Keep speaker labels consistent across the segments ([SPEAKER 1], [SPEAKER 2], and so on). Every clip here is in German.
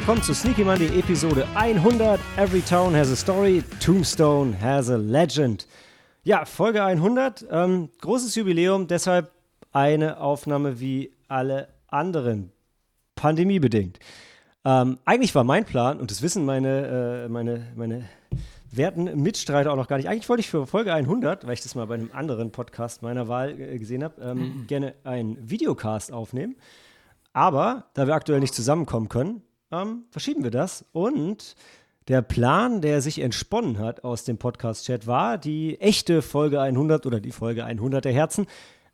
[SPEAKER 1] willkommen zu Sneaky Monday Episode 100. Every Town has a story, Tombstone has a legend. Ja, Folge 100, ähm, großes Jubiläum, deshalb eine Aufnahme wie alle anderen, pandemiebedingt. Ähm, eigentlich war mein Plan, und das wissen meine, äh, meine, meine werten Mitstreiter auch noch gar nicht. Eigentlich wollte ich für Folge 100, weil ich das mal bei einem anderen Podcast meiner Wahl äh, gesehen habe, ähm, mhm. gerne einen Videocast aufnehmen. Aber da wir aktuell nicht zusammenkommen können, ähm, verschieben wir das. Und der Plan, der sich entsponnen hat aus dem Podcast-Chat, war die echte Folge 100 oder die Folge 100 der Herzen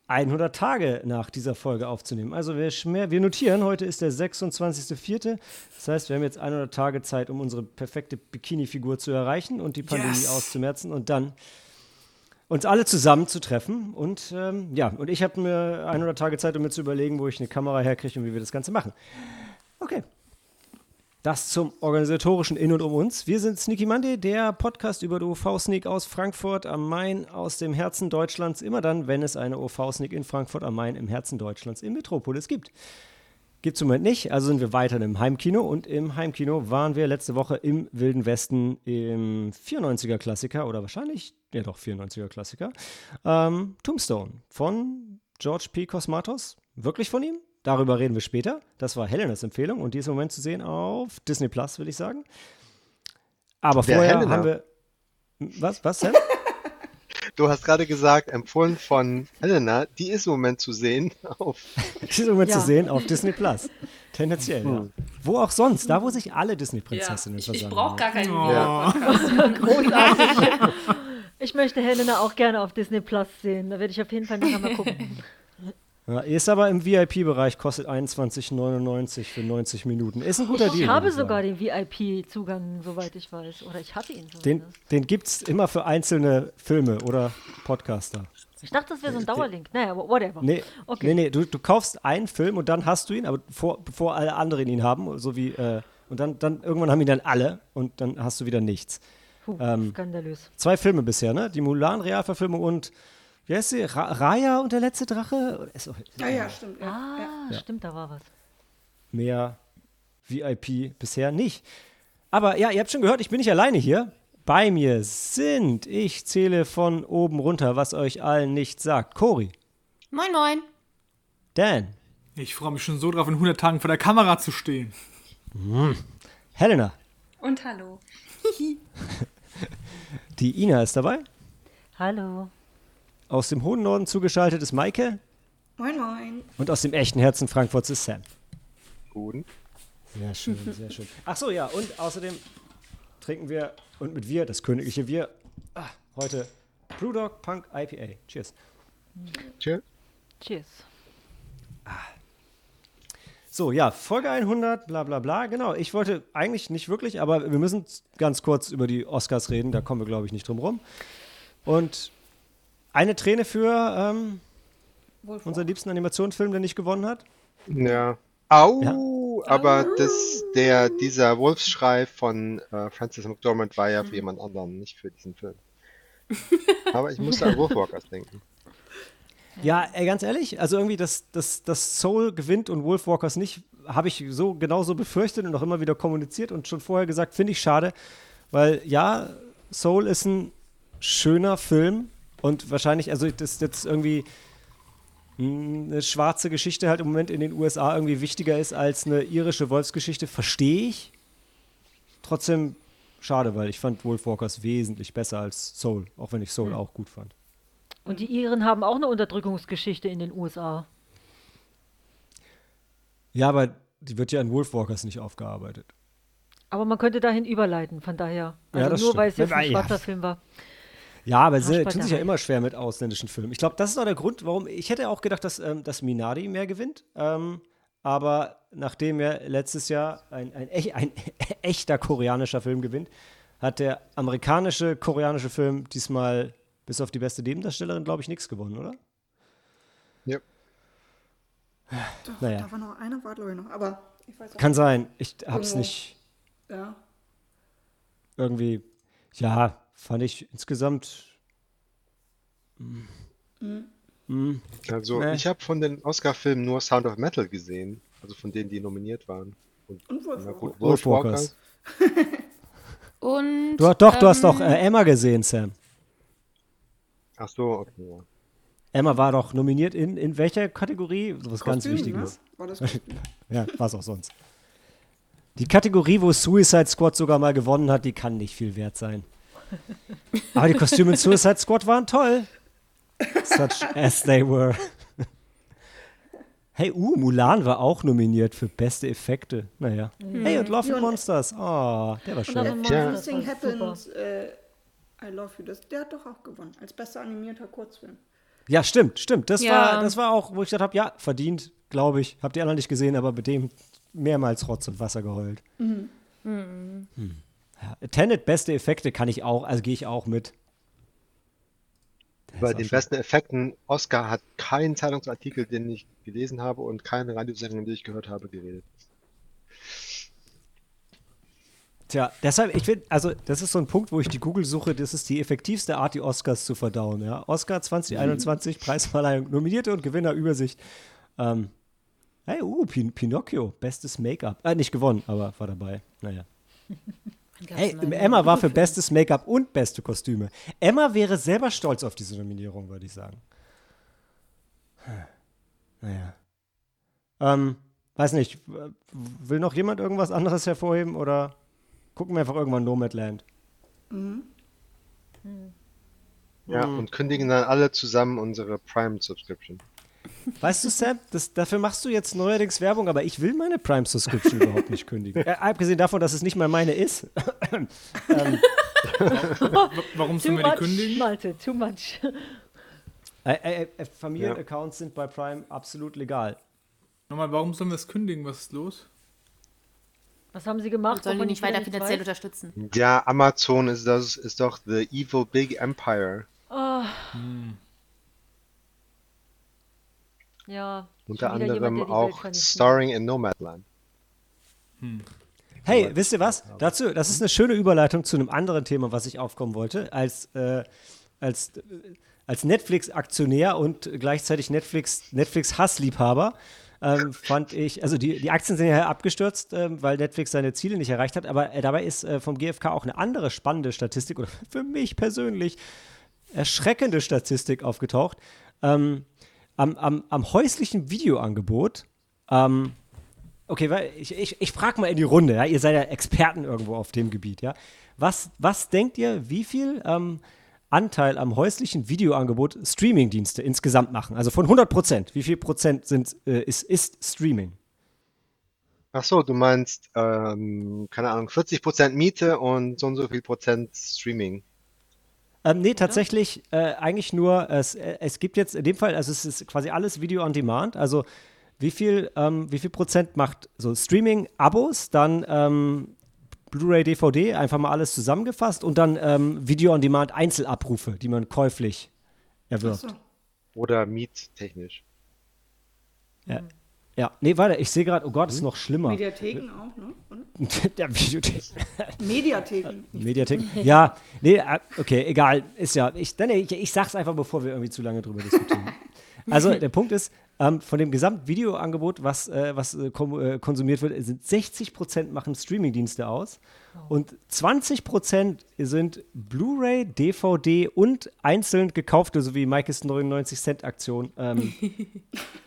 [SPEAKER 1] 100 Tage nach dieser Folge aufzunehmen. Also wir, wir notieren, heute ist der 26.04. Das heißt, wir haben jetzt 100 Tage Zeit, um unsere perfekte Bikini-Figur zu erreichen und die Pandemie yes. auszumerzen und dann uns alle zusammen zu treffen. Und ähm, ja, und ich habe mir 100 Tage Zeit, um mir zu überlegen, wo ich eine Kamera herkriege und wie wir das Ganze machen. Okay. Das zum organisatorischen In und um uns. Wir sind Sneaky Monday, der Podcast über die OV-Sneak aus Frankfurt am Main, aus dem Herzen Deutschlands. Immer dann, wenn es eine OV-Sneak in Frankfurt am Main im Herzen Deutschlands in Metropolis gibt. Gibt es im Moment nicht, also sind wir weiter im Heimkino. Und im Heimkino waren wir letzte Woche im Wilden Westen im 94er Klassiker oder wahrscheinlich, ja doch, 94er Klassiker. Ähm, Tombstone von George P. Cosmatos. Wirklich von ihm? Darüber reden wir später. Das war Helenas Empfehlung und die ist im Moment zu sehen auf Disney Plus, will ich sagen. Aber Der vorher Helena. haben wir. Was, was denn?
[SPEAKER 2] Du hast gerade gesagt, empfohlen von Helena, die ist im Moment zu sehen auf.
[SPEAKER 1] Die ist im Moment ja. zu sehen auf Disney Plus. Tendenziell, hm. ja. Wo auch sonst, da wo sich alle Disney-Prinzessinnen ja,
[SPEAKER 3] Ich, ich brauche gar keinen oh.
[SPEAKER 4] Großartig. Ich möchte Helena auch gerne auf Disney Plus sehen. Da werde ich auf jeden Fall nachher mal gucken.
[SPEAKER 1] Ja, ist aber im VIP-Bereich, kostet 21,99 für 90 Minuten. Ist ein guter
[SPEAKER 4] ich
[SPEAKER 1] Deal.
[SPEAKER 4] Ich habe sogar den VIP-Zugang, soweit ich weiß. Oder ich hatte ihn
[SPEAKER 1] Den, den gibt es immer für einzelne Filme oder Podcaster.
[SPEAKER 4] Ich dachte, das wäre so ein Dauerlink. Naja, whatever.
[SPEAKER 1] Nee, okay. nee, nee du, du kaufst einen Film und dann hast du ihn, aber bevor, bevor alle anderen ihn haben, so wie, äh, und dann, dann irgendwann haben ihn dann alle und dann hast du wieder nichts.
[SPEAKER 4] Puh, ähm, skandalös.
[SPEAKER 1] Zwei Filme bisher, ne? Die Mulan-Realverfilmung und wie heißt sie? Ra Raya und der letzte Drache?
[SPEAKER 3] Ist, ja, ja, stimmt. Ja.
[SPEAKER 4] Ah, ja. stimmt, da war was.
[SPEAKER 1] Mehr VIP bisher nicht. Aber ja, ihr habt schon gehört, ich bin nicht alleine hier. Bei mir sind, ich zähle von oben runter, was euch allen nicht sagt. Cori.
[SPEAKER 3] Moin, moin.
[SPEAKER 1] Dan.
[SPEAKER 5] Ich freue mich schon so drauf, in 100 Tagen vor der Kamera zu stehen.
[SPEAKER 1] Mhm. Helena.
[SPEAKER 3] Und hallo.
[SPEAKER 1] Die Ina ist dabei.
[SPEAKER 4] Hallo.
[SPEAKER 1] Aus dem hohen Norden zugeschaltet ist Maike.
[SPEAKER 3] Moin, moin.
[SPEAKER 1] Und aus dem echten Herzen Frankfurts ist Sam.
[SPEAKER 2] Guten.
[SPEAKER 1] Sehr schön, sehr schön. Ach so, ja, und außerdem trinken wir, und mit wir, das königliche Wir, ah, heute Brewdog Punk IPA. Cheers.
[SPEAKER 2] Cheers.
[SPEAKER 4] Cheers.
[SPEAKER 1] Ah. So, ja, Folge 100, bla bla bla. Genau, ich wollte eigentlich nicht wirklich, aber wir müssen ganz kurz über die Oscars reden, da kommen wir, glaube ich, nicht drum rum. Und eine Träne für ähm, unseren liebsten Animationsfilm, der nicht gewonnen hat.
[SPEAKER 2] Ja. Au! Ja? Aber das, der, dieser Wolfsschrei von äh, Francis McDormand war ja für jemand anderen, nicht für diesen Film. Aber ich musste an Wolfwalkers denken.
[SPEAKER 1] Ja, ey, ganz ehrlich, also irgendwie, dass, dass, dass Soul gewinnt und Wolfwalkers nicht, habe ich so genauso befürchtet und auch immer wieder kommuniziert und schon vorher gesagt, finde ich schade, weil ja, Soul ist ein schöner Film, und wahrscheinlich, also das ist jetzt irgendwie eine schwarze Geschichte halt im Moment in den USA irgendwie wichtiger ist als eine irische Wolfsgeschichte, verstehe ich. Trotzdem schade, weil ich fand Wolfwalkers wesentlich besser als Soul, auch wenn ich Soul mhm. auch gut fand.
[SPEAKER 4] Und die Iren haben auch eine Unterdrückungsgeschichte in den USA.
[SPEAKER 1] Ja, aber die wird ja in Wolfwalkers nicht aufgearbeitet.
[SPEAKER 4] Aber man könnte dahin überleiten, von daher. Also ja, nur stimmt. weil es jetzt ein schwarzer ja. Film war.
[SPEAKER 1] Ja, aber sie tun sich ja immer schwer mit ausländischen Filmen. Ich glaube, das ist auch der Grund, warum ich hätte auch gedacht, dass, ähm, dass Minari mehr gewinnt. Ähm, aber nachdem er letztes Jahr ein, ein, ein, echter koreanischer Film gewinnt, hat der amerikanische koreanische Film diesmal bis auf die beste Nebendarstellerin, glaube ich, nichts gewonnen, oder?
[SPEAKER 2] Ja.
[SPEAKER 3] Doch, naja. da war noch eine, war glaube ich noch, aber ich weiß auch
[SPEAKER 1] Kann nicht. sein, ich hab's Irgendwo. nicht.
[SPEAKER 3] Ja.
[SPEAKER 1] Irgendwie, ja, fand ich insgesamt.
[SPEAKER 2] Mhm. Mhm. Also, äh. ich habe von den Oscar-Filmen nur Sound of Metal gesehen. Also von denen, die nominiert waren.
[SPEAKER 3] Und Wolf
[SPEAKER 2] Na
[SPEAKER 3] Walkers.
[SPEAKER 2] gut,
[SPEAKER 1] Wolfwalkers.
[SPEAKER 6] Und.
[SPEAKER 1] Du, doch, du hast
[SPEAKER 6] ähm,
[SPEAKER 1] doch äh, Emma gesehen, Sam.
[SPEAKER 2] Ach so, okay. Ja.
[SPEAKER 1] Emma war doch nominiert in, in welcher Kategorie? So was ganz
[SPEAKER 3] Kostüm,
[SPEAKER 1] Wichtiges.
[SPEAKER 3] ne? War?
[SPEAKER 1] Ja, was auch sonst. Die Kategorie, wo Suicide Squad sogar mal gewonnen hat, die kann nicht viel wert sein. Aber die Kostüme in Suicide Squad waren toll. Such as they were. Hey, uh, Mulan war auch nominiert für beste Effekte. Naja. Hey, und Love and Monsters. Oh, der war
[SPEAKER 4] Und Love
[SPEAKER 1] schön.
[SPEAKER 2] Tja.
[SPEAKER 4] Monsters
[SPEAKER 3] Everything. Happens, äh, I Love You, das, der hat doch auch gewonnen. Als bester animierter Kurzfilm.
[SPEAKER 1] Ja, stimmt, stimmt. Das,
[SPEAKER 6] Ja.
[SPEAKER 1] war, das war auch, wo ich gedacht habe, ja, verdient, glaube ich. Habt ihr anderen nicht gesehen, aber mit dem mehrmals Rotz und Wasser geheult. Hm. Ja, Tenet, beste Effekte kann ich auch, also gehe ich auch mit. Auch
[SPEAKER 2] den besten Effekten, Oscar hat keinen Zeitungsartikel, den ich gelesen habe und keine Radiosendung, die ich gehört habe, geredet.
[SPEAKER 1] Tja, deshalb, ich finde, also das ist so ein Punkt, wo ich die Google-Suche, das ist die effektivste Art, die Oscars zu verdauen. Ja? Oscar 2021, Preisverleihung, Nominierte und Gewinner, Übersicht. Ähm, hey, uh, Pin Pinocchio, bestes Make-up. Äh, nicht gewonnen, aber war dabei. Naja. Hey, Emma war für bestes Make-up und beste Kostüme. Emma wäre selber stolz auf diese Nominierung, würde ich sagen. Naja. Ähm, weiß nicht, will noch jemand irgendwas anderes hervorheben oder gucken wir einfach irgendwann Nomadland?
[SPEAKER 2] Ja, und kündigen dann alle zusammen unsere Prime-Subscription.
[SPEAKER 1] Weißt du, Sam, das, dafür machst du jetzt neuerdings Werbung, aber ich will meine Prime-Subscription überhaupt nicht kündigen. Äh, abgesehen davon, dass es nicht mal meine ist.
[SPEAKER 5] Warum
[SPEAKER 4] Too
[SPEAKER 5] sollen wir die kündigen?
[SPEAKER 4] Malte, too much.
[SPEAKER 1] Äh, äh, äh, Familienaccounts sind bei Prime absolut legal.
[SPEAKER 5] Nochmal, warum sollen wir es kündigen? Was ist los?
[SPEAKER 4] Was haben sie gemacht?
[SPEAKER 6] Sollen die
[SPEAKER 4] wovon
[SPEAKER 6] nicht weiter finanziell
[SPEAKER 4] weiß?
[SPEAKER 6] unterstützen?
[SPEAKER 2] Ja, Amazon ist das, ist doch the evil big empire.
[SPEAKER 4] Ja.
[SPEAKER 2] Unter
[SPEAKER 4] jemand,
[SPEAKER 2] anderem
[SPEAKER 4] Welt
[SPEAKER 2] auch starring in Nomadland.
[SPEAKER 1] Hey, wisst ihr was? Dazu, das ist eine schöne Überleitung zu einem anderen Thema, was ich aufkommen wollte. Als, äh, als, äh, als Netflix-Aktionär und gleichzeitig Netflix- Netflix-Hassliebhaber ähm, fand ich, also die, die Aktien sind ja abgestürzt, ähm, weil Netflix seine Ziele nicht erreicht hat, aber äh, dabei ist äh, vom GfK auch eine andere spannende Statistik oder für mich persönlich erschreckende Statistik aufgetaucht. Ähm, am, am, am häuslichen Videoangebot ähm, Okay, weil ich, ich, ich frage mal in die Runde, ja? ihr seid ja Experten irgendwo auf dem Gebiet, ja. Was, was denkt ihr, wie viel ähm, Anteil am häuslichen Videoangebot Streamingdienste insgesamt machen? Also von 100 Prozent, wie viel Prozent sind, äh, ist, ist Streaming?
[SPEAKER 2] Ach so, du meinst, ähm, keine Ahnung, 40% Miete und so und so viel Prozent Streaming.
[SPEAKER 1] Ähm, nee, tatsächlich äh, eigentlich nur, es, äh, es gibt jetzt in dem Fall, also es ist quasi alles Video on Demand, also wie viel, ähm, wie viel Prozent macht so Streaming-Abos, dann ähm, Blu-ray, DVD, einfach mal alles zusammengefasst und dann ähm, Video on Demand Einzelabrufe, die man käuflich erwirbt.
[SPEAKER 3] Achso.
[SPEAKER 2] Oder miettechnisch.
[SPEAKER 1] Ja. Ja, nee, warte, ich sehe gerade, oh Gott, ist noch schlimmer.
[SPEAKER 3] Mediatheken auch, ne?
[SPEAKER 1] Der Videothek.
[SPEAKER 3] Mediatheken.
[SPEAKER 1] Mediathek. Ja, nee, äh, okay, egal. Ist ja, ich, dann, ich, ich sag's einfach, bevor wir irgendwie zu lange drüber diskutieren. Also, der Punkt ist, ähm, von dem Gesamtvideoangebot, was, äh, was äh, äh, konsumiert wird, sind 60 Prozent machen Streamingdienste aus und 20 Prozent sind Blu-ray, DVD und einzeln gekaufte, sowie Maikes 99 Cent Aktion, ähm,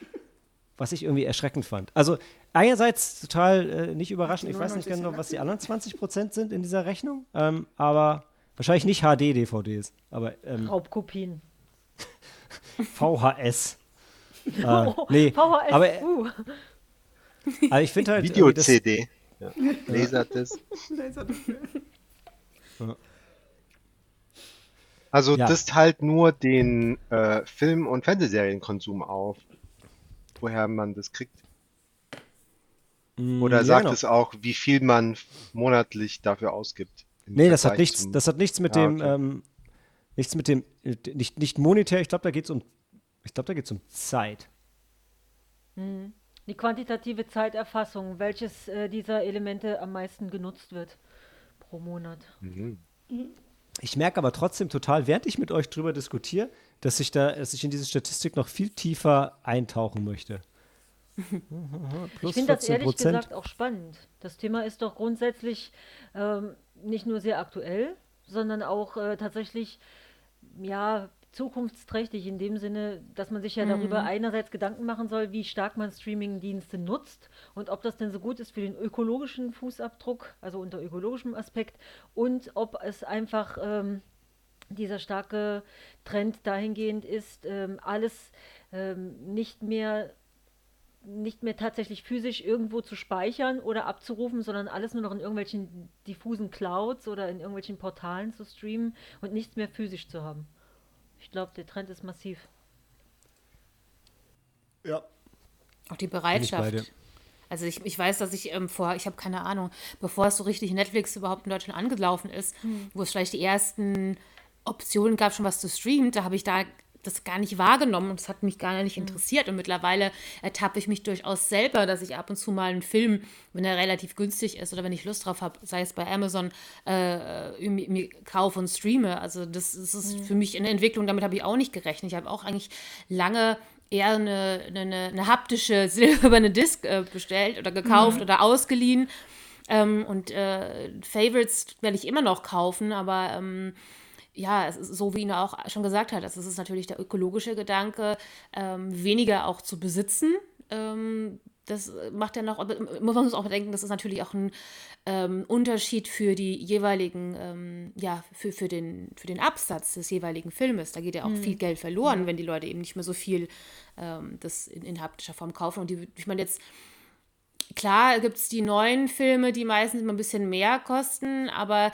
[SPEAKER 1] was ich irgendwie erschreckend fand. Also, einerseits total äh, nicht überraschend, ich weiß nicht
[SPEAKER 3] 99
[SPEAKER 1] genau, was die anderen 20 Prozent sind in dieser Rechnung, ähm, aber wahrscheinlich nicht HD-DVDs, aber ähm,
[SPEAKER 4] Raubkopien.
[SPEAKER 1] VHS. äh, nee,
[SPEAKER 4] VHS.
[SPEAKER 1] aber
[SPEAKER 4] uh.
[SPEAKER 1] aber ich finde halt.
[SPEAKER 2] Video-CD. Ja. Laserdisc. Also
[SPEAKER 1] Ja.
[SPEAKER 2] das teilt nur den äh, Film- und Fernsehserienkonsum auf. Woher man das kriegt.
[SPEAKER 1] Mm,
[SPEAKER 2] Oder
[SPEAKER 1] ja,
[SPEAKER 2] sagt
[SPEAKER 1] genau.
[SPEAKER 2] es auch, wie viel man monatlich dafür ausgibt?
[SPEAKER 1] Nee, das hat nichts,
[SPEAKER 2] zum-
[SPEAKER 1] das hat nichts mit
[SPEAKER 2] Ah,
[SPEAKER 1] dem,
[SPEAKER 2] okay.
[SPEAKER 1] ähm, nichts mit dem, nicht, nicht monetär, ich glaube, da geht es um, ich glaube, da geht es um Zeit.
[SPEAKER 4] Die quantitative Zeiterfassung, welches äh, dieser Elemente am meisten genutzt wird pro Monat.
[SPEAKER 1] Ich merke aber trotzdem total, während ich mit euch drüber diskutiere, dass ich da, dass ich in diese Statistik noch viel tiefer eintauchen möchte.
[SPEAKER 4] ich finde das ehrlich gesagt auch spannend. Das Thema ist doch grundsätzlich ähm, nicht nur sehr aktuell, sondern auch äh, tatsächlich ja zukunftsträchtig in dem Sinne, dass man sich ja darüber mhm. einerseits Gedanken machen soll, wie stark man Streaming-Dienste nutzt und ob das denn so gut ist für den ökologischen Fußabdruck, also unter ökologischem Aspekt, und ob es einfach ähm, dieser starke Trend dahingehend ist, ähm, alles ähm, nicht mehr nicht mehr tatsächlich physisch irgendwo zu speichern oder abzurufen, sondern alles nur noch in irgendwelchen diffusen Clouds oder in irgendwelchen Portalen zu streamen und nichts mehr physisch zu haben. Ich glaube, der Trend ist massiv.
[SPEAKER 1] Ja.
[SPEAKER 6] Auch die Bereitschaft. Also ich, ich weiß, dass ich ähm, vor, ich habe keine Ahnung, bevor es so richtig Netflix überhaupt in Deutschland angelaufen ist, hm. wo es vielleicht die ersten Optionen gab, schon was zu streamen, da habe ich da das gar nicht wahrgenommen und es hat mich gar nicht hm. interessiert. Und mittlerweile ertappe ich mich durchaus selber, dass ich ab und zu mal einen Film, wenn er relativ günstig ist oder wenn ich Lust drauf habe, sei es bei Amazon, äh, mir kaufe und streame. Also das, das ist mhm. für mich eine Entwicklung, damit habe ich auch nicht gerechnet. Ich habe auch eigentlich lange eher eine, eine, eine haptische silberne Disc äh, bestellt oder gekauft mhm. oder ausgeliehen. Ähm, und äh, Favorites werde ich immer noch kaufen, aber ähm, ja, es ist so wie ihn auch schon gesagt hat, es ist natürlich der ökologische Gedanke, ähm, weniger auch zu besitzen. Ähm, das macht ja noch, muss man uns auch bedenken, das ist natürlich auch ein ähm, Unterschied für die jeweiligen, ähm, ja, für, für, den, für den Absatz des jeweiligen Filmes. Da geht ja auch mhm. viel Geld verloren, ja. wenn die Leute eben nicht mehr so viel ähm, das in, in haptischer Form kaufen. Und die, ich meine, jetzt klar gibt es die neuen Filme, die meistens immer ein bisschen mehr kosten, aber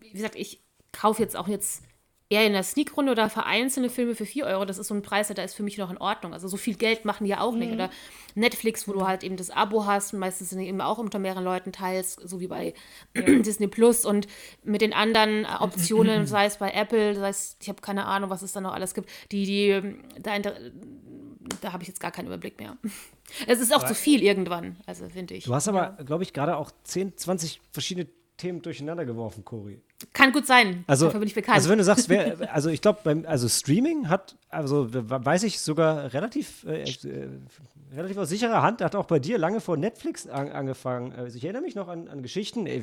[SPEAKER 6] wie gesagt, ich kaufe jetzt auch jetzt eher in der Sneak-Runde oder vereinzelte Filme für 4 Euro. Das ist so ein Preis, der ist für mich noch in Ordnung. Also so viel Geld machen die ja auch mhm. nicht. Oder Netflix, wo du halt eben das Abo hast. Meistens sind die eben auch unter mehreren Leuten teils, so wie bei Disney Plus und mit den anderen äh, Optionen, sei es bei Apple, sei es, ich habe keine Ahnung, was es da noch alles gibt, die, die, da, da habe ich jetzt gar keinen Überblick mehr. Es ist auch aber zu viel irgendwann, also finde ich.
[SPEAKER 1] Du hast aber, glaube ich, gerade auch 10, 20 verschiedene Themen durcheinander geworfen, Cory.
[SPEAKER 6] Kann gut sein.
[SPEAKER 1] Also, Dafür bin ich bekannt. Also wenn du sagst, wer, also ich glaube, also Streaming hat, also weiß ich sogar relativ, äh, äh, relativ aus sicherer Hand, hat auch bei dir lange vor Netflix an, angefangen. Also ich erinnere mich noch an, an Geschichten, ich,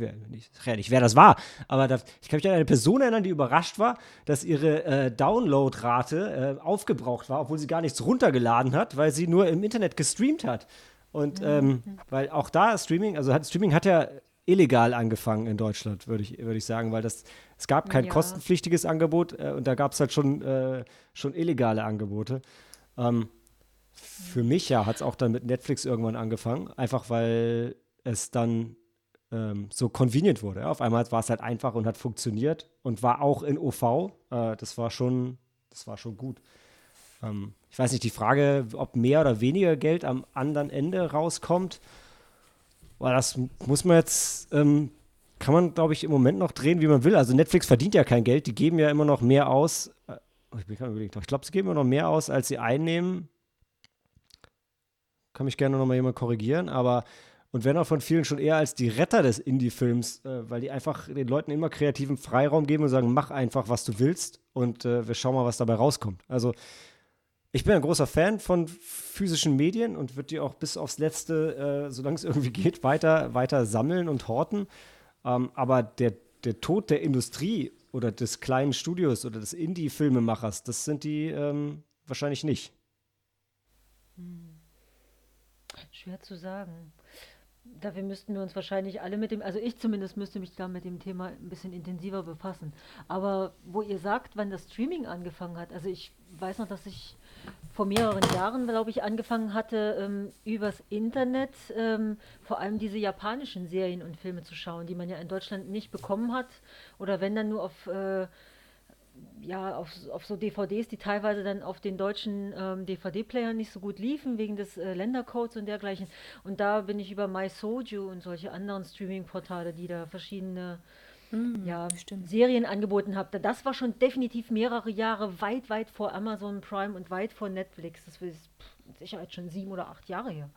[SPEAKER 1] nicht, wer das war, aber da, ich kann mich an eine Person erinnern, die überrascht war, dass ihre äh, Downloadrate äh, aufgebraucht war, obwohl sie gar nichts runtergeladen hat, weil sie nur im Internet gestreamt hat. Und ähm, weil auch da Streaming, also hat, Streaming hat ja illegal angefangen in Deutschland, würde ich, würd ich sagen, weil das, es gab kein ja. kostenpflichtiges Angebot äh, und da gab es halt schon, äh, schon illegale Angebote. Ähm, für mich ja hat es auch dann mit Netflix irgendwann angefangen, einfach weil es dann ähm, so convenient wurde. Ja? Auf einmal war es halt einfach und hat funktioniert und war auch in OV. Äh, das war schon, das war schon gut. Ähm, ich weiß nicht, die Frage, ob mehr oder weniger Geld am anderen Ende rauskommt, Boah, das muss man jetzt, ähm, kann man, glaube ich, im Moment noch drehen, wie man will. Also Netflix verdient ja kein Geld, die geben ja immer noch mehr aus. Äh, ich bin gerade überlegt, ich glaube, sie geben immer noch mehr aus, als sie einnehmen. Kann mich gerne noch mal jemand korrigieren, aber und werden auch von vielen schon eher als die Retter des Indie-Films, äh, weil die einfach den Leuten immer kreativen Freiraum geben und sagen, mach einfach, was du willst und äh, wir schauen mal, was dabei rauskommt. Also ich bin ein großer Fan von physischen Medien und würde die auch bis aufs Letzte, äh, solange es irgendwie geht, weiter, weiter sammeln und horten. Ähm, aber der, der Tod der Industrie oder des kleinen Studios oder des Indie-Filmemachers, das sind die ähm, wahrscheinlich nicht.
[SPEAKER 4] Hm. Schwer zu sagen. Dafür müssten wir uns wahrscheinlich alle mit dem, also ich zumindest müsste mich da mit dem Thema ein bisschen intensiver befassen. Aber wo ihr sagt, wann das Streaming angefangen hat, also ich weiß noch, dass ich vor mehreren Jahren, glaube ich, angefangen hatte, ähm, übers Internet ähm, vor allem diese japanischen Serien und Filme zu schauen, die man ja in Deutschland nicht bekommen hat. Oder wenn dann nur auf, äh, ja, auf, auf so DVDs, die teilweise dann auf den deutschen ähm, DVD-Playern nicht so gut liefen, wegen des äh, Ländercodes und dergleichen. Und da bin ich über MySoju und solche anderen Streaming-Portale, die da verschiedene mm, ja, stimmt. Serien angeboten habt. Das war schon definitiv mehrere Jahre weit, weit vor Amazon Prime und weit vor Netflix. Das ist mit Sicherheit schon sieben oder acht Jahre her,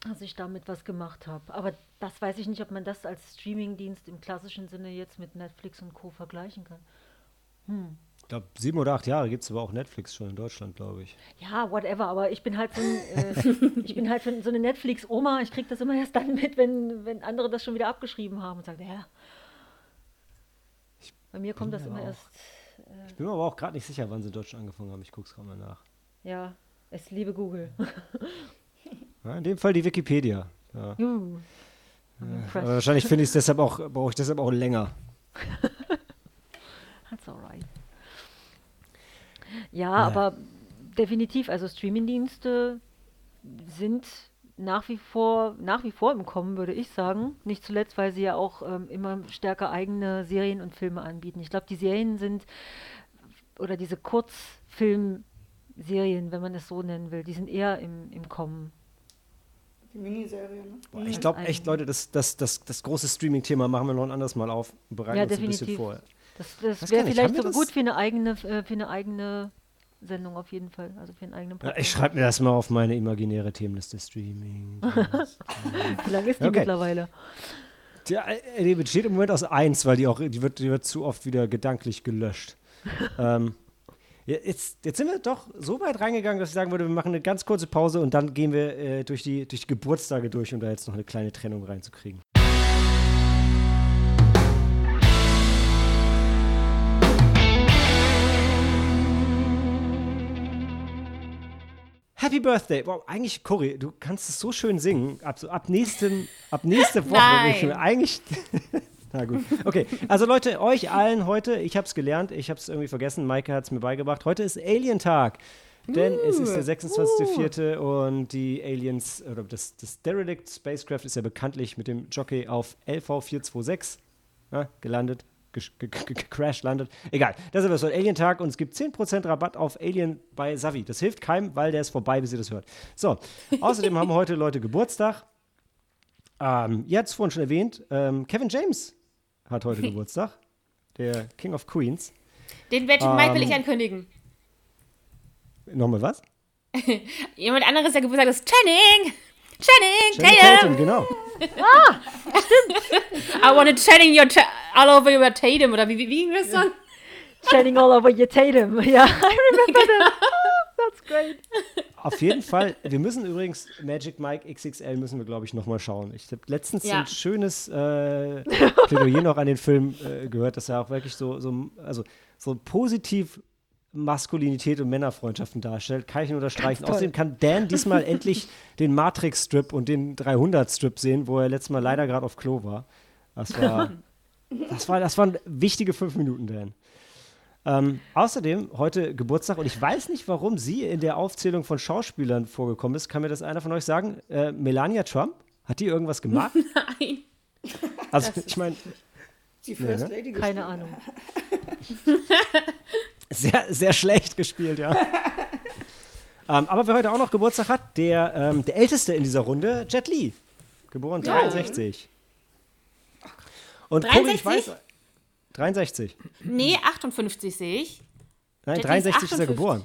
[SPEAKER 4] dass ich damit was gemacht habe. Aber das weiß ich nicht, ob man das als Streamingdienst im klassischen Sinne jetzt mit Netflix und Co. vergleichen kann. Hm.
[SPEAKER 1] Ich glaube, sieben oder acht Jahre gibt es aber auch Netflix schon in Deutschland, glaube ich.
[SPEAKER 4] Ja, whatever, aber ich bin halt so, ein, äh, ich bin halt so eine Netflix-Oma. Ich kriege das immer erst dann mit, wenn, wenn andere das schon wieder abgeschrieben haben und sagen, ja. Bei mir kommt das immer auch, erst.
[SPEAKER 1] Äh, ich bin mir aber auch gerade nicht sicher, wann sie in Deutschland angefangen haben. Ich gucke es gerade mal nach.
[SPEAKER 4] Ja, es liebe Google.
[SPEAKER 1] ja, in dem Fall die Wikipedia. Ja. Uh, ja, wahrscheinlich finde ich es deshalb auch, brauche ich deshalb auch länger.
[SPEAKER 4] That's alright. Ja, aber definitiv, also Streamingdienste sind nach wie vor, nach wie vor im Kommen, würde ich sagen. Nicht zuletzt, weil sie ja auch ähm, immer stärker eigene Serien und Filme anbieten. Ich glaube, die Serien sind oder diese Kurzfilmserien, wenn man es so nennen will, die sind eher im, im Kommen.
[SPEAKER 3] Die Miniserie, ne?
[SPEAKER 1] Boah, ich glaube echt, Leute, das, das, das, das große Streaming-Thema machen wir noch ein anderes Mal auf und bereiten
[SPEAKER 4] ja,
[SPEAKER 1] uns
[SPEAKER 4] definitiv.
[SPEAKER 1] ein bisschen vor.
[SPEAKER 4] Das, das wäre vielleicht sogar gut für eine eigene, äh, für eine eigene Sendung auf jeden Fall, also für einen eigenen
[SPEAKER 1] Podcast. Ich schreibe mir das mal auf meine imaginäre Themenliste Streaming.
[SPEAKER 4] Wie lange ist die okay. mittlerweile?
[SPEAKER 1] Ja, äh, die besteht im Moment aus eins, weil die auch, die wird, die wird zu oft wieder gedanklich gelöscht. ähm, jetzt, jetzt sind wir doch so weit reingegangen, dass ich sagen würde, wir machen eine ganz kurze Pause und dann gehen wir äh, durch, die, durch die Geburtstage durch, um da jetzt noch eine kleine Trennung reinzukriegen. Happy Birthday. Wow, eigentlich, Cory, du kannst es so schön singen. Ab, ab, nächsten, ab nächste Woche.
[SPEAKER 6] Nein.
[SPEAKER 1] eigentlich. Na gut. Okay, also Leute, euch allen heute, ich habe es gelernt, ich habe es irgendwie vergessen, Maike hat es mir beigebracht. Heute ist Alien-Tag. Denn uh, es ist der 26.04. Uh. und die Aliens, oder das, das Derelict Spacecraft ist ja bekanntlich mit dem Jockey auf LV426 ja, gelandet gecrashed landet. Egal, das ist so ein Alien-Tag und es gibt 10% Rabatt auf Alien bei Savi. Das hilft keinem, weil der ist vorbei, bis ihr das hört. So, außerdem haben heute Leute Geburtstag. Ähm, ihr habt es vorhin schon erwähnt, ähm, Kevin James hat heute Geburtstag. Der King of Queens.
[SPEAKER 6] Den Magic ähm, Mike will ich ankündigen.
[SPEAKER 1] Nochmal was?
[SPEAKER 6] Jemand anderes, der Geburtstag ist Channing! Channing,
[SPEAKER 1] Channing Tatum. Tatum, genau.
[SPEAKER 4] ah, stimmt.
[SPEAKER 6] I want to Channing your all over your Tatum, oder wie, wie, wie ging das dann?
[SPEAKER 4] Channing all over your Tatum. Ja, I remember that. That's great.
[SPEAKER 1] Auf jeden Fall, wir müssen übrigens Magic Mike XXL müssen wir, glaube ich, nochmal schauen. Ich habe letztens ja. ein schönes äh, Plädoyer noch an den Film äh, gehört, dass er auch wirklich so, so, also, so positiv Maskulinität und Männerfreundschaften darstellt, kann ich nur unterstreichen. Außerdem kann Dan diesmal endlich den Matrix-Strip und den 300-Strip sehen, wo er letztes Mal leider gerade auf Klo war. Das war, das war, das waren wichtige fünf Minuten, Dan. Ähm, außerdem heute Geburtstag und ich weiß nicht, warum sie in der Aufzählung von Schauspielern vorgekommen ist. Kann mir das einer von euch sagen? Äh, Melania Trump? Hat die irgendwas gemacht?
[SPEAKER 6] Nein.
[SPEAKER 1] Also, ich meine.
[SPEAKER 3] Die First nee, ne? Lady
[SPEAKER 4] Keine Ahnung.
[SPEAKER 1] Sehr, sehr schlecht gespielt, ja. ähm, aber wer heute auch noch Geburtstag hat, der, ähm, der älteste in dieser Runde, Jet Li. Geboren ja. 63. Und 63? Cory, ich weiß. 63.
[SPEAKER 6] Nee, 58 sehe ich.
[SPEAKER 1] Nein, Jet 63 ist, ist, er geboren.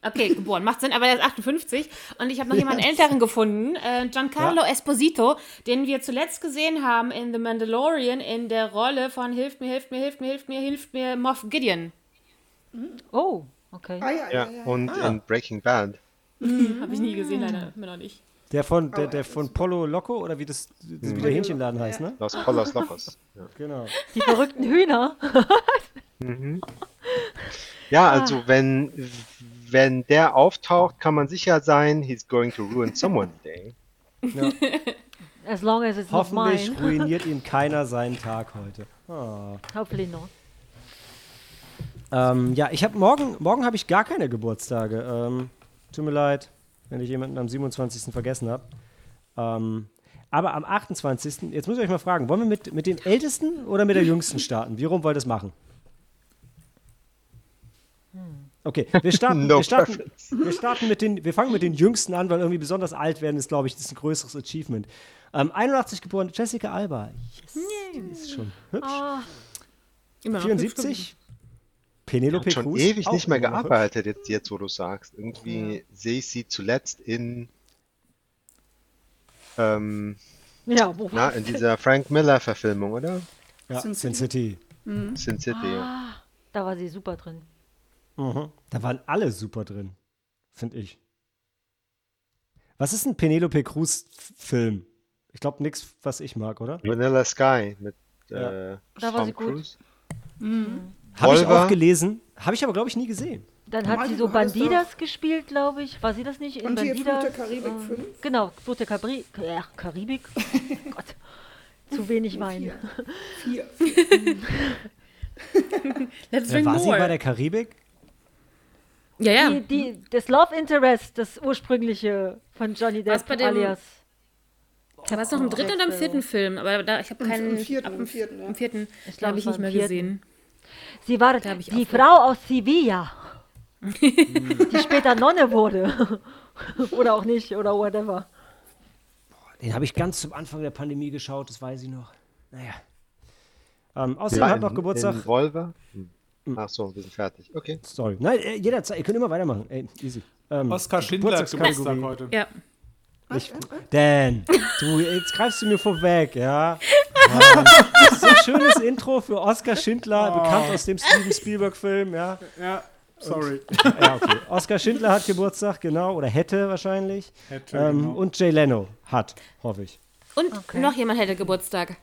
[SPEAKER 6] Okay, geboren, macht Sinn, aber er ist 58. Und ich habe noch jemanden älteren gefunden, äh, Giancarlo ja. Esposito, den wir zuletzt gesehen haben in The Mandalorian in der Rolle von Hilft mir, hilft mir, hilft mir, hilft mir, hilft mir, Moff Gideon.
[SPEAKER 4] Oh, okay.
[SPEAKER 2] Ah, ja, ja, ja, und ah. in Breaking Bad.
[SPEAKER 6] Mhm. Habe ich nie gesehen, leider immer noch nicht.
[SPEAKER 1] Der von, der, der von Polo Loco oder wie das wie der Hähnchenladen heißt, ne?
[SPEAKER 2] Los Polos Locos.
[SPEAKER 1] Ja. Genau.
[SPEAKER 4] Die verrückten Hühner.
[SPEAKER 2] mhm. Ja, also wenn, wenn der auftaucht, kann man sicher sein, he's going to ruin someone's day.
[SPEAKER 4] Ja. As long as it's
[SPEAKER 1] Hoffentlich
[SPEAKER 4] not
[SPEAKER 1] mine. ruiniert ihm keiner seinen Tag heute. Oh.
[SPEAKER 4] Hopefully not.
[SPEAKER 1] Ähm, ja, ich habe morgen, morgen habe ich gar keine Geburtstage. Ähm, tut mir leid, wenn ich jemanden am 27. vergessen habe. Ähm, aber am 28. Jetzt muss ich euch mal fragen, wollen wir mit, mit dem Ältesten oder mit der Jüngsten starten? Wie rum wollt ihr das machen? Okay, wir starten, no wir, starten, wir starten mit den, wir fangen mit den Jüngsten an, weil irgendwie besonders alt werden ist, glaube ich, das ist ein größeres Achievement. Ähm, 81 geboren, Jessica Alba. Yes, die ist schon hübsch. Oh. 74, Penelope
[SPEAKER 2] schon
[SPEAKER 1] Cruz
[SPEAKER 2] ewig nicht mehr gearbeitet, jetzt, jetzt wo du sagst. Irgendwie ja. sehe ich sie zuletzt in ähm,
[SPEAKER 4] ja, wo
[SPEAKER 2] na, in dieser Frank Miller-Verfilmung, oder?
[SPEAKER 1] Ja, Sin City.
[SPEAKER 2] Mhm. Sin City,
[SPEAKER 4] ah, Da war sie super drin.
[SPEAKER 1] Mhm. Da waren alle super drin, finde ich. Was ist ein Penelope Cruz-Film? Ich glaube, nichts, was ich mag, oder?
[SPEAKER 2] Vanilla Sky mit
[SPEAKER 1] Ja.
[SPEAKER 2] äh,
[SPEAKER 4] Da war sie
[SPEAKER 2] Tom
[SPEAKER 4] gut.
[SPEAKER 2] Cruise.
[SPEAKER 1] Habe ich auch gelesen, habe ich aber, glaube ich, nie gesehen.
[SPEAKER 4] Dann hat sie
[SPEAKER 3] du
[SPEAKER 4] so Bandidas gespielt, glaube ich. War sie das nicht? In
[SPEAKER 3] Und hier
[SPEAKER 4] Bandidas?
[SPEAKER 3] Flut der Karibik
[SPEAKER 4] äh,
[SPEAKER 3] 5.
[SPEAKER 4] Genau, Flut der Kabri ja, Karibik. Gott, zu wenig Wein.
[SPEAKER 3] Vier.
[SPEAKER 6] Let's
[SPEAKER 1] Ja,
[SPEAKER 6] drink
[SPEAKER 1] war sie
[SPEAKER 6] more.
[SPEAKER 1] bei der Karibik?
[SPEAKER 6] Ja, ja.
[SPEAKER 4] Die, die, das Love Interest, das ursprüngliche von Johnny
[SPEAKER 6] Was
[SPEAKER 4] Depp
[SPEAKER 6] bei dem-
[SPEAKER 4] alias.
[SPEAKER 6] Da war es noch im dritten oder im vierten Film, aber da, ich habe keinen.
[SPEAKER 3] im vierten,
[SPEAKER 6] ab
[SPEAKER 3] im vierten, ja.
[SPEAKER 6] Im vierten,
[SPEAKER 4] Ich
[SPEAKER 6] da
[SPEAKER 4] glaub,
[SPEAKER 6] habe
[SPEAKER 4] es
[SPEAKER 6] ich nicht mehr
[SPEAKER 4] vierten.
[SPEAKER 6] gesehen.
[SPEAKER 4] Sie war
[SPEAKER 6] Da hab ich
[SPEAKER 4] die Frau aus Sevilla, die später Nonne wurde. oder auch nicht, oder whatever.
[SPEAKER 1] Den habe ich ganz zum Anfang der Pandemie geschaut, das weiß ich noch. Naja. Ähm, außerdem
[SPEAKER 2] Ja,
[SPEAKER 1] hat noch Geburtstag.
[SPEAKER 2] In Volver. Hm. Ach so, wir sind fertig. Okay.
[SPEAKER 1] Sorry. Nein, äh, jederzeit. Ihr könnt immer weitermachen. Ey, easy. Ähm,
[SPEAKER 5] Oskar Schindler hat Geburtstag heute.
[SPEAKER 6] Ja.
[SPEAKER 1] Ich, Dan, du, jetzt greifst du mir vorweg, ja. ist so ein schönes Intro für Oskar Schindler, bekannt aus dem Steven Spielberg-Film, ja.
[SPEAKER 5] Ja, sorry.
[SPEAKER 1] Ja, okay. Oskar Schindler hat Geburtstag, genau, oder hätte wahrscheinlich.
[SPEAKER 5] Hätte,
[SPEAKER 1] ähm,
[SPEAKER 5] genau.
[SPEAKER 1] Und Jay Leno hat, hoffe ich.
[SPEAKER 6] Und noch jemand hätte Geburtstag.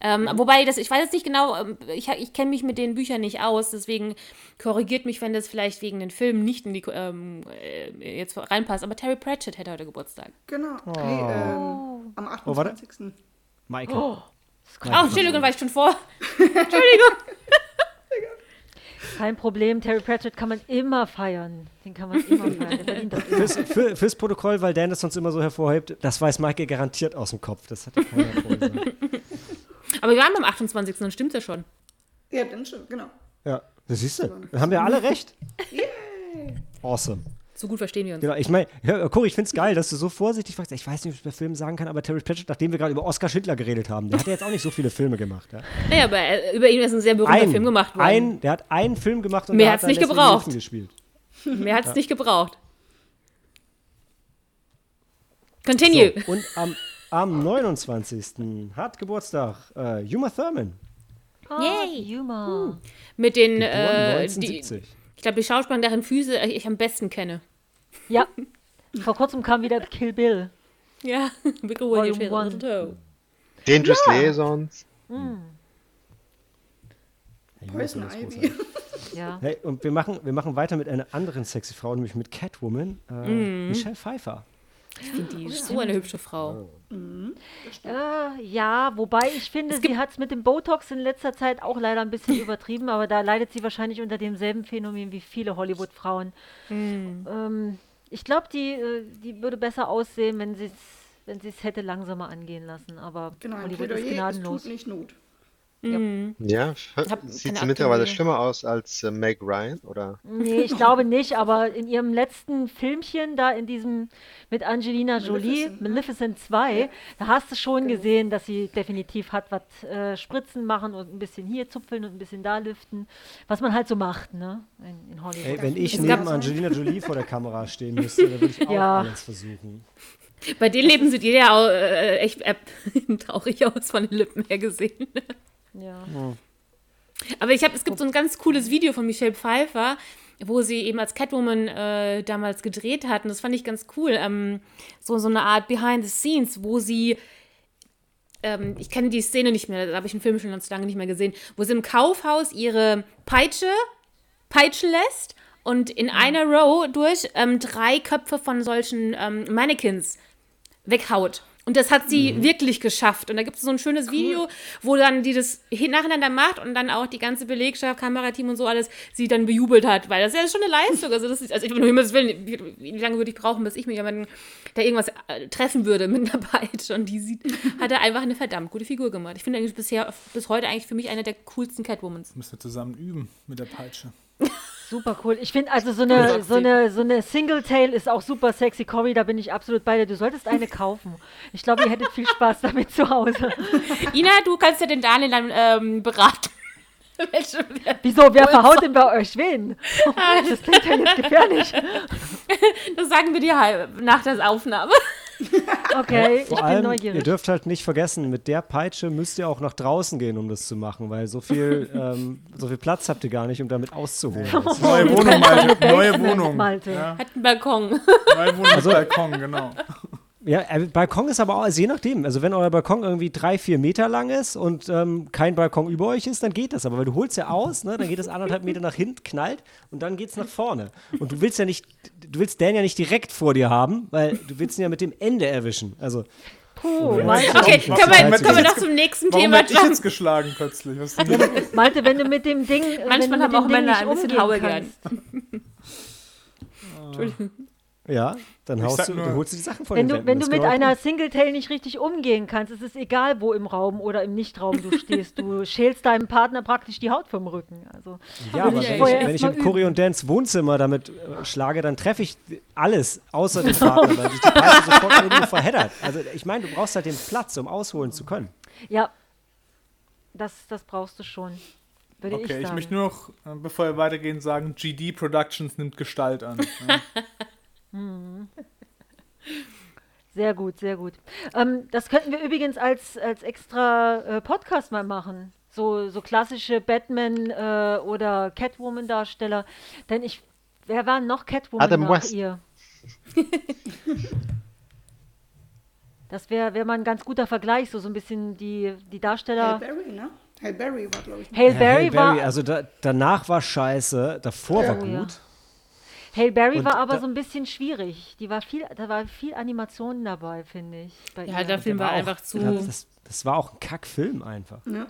[SPEAKER 6] Ähm, wobei, das, ich weiß jetzt nicht genau, ähm, ich, ich kenne mich mit den Büchern nicht aus, deswegen korrigiert mich, wenn das vielleicht wegen den Filmen nicht in die, ähm, äh, jetzt reinpasst. Aber Terry Pratchett hätte heute Geburtstag.
[SPEAKER 3] Genau. Nee, ähm, am
[SPEAKER 1] Oh, warte.
[SPEAKER 3] 28.
[SPEAKER 1] Michael.
[SPEAKER 6] Oh, Entschuldigung, war ich schon vor. Entschuldigung.
[SPEAKER 4] Kein Problem, Terry Pratchett kann man immer feiern. Den kann man immer feiern.
[SPEAKER 1] Fürs, für, fürs Protokoll, weil Dan das sonst immer so hervorhebt, das weiß Michael garantiert aus dem Kopf. Das hat ja keiner vorher gesagt.
[SPEAKER 6] Aber wir waren beim 28. Dann stimmt ja schon.
[SPEAKER 3] Ja, dann schon, genau.
[SPEAKER 1] Ja, das siehst du. Dann haben wir alle recht. Awesome.
[SPEAKER 6] So gut verstehen wir uns.
[SPEAKER 1] Genau, ich meine, ja, Cory, ich finde es geil, dass du so vorsichtig fragst. Ich weiß nicht, ob ich bei Filmen sagen kann, aber Terry Pratchett, nachdem wir gerade über Oskar Schindler geredet haben, der hat ja jetzt auch nicht so viele Filme gemacht. Ja?
[SPEAKER 6] Naja, aber äh, über ihn ist ein sehr berühmter Film gemacht worden.
[SPEAKER 1] Ein, der hat einen Film gemacht und
[SPEAKER 6] Mehr
[SPEAKER 1] hat dann
[SPEAKER 6] nicht gebraucht.
[SPEAKER 1] Gespielt.
[SPEAKER 6] Mehr hat es nicht gebraucht. Continue.
[SPEAKER 1] So, und am, am 29. hat Geburtstag äh, Uma Thurman.
[SPEAKER 6] Yay.
[SPEAKER 4] Humor.
[SPEAKER 6] Mit den, äh, die,
[SPEAKER 1] 1970.
[SPEAKER 6] ich glaube, die Schauspielerin, deren Füße ich am besten kenne.
[SPEAKER 4] Ja. Vor kurzem kam wieder Kill Bill.
[SPEAKER 6] Ja, Big William
[SPEAKER 4] one.
[SPEAKER 6] Toe.
[SPEAKER 2] Dangerous Liaisons.
[SPEAKER 1] Hey,
[SPEAKER 3] Poison
[SPEAKER 1] Uma Thurman ist
[SPEAKER 3] Ivy.
[SPEAKER 4] Ja.
[SPEAKER 1] Hey, und wir machen, wir machen weiter mit einer anderen sexy Frau, nämlich mit Catwoman, äh,
[SPEAKER 6] Mhm.
[SPEAKER 1] Michelle Pfeiffer.
[SPEAKER 6] Ich finde die so eine hübsche Frau.
[SPEAKER 4] Äh, ja, wobei ich finde, sie hat es mit dem Botox in letzter Zeit auch leider ein bisschen übertrieben, aber da leidet sie wahrscheinlich unter demselben Phänomen wie viele Hollywood-Frauen. Ähm, ich glaube, die, äh, die würde besser aussehen, wenn sie es wenn sie es hätte langsamer angehen lassen, aber
[SPEAKER 3] Genau,
[SPEAKER 4] Hollywood ist
[SPEAKER 3] Plädoyer, es
[SPEAKER 4] gnadenlos.
[SPEAKER 3] tut nicht Not.
[SPEAKER 2] Ja,
[SPEAKER 6] Hab
[SPEAKER 2] sieht sie mittlerweile schlimmer aus als äh, Meg Ryan, oder?
[SPEAKER 4] Nee, ich glaube nicht, aber in ihrem letzten Filmchen da in diesem mit Angelina Jolie,
[SPEAKER 3] Maleficent,
[SPEAKER 4] Maleficent 2, da hast du schon gesehen, dass sie definitiv hat was äh, Spritzen machen und ein bisschen hier zupfeln und ein bisschen da lüften, was man halt so macht, ne, in, in Hollywood.
[SPEAKER 1] Ey, wenn ich
[SPEAKER 6] Es
[SPEAKER 1] neben Angelina Jolie vor der Kamera stehen müsste, dann würde ich auch
[SPEAKER 4] Ja.
[SPEAKER 1] alles versuchen.
[SPEAKER 6] Bei den Leben sieht jeder auch, äh, echt äh, traurig aus von den Lippen her gesehen.
[SPEAKER 4] Ja.
[SPEAKER 6] Aber ich habe, es gibt so ein ganz cooles Video von Michelle Pfeiffer, wo sie eben als Catwoman äh, damals gedreht hat. Und das fand ich ganz cool. Ähm, so, so eine Art Behind the Scenes, wo sie. Ähm, ich kenne die Szene nicht mehr, da habe ich einen Film schon ganz lange nicht mehr gesehen, wo sie im Kaufhaus ihre Peitsche peitschen lässt und in einer Row durch ähm, drei Köpfe von solchen ähm, Mannequins weghaut. Und das hat sie wirklich geschafft. Und da gibt es so ein schönes Video, wo dann die das nacheinander macht und dann auch die ganze Belegschaft, Kamerateam und so alles sie dann bejubelt hat, weil das ist ja schon eine Leistung. Also, das ist, also ich nur Himmels Willen, wie, wie lange würde ich brauchen, bis ich mir jemanden, der irgendwas äh, treffen würde mit einer Peitsche und die sieht, hat er einfach eine verdammt gute Figur gemacht. Ich finde eigentlich bisher, bis heute eigentlich für mich eine der coolsten Catwomans.
[SPEAKER 5] Müssen wir zusammen üben mit der Peitsche.
[SPEAKER 4] Super cool. Ich finde also so eine, so eine, so eine Single-Tail ist auch super sexy. Cory, da bin ich absolut bei dir. Du solltest eine kaufen. Ich glaube, ihr hättet viel Spaß damit zu Hause.
[SPEAKER 6] Ina, du kannst ja den Daniel dann ähm, beraten. Welche,
[SPEAKER 4] Wieso? Wer verhaut denn bei euch wen? Das klingt ja jetzt gefährlich.
[SPEAKER 6] das sagen wir dir halb nach der Aufnahme.
[SPEAKER 4] Okay,
[SPEAKER 1] Vor
[SPEAKER 4] ich bin
[SPEAKER 1] allem, ihr
[SPEAKER 4] neugierig.
[SPEAKER 1] dürft halt nicht vergessen, mit der Peitsche müsst ihr auch nach draußen gehen, um das zu machen, weil so viel, ähm, so viel Platz habt ihr gar nicht, um damit auszuholen. Das-
[SPEAKER 5] Neue Wohnung, Malte. Neue Wohnung.
[SPEAKER 4] Malte.
[SPEAKER 5] Ja,
[SPEAKER 6] Hat einen Balkon.
[SPEAKER 5] neue Wohnung also, Balkon, genau.
[SPEAKER 1] Ja, äh, Balkon ist aber auch, also je nachdem, also wenn euer Balkon irgendwie drei, vier Meter lang ist und ähm, kein Balkon über euch ist, dann geht das. Aber weil du holst ja aus, ne, dann geht es anderthalb Meter nach hinten, knallt und dann geht es nach vorne. Und du willst ja nicht, du willst Dan ja nicht direkt vor dir haben, weil du willst ihn ja mit dem Ende erwischen. Also
[SPEAKER 4] Puh, Malte,
[SPEAKER 6] Okay, können wir, können wir noch zum nächsten
[SPEAKER 5] Warum
[SPEAKER 6] Thema
[SPEAKER 5] werde ich
[SPEAKER 6] jumpen?
[SPEAKER 5] jetzt geschlagen plötzlich?
[SPEAKER 4] Malte, wenn du mit dem Ding,
[SPEAKER 6] Manchmal haben auch Männer ein bisschen Haue gern.
[SPEAKER 4] kannst,
[SPEAKER 1] ja, dann,
[SPEAKER 5] Ich
[SPEAKER 1] haust du,
[SPEAKER 5] nur-
[SPEAKER 1] holst du die Sachen von
[SPEAKER 4] wenn
[SPEAKER 1] den
[SPEAKER 4] du, wenn du mit
[SPEAKER 1] der
[SPEAKER 4] einer. Singletail nicht richtig umgehen kannst, ist es egal, wo im Raum oder im Nichtraum du stehst. Du schälst deinem Partner praktisch die Haut vom Rücken. Also,
[SPEAKER 1] Ja, aber
[SPEAKER 4] würde ich
[SPEAKER 1] wenn ich, wenn ich im Cory und Dans Wohnzimmer damit äh, schlage, dann treffe ich alles außer den Partner, weil sich die Peitsche sofort irgendwo verheddert. Also ich meine, du brauchst halt den Platz, um ausholen zu können.
[SPEAKER 4] Ja, das, das brauchst du schon. Würde ich
[SPEAKER 5] Okay,
[SPEAKER 4] sagen.
[SPEAKER 5] ich möchte nur noch, äh, bevor wir weitergehen, sagen, GD Productions nimmt Gestalt an. Ja.
[SPEAKER 4] Sehr gut, sehr gut. Ähm, das könnten wir übrigens als, als extra äh, Podcast mal machen. So, so klassische Batman äh, oder Catwoman-Darsteller. Denn ich, wer war noch Catwoman
[SPEAKER 2] Adam
[SPEAKER 4] nach
[SPEAKER 2] West.
[SPEAKER 4] ihr? Das wäre wär mal ein ganz guter Vergleich, so, so ein bisschen die, die Darsteller.
[SPEAKER 3] Halle Berry, ne? Halle Berry war, glaube ich.
[SPEAKER 4] Hale
[SPEAKER 1] Ja,
[SPEAKER 4] Berry
[SPEAKER 1] Halle
[SPEAKER 4] war,
[SPEAKER 1] also da, danach war scheiße, davor war
[SPEAKER 4] Oh, ja. Hale Berry
[SPEAKER 1] Und
[SPEAKER 4] war aber
[SPEAKER 1] da-
[SPEAKER 4] so ein bisschen schwierig. Die war viel, da war viel Animation dabei, finde ich. Bei
[SPEAKER 6] Ja,
[SPEAKER 4] ihr.
[SPEAKER 6] der Film war
[SPEAKER 1] auch-
[SPEAKER 6] einfach zu.
[SPEAKER 1] Das, das, war auch ein Kackfilm einfach.
[SPEAKER 3] Ja.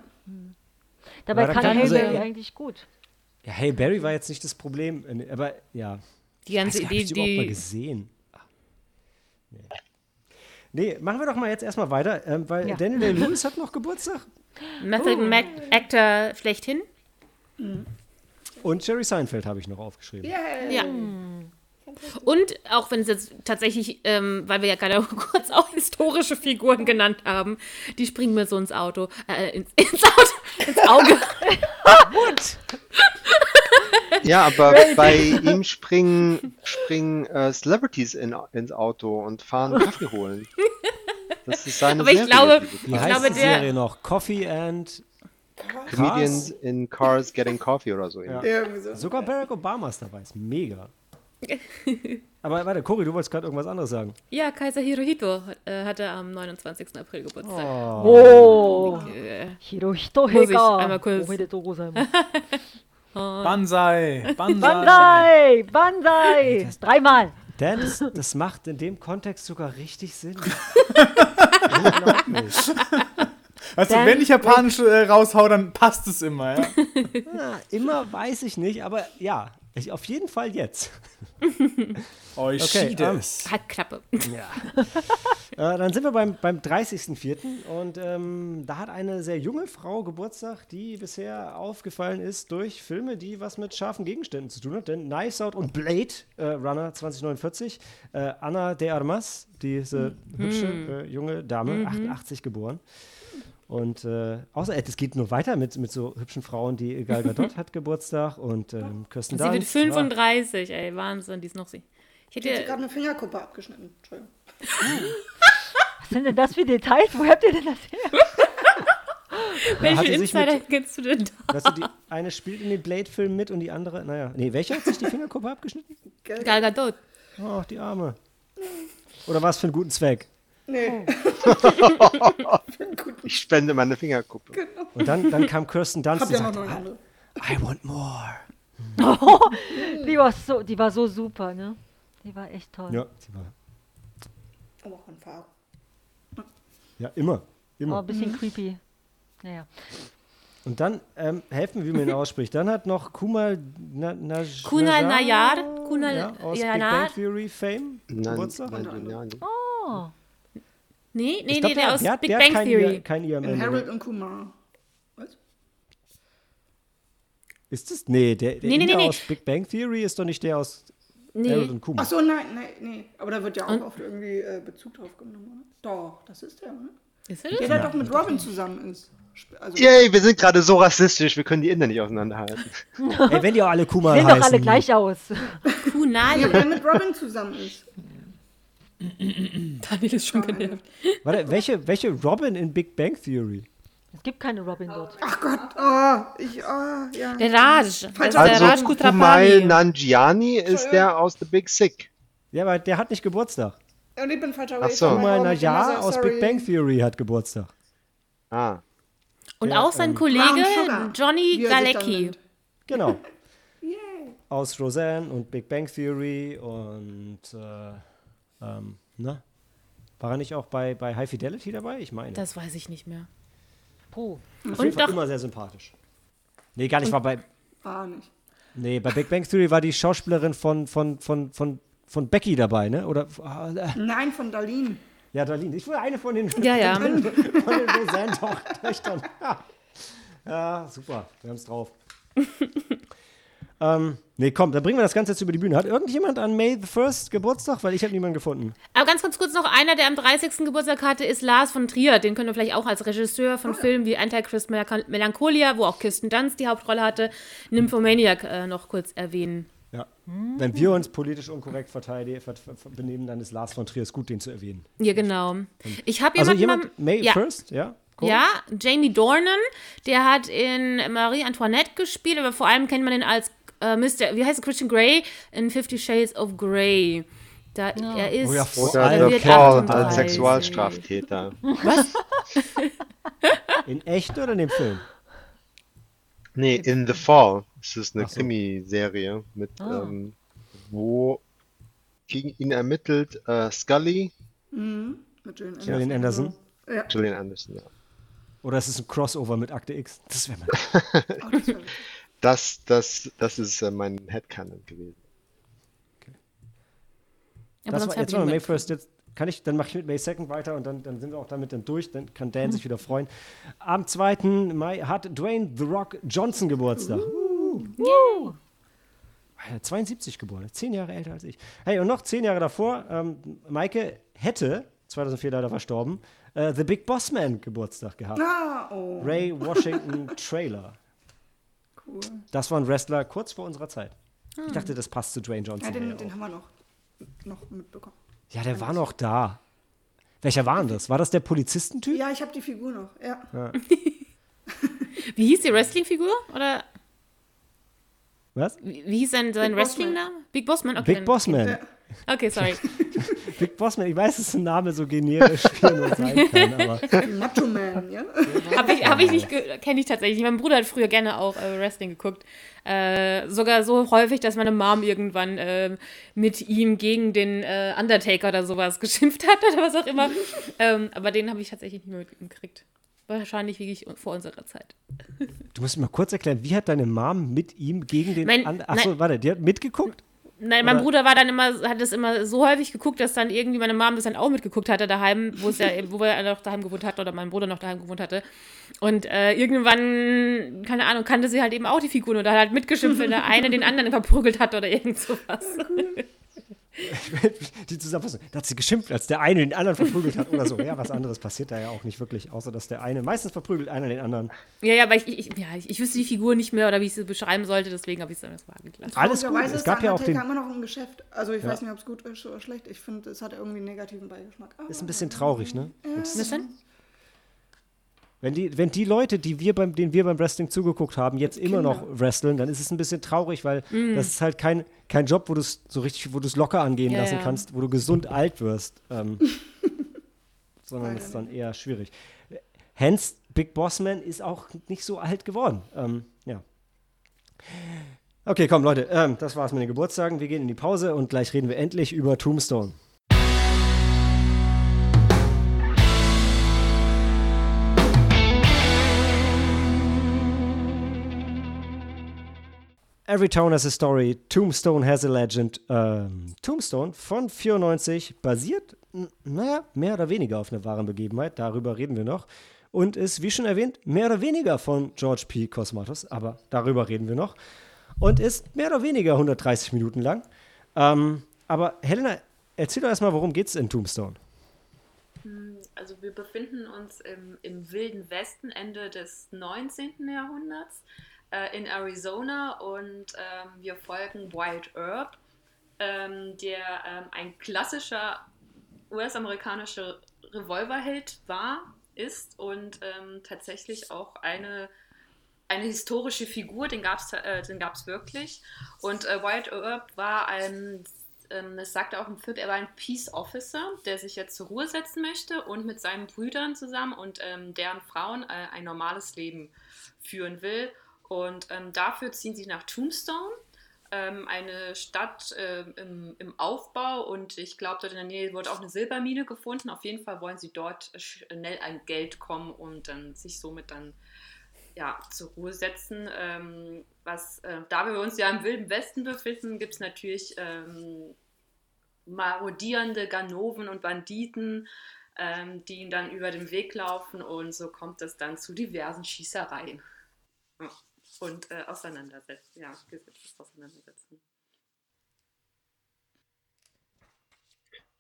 [SPEAKER 4] Dabei
[SPEAKER 1] aber da
[SPEAKER 4] kann
[SPEAKER 1] also,
[SPEAKER 4] Berry eigentlich gut.
[SPEAKER 1] Ja, hey, Barry war jetzt nicht das Problem, aber ja.
[SPEAKER 6] Die ganze Idee,
[SPEAKER 1] die überhaupt mal gesehen. Ah. Nee. nee, machen wir doch mal jetzt erstmal weiter, ähm, weil
[SPEAKER 4] Ja.
[SPEAKER 1] Daniel Day-Lewis hat noch Geburtstag
[SPEAKER 6] Method Mac Actor schlechthin.
[SPEAKER 1] Und Jerry Seinfeld habe ich noch aufgeschrieben.
[SPEAKER 3] Yeah.
[SPEAKER 6] Ja. Und auch wenn es jetzt tatsächlich, ähm, weil wir ja gerade kurz auch historische Figuren genannt haben, die springen mir so ins Auto, äh, ins, ins Auto, ins Auge.
[SPEAKER 2] Ja, aber bei ihm springen, springen äh, Celebrities in, ins Auto und fahren Kaffee holen. Das ist seine
[SPEAKER 6] Aber ich
[SPEAKER 2] Serie,
[SPEAKER 6] glaube,
[SPEAKER 1] Wie
[SPEAKER 6] Ich
[SPEAKER 1] heißt
[SPEAKER 6] glaube,
[SPEAKER 1] die
[SPEAKER 6] der-
[SPEAKER 1] Serie noch? Coffee and
[SPEAKER 2] Comedians in Cars Getting Coffee oder so.
[SPEAKER 1] Ja.
[SPEAKER 3] Irgendwie so.
[SPEAKER 1] Sogar Barack Obama ist dabei. Ist mega. Aber warte, Cory, du wolltest gerade irgendwas anderes sagen.
[SPEAKER 6] Ja, Kaiser Hirohito äh, hatte am 29. April Geburtstag.
[SPEAKER 4] Oh,
[SPEAKER 6] Äh,
[SPEAKER 4] Hirohito
[SPEAKER 6] Muss ich einmal kurz-
[SPEAKER 5] Banzai, Banzai.
[SPEAKER 4] Banzai, Banzai. Dreimal.
[SPEAKER 1] Dan, das, das macht in dem Kontext sogar richtig Sinn. Unglaublich.
[SPEAKER 5] Weißt du,
[SPEAKER 4] Dan-
[SPEAKER 5] wenn ich Japanisch äh, raushau, dann passt es immer, ja?
[SPEAKER 1] Ja, immer weiß ich nicht, aber ja, ich, auf jeden Fall jetzt.
[SPEAKER 5] Euch
[SPEAKER 1] Okay, ähm,
[SPEAKER 5] es.
[SPEAKER 6] halt Klappe.
[SPEAKER 1] Ja. äh, dann sind wir beim, beim 30.04. und ähm, da hat eine sehr junge Frau Geburtstag, die bisher aufgefallen ist durch Filme, die was mit scharfen Gegenständen zu tun hat. Denn Knives Out und Blade äh, Runner 2049, äh, Anna de Armas, diese hübsche äh, junge Dame, 88 geboren. Und äh, außer, äh, es geht nur weiter mit, mit so hübschen Frauen, die Gal Gadot hat Geburtstag und ähm, Kirsten
[SPEAKER 6] Sie wird
[SPEAKER 1] Dunst.
[SPEAKER 6] 35, ey, Wahnsinn, die ist noch sie. Ich
[SPEAKER 3] hätte gerade eine Fingerkuppe abgeschnitten. Entschuldigung.
[SPEAKER 4] Was sind denn das für Details? Wo habt ihr denn das her?
[SPEAKER 6] welche
[SPEAKER 1] mit-
[SPEAKER 6] Insider kennst du denn da?
[SPEAKER 1] Weißt du, die eine spielt in den Blade-Filmen mit und die andere, naja. Nee, welche hat sich die Fingerkuppe abgeschnitten?
[SPEAKER 6] Gal Gadot.
[SPEAKER 1] Ach, die Arme. Oder war es für einen guten Zweck?
[SPEAKER 3] Nee.
[SPEAKER 2] Ich spende meine Fingerkuppe.
[SPEAKER 1] Und dann, dann kam Kirsten Dunst und
[SPEAKER 3] ja noch
[SPEAKER 1] sagte,
[SPEAKER 3] andere.
[SPEAKER 1] I want more.
[SPEAKER 4] Die war so, die war so super, ne? Die war echt toll.
[SPEAKER 1] Ja, sie war,
[SPEAKER 3] Aber auch in Farbe.
[SPEAKER 1] ja immer.
[SPEAKER 4] Oh,
[SPEAKER 1] immer.
[SPEAKER 4] ein bisschen creepy. Naja.
[SPEAKER 1] Und dann, ähm, helfen, wie man ihn ausspricht. Dann hat noch Kumal Na, Na,
[SPEAKER 6] Kunal
[SPEAKER 1] Najar,
[SPEAKER 6] Nayar, Kunal
[SPEAKER 1] ja, aus Big
[SPEAKER 6] Nayar.
[SPEAKER 1] Bang Theory Fame
[SPEAKER 2] Nein,
[SPEAKER 1] Geburtstag.
[SPEAKER 2] nein, nein, nein.
[SPEAKER 4] Oh,
[SPEAKER 6] Nee, nee,
[SPEAKER 1] Ich glaub,
[SPEAKER 6] nee, der aus
[SPEAKER 1] der hat-
[SPEAKER 6] Big
[SPEAKER 1] der hat
[SPEAKER 6] Bang
[SPEAKER 1] kein
[SPEAKER 6] Theory.
[SPEAKER 1] Kein
[SPEAKER 3] In
[SPEAKER 1] Ende.
[SPEAKER 3] Harold und Kumar. Was?
[SPEAKER 1] Ist es? Nee, der, der
[SPEAKER 6] Nee, nee, nee, nee.
[SPEAKER 1] aus Big Bang Theory ist doch nicht der aus
[SPEAKER 6] Nee.
[SPEAKER 1] Harold und Kumar.
[SPEAKER 3] Ach so, nein, nein, nee. Aber da wird ja auch
[SPEAKER 6] Und?
[SPEAKER 3] oft irgendwie äh, Bezug drauf genommen, oder? Doch, das ist der, oder?
[SPEAKER 6] Ist er
[SPEAKER 3] Der,
[SPEAKER 6] das?
[SPEAKER 3] der doch mit Robin zusammen ist. Also,
[SPEAKER 2] Yay, wir sind gerade so rassistisch, wir können die Inder nicht auseinanderhalten.
[SPEAKER 1] Ey, wenn die auch alle Kumar
[SPEAKER 4] sehen
[SPEAKER 1] heißen.
[SPEAKER 4] doch alle gleich aus.
[SPEAKER 3] ja,
[SPEAKER 6] Kunal.
[SPEAKER 3] der mit Robin zusammen ist.
[SPEAKER 6] Daniel ist schon genervt.
[SPEAKER 1] Warte, welche, welche Robin in Big Bang Theory?
[SPEAKER 4] Es gibt keine Robin dort.
[SPEAKER 3] Ach Gott, oh, ich, oh, ja.
[SPEAKER 6] Der Raj. Das ist der
[SPEAKER 2] Also
[SPEAKER 6] Raj
[SPEAKER 2] Kumail
[SPEAKER 6] Kutrapali.
[SPEAKER 2] Nanjiani ist der aus The Big Sick.
[SPEAKER 1] Ja, aber der hat nicht Geburtstag.
[SPEAKER 3] Und ich bin falscher
[SPEAKER 2] Ach so.
[SPEAKER 1] Najjar
[SPEAKER 3] sag,
[SPEAKER 1] aus
[SPEAKER 3] sorry.
[SPEAKER 1] Big Bang Theory hat Geburtstag.
[SPEAKER 2] Ah.
[SPEAKER 6] Und
[SPEAKER 1] Der,
[SPEAKER 6] auch sein
[SPEAKER 1] ähm,
[SPEAKER 6] Kollege Johnny Galecki.
[SPEAKER 1] Genau. Aus Roseanne und Big Bang Theory und äh, ähm, ne? War er nicht auch bei, bei High Fidelity dabei? Ich meine.
[SPEAKER 6] Das weiß ich nicht mehr.
[SPEAKER 4] Puh.
[SPEAKER 1] Auf jeden
[SPEAKER 6] Und
[SPEAKER 1] Fall
[SPEAKER 6] doch,
[SPEAKER 1] immer sehr sympathisch. Nee, gar nicht. War bei,
[SPEAKER 3] Ah, nicht.
[SPEAKER 1] nee, bei Big Bang Theory war die Schauspielerin von, von, von, von, von Becky dabei, ne? Oder, äh,
[SPEAKER 3] Nein, von Darlene.
[SPEAKER 1] ja, Darlene. Ich war eine von den,
[SPEAKER 6] ja, ja.
[SPEAKER 1] von den Roseanne-Töchtern. Ja. ja, super. Wir haben es drauf. ähm, nee, komm, dann bringen wir das Ganze jetzt über die Bühne. Hat irgendjemand an May the 1st Geburtstag? Weil ich habe niemanden gefunden.
[SPEAKER 6] Aber ganz, ganz kurz noch einer, der am 30. Geburtstag hatte, ist Lars von Trier. Den können wir vielleicht auch als Regisseur von Filmen wie Antichrist Melanch- Melancholia, wo auch Kirsten Dunst die Hauptrolle hatte, Nymphomaniac äh, noch kurz erwähnen.
[SPEAKER 1] Ja. Wenn wir uns politisch unkorrekt verteidigen, ver ver benehmen, dann ist Lars von Trier es gut, den zu erwähnen.
[SPEAKER 6] Ja, genau. Ich habe
[SPEAKER 1] Also jemand, May
[SPEAKER 6] ja.
[SPEAKER 1] 1st, ja? Cool.
[SPEAKER 6] Ja, Jamie Dornan, der hat in Marie Antoinette gespielt, aber vor allem kennt man ihn als äh, Mr. Wie heißt er? Christian Grey in Fifty Shades of Grey. Da, Er ist
[SPEAKER 1] Oh ja, vor
[SPEAKER 6] er
[SPEAKER 2] The
[SPEAKER 6] wird
[SPEAKER 2] Fall
[SPEAKER 6] 38.
[SPEAKER 2] als Sexualstraftäter.
[SPEAKER 1] In echt oder in dem Film?
[SPEAKER 2] Nee, In the Fall. Das ist eine
[SPEAKER 1] so.
[SPEAKER 2] Krimiserie, mit,
[SPEAKER 4] Ah.
[SPEAKER 2] ähm, wo gegen ihn ermittelt äh, Scully,
[SPEAKER 3] Mhm. Mit Jane
[SPEAKER 1] Gillian Anderson?
[SPEAKER 3] Ja,
[SPEAKER 2] Gillian Anderson, ja.
[SPEAKER 1] Oder ist es ein Crossover mit Akte X? Das wäre mal.
[SPEAKER 3] oh, das war
[SPEAKER 2] Das, das, das ist äh, mein Headcanon gewesen.
[SPEAKER 6] Aber
[SPEAKER 1] Das war jetzt mal May 1st. Jetzt kann ich, dann mache ich mit May 2nd weiter und dann, dann sind wir auch damit dann durch. Dann kann Dan sich wieder freuen. Am 2. Mai hat Dwayne The Rock Johnson Geburtstag. Uh. Ist 72 geboren, zehn Jahre älter als ich. Hey, und noch zehn Jahre davor, ähm, Maike hätte, 2004 leider verstorben, äh, The Big Boss Man Geburtstag gehabt.
[SPEAKER 3] Ah, oh,
[SPEAKER 1] Ray Washington Trailer.
[SPEAKER 3] Cool.
[SPEAKER 1] Das war ein Wrestler kurz vor unserer Zeit. Ich dachte, das passt zu Dwayne
[SPEAKER 3] Ja,
[SPEAKER 1] Johnson.
[SPEAKER 3] den,
[SPEAKER 1] ja,
[SPEAKER 3] den
[SPEAKER 1] auch.
[SPEAKER 3] haben wir noch, noch mitbekommen.
[SPEAKER 1] ja, der war noch da. Welcher war denn das? War das der Polizistentyp?
[SPEAKER 3] Ja, ich habe die Figur noch. Ja.
[SPEAKER 6] Wie hieß die Wrestling-Figur? Oder
[SPEAKER 1] Was?
[SPEAKER 6] wie wie hieß sein, sein
[SPEAKER 3] Big Boss
[SPEAKER 6] Wrestling-Name? Big Bossman? Okay,
[SPEAKER 1] Big
[SPEAKER 6] dann-
[SPEAKER 1] Boss Man.
[SPEAKER 3] Ja.
[SPEAKER 6] Okay, sorry.
[SPEAKER 1] Big Boss Man, ich weiß, dass ein Name so generisch hier nur sein kann, aber
[SPEAKER 3] Macho Man, ja?
[SPEAKER 6] Habe ich, hab ich nicht, kenne ich tatsächlich. Mein Bruder hat früher gerne auch äh, Wrestling geguckt. Äh, sogar so häufig, dass meine Mom irgendwann äh, mit ihm gegen den äh, Undertaker oder sowas geschimpft hat oder was auch immer. ähm, aber den habe ich tatsächlich nicht mehr mitgekriegt. Wahrscheinlich wirklich vor unserer Zeit.
[SPEAKER 1] du musst mir mal kurz erklären, wie hat deine Mom mit ihm gegen den
[SPEAKER 6] Mein-
[SPEAKER 1] An Achso, warte, die hat mitgeguckt?
[SPEAKER 6] Nein, mein
[SPEAKER 1] Oder-
[SPEAKER 6] Bruder war dann immer, hat es immer so häufig geguckt, dass dann irgendwie meine Mom das dann auch mitgeguckt hatte daheim, wo es ja, wo er noch daheim gewohnt hatte oder mein Bruder noch daheim gewohnt hatte. Und äh, irgendwann, keine Ahnung, kannte sie halt eben auch die Figuren oder hat halt mitgeschimpft, wenn der eine den anderen verprügelt hat oder irgend sowas.
[SPEAKER 1] Die Zusammenfassung. Da hat sie geschimpft, als der eine den anderen verprügelt hat oder so. Ja, was anderes passiert da ja auch nicht wirklich, außer dass der eine meistens verprügelt einer den anderen.
[SPEAKER 6] Ja, ja, aber ich, ich, ja, ich, ich wüsste die Figur nicht mehr oder wie ich sie beschreiben sollte, deswegen habe ich es dann erstmal gelassen.
[SPEAKER 1] Alles gut. Es gab ja auch den.
[SPEAKER 3] immer noch im Geschäft. Also ich
[SPEAKER 1] Ja.
[SPEAKER 3] weiß nicht, ob es gut ist oder schlecht. Ich finde, es hat irgendwie einen negativen Beigeschmack.
[SPEAKER 1] Ist ein bisschen traurig, ne?
[SPEAKER 6] Was denn?
[SPEAKER 1] Wenn die, wenn die Leute, die wir beim, denen wir beim Wrestling zugeguckt haben, jetzt immer noch wresteln, dann ist es ein bisschen traurig, weil das ist halt kein, kein Job, wo du es so richtig, wo du es locker angehen
[SPEAKER 6] Mm. Ja,
[SPEAKER 1] lassen
[SPEAKER 6] ja.
[SPEAKER 1] kannst, wo du gesund alt wirst. Ähm, sondern es ist dann eher schwierig. Hence, Big Boss Man ist auch nicht so alt geworden. Ähm, ja. Okay, komm, Leute, ähm, das war's mit den Geburtstagen. Wir gehen in die Pause und gleich reden wir endlich über Tombstone. Every Town has a Story, Tombstone has a Legend. Ähm, Tombstone von 94 basiert, naja, mehr oder weniger auf einer wahren Begebenheit, darüber reden wir noch. Und ist, wie schon erwähnt, mehr oder weniger von George P. Cosmatos, aber darüber reden wir noch. Und ist mehr oder weniger 130 Minuten lang. Ähm, aber Helena, erzähl doch erstmal, worum geht's in Tombstone?
[SPEAKER 7] Also wir befinden uns im, im wilden Westen Ende des 19. Jahrhunderts äh, in Arizona und ähm, wir folgen Wild Herb, ähm, der ähm, ein klassischer US-amerikanischer Revolverheld war, ist und ähm, tatsächlich auch eine, eine historische Figur, den gab es äh, wirklich. Und äh, Wyatt Earp war ein, ähm, das sagt er auch im Film, er war ein Peace Officer, der sich jetzt zur Ruhe setzen möchte und mit seinen Brüdern zusammen und ähm, deren Frauen äh, ein normales Leben führen will. Und ähm, dafür ziehen sie nach Tombstone ähm, eine Stadt äh, im, im, Aufbau und ich glaube, dort in der Nähe wurde auch eine Silbermine gefunden. Auf jeden Fall wollen sie dort schnell an Geld kommen und dann sich somit dann ja, zur Ruhe setzen. Ähm, was, äh, da wir uns ja im Wilden Westen befinden, gibt es natürlich ähm, marodierende Ganoven und Banditen, ähm, die ihnen dann über den Weg laufen und so kommt es dann zu diversen Schießereien. Ja und äh, auseinandersetzen, ja, gesetztes Auseinandersetzen.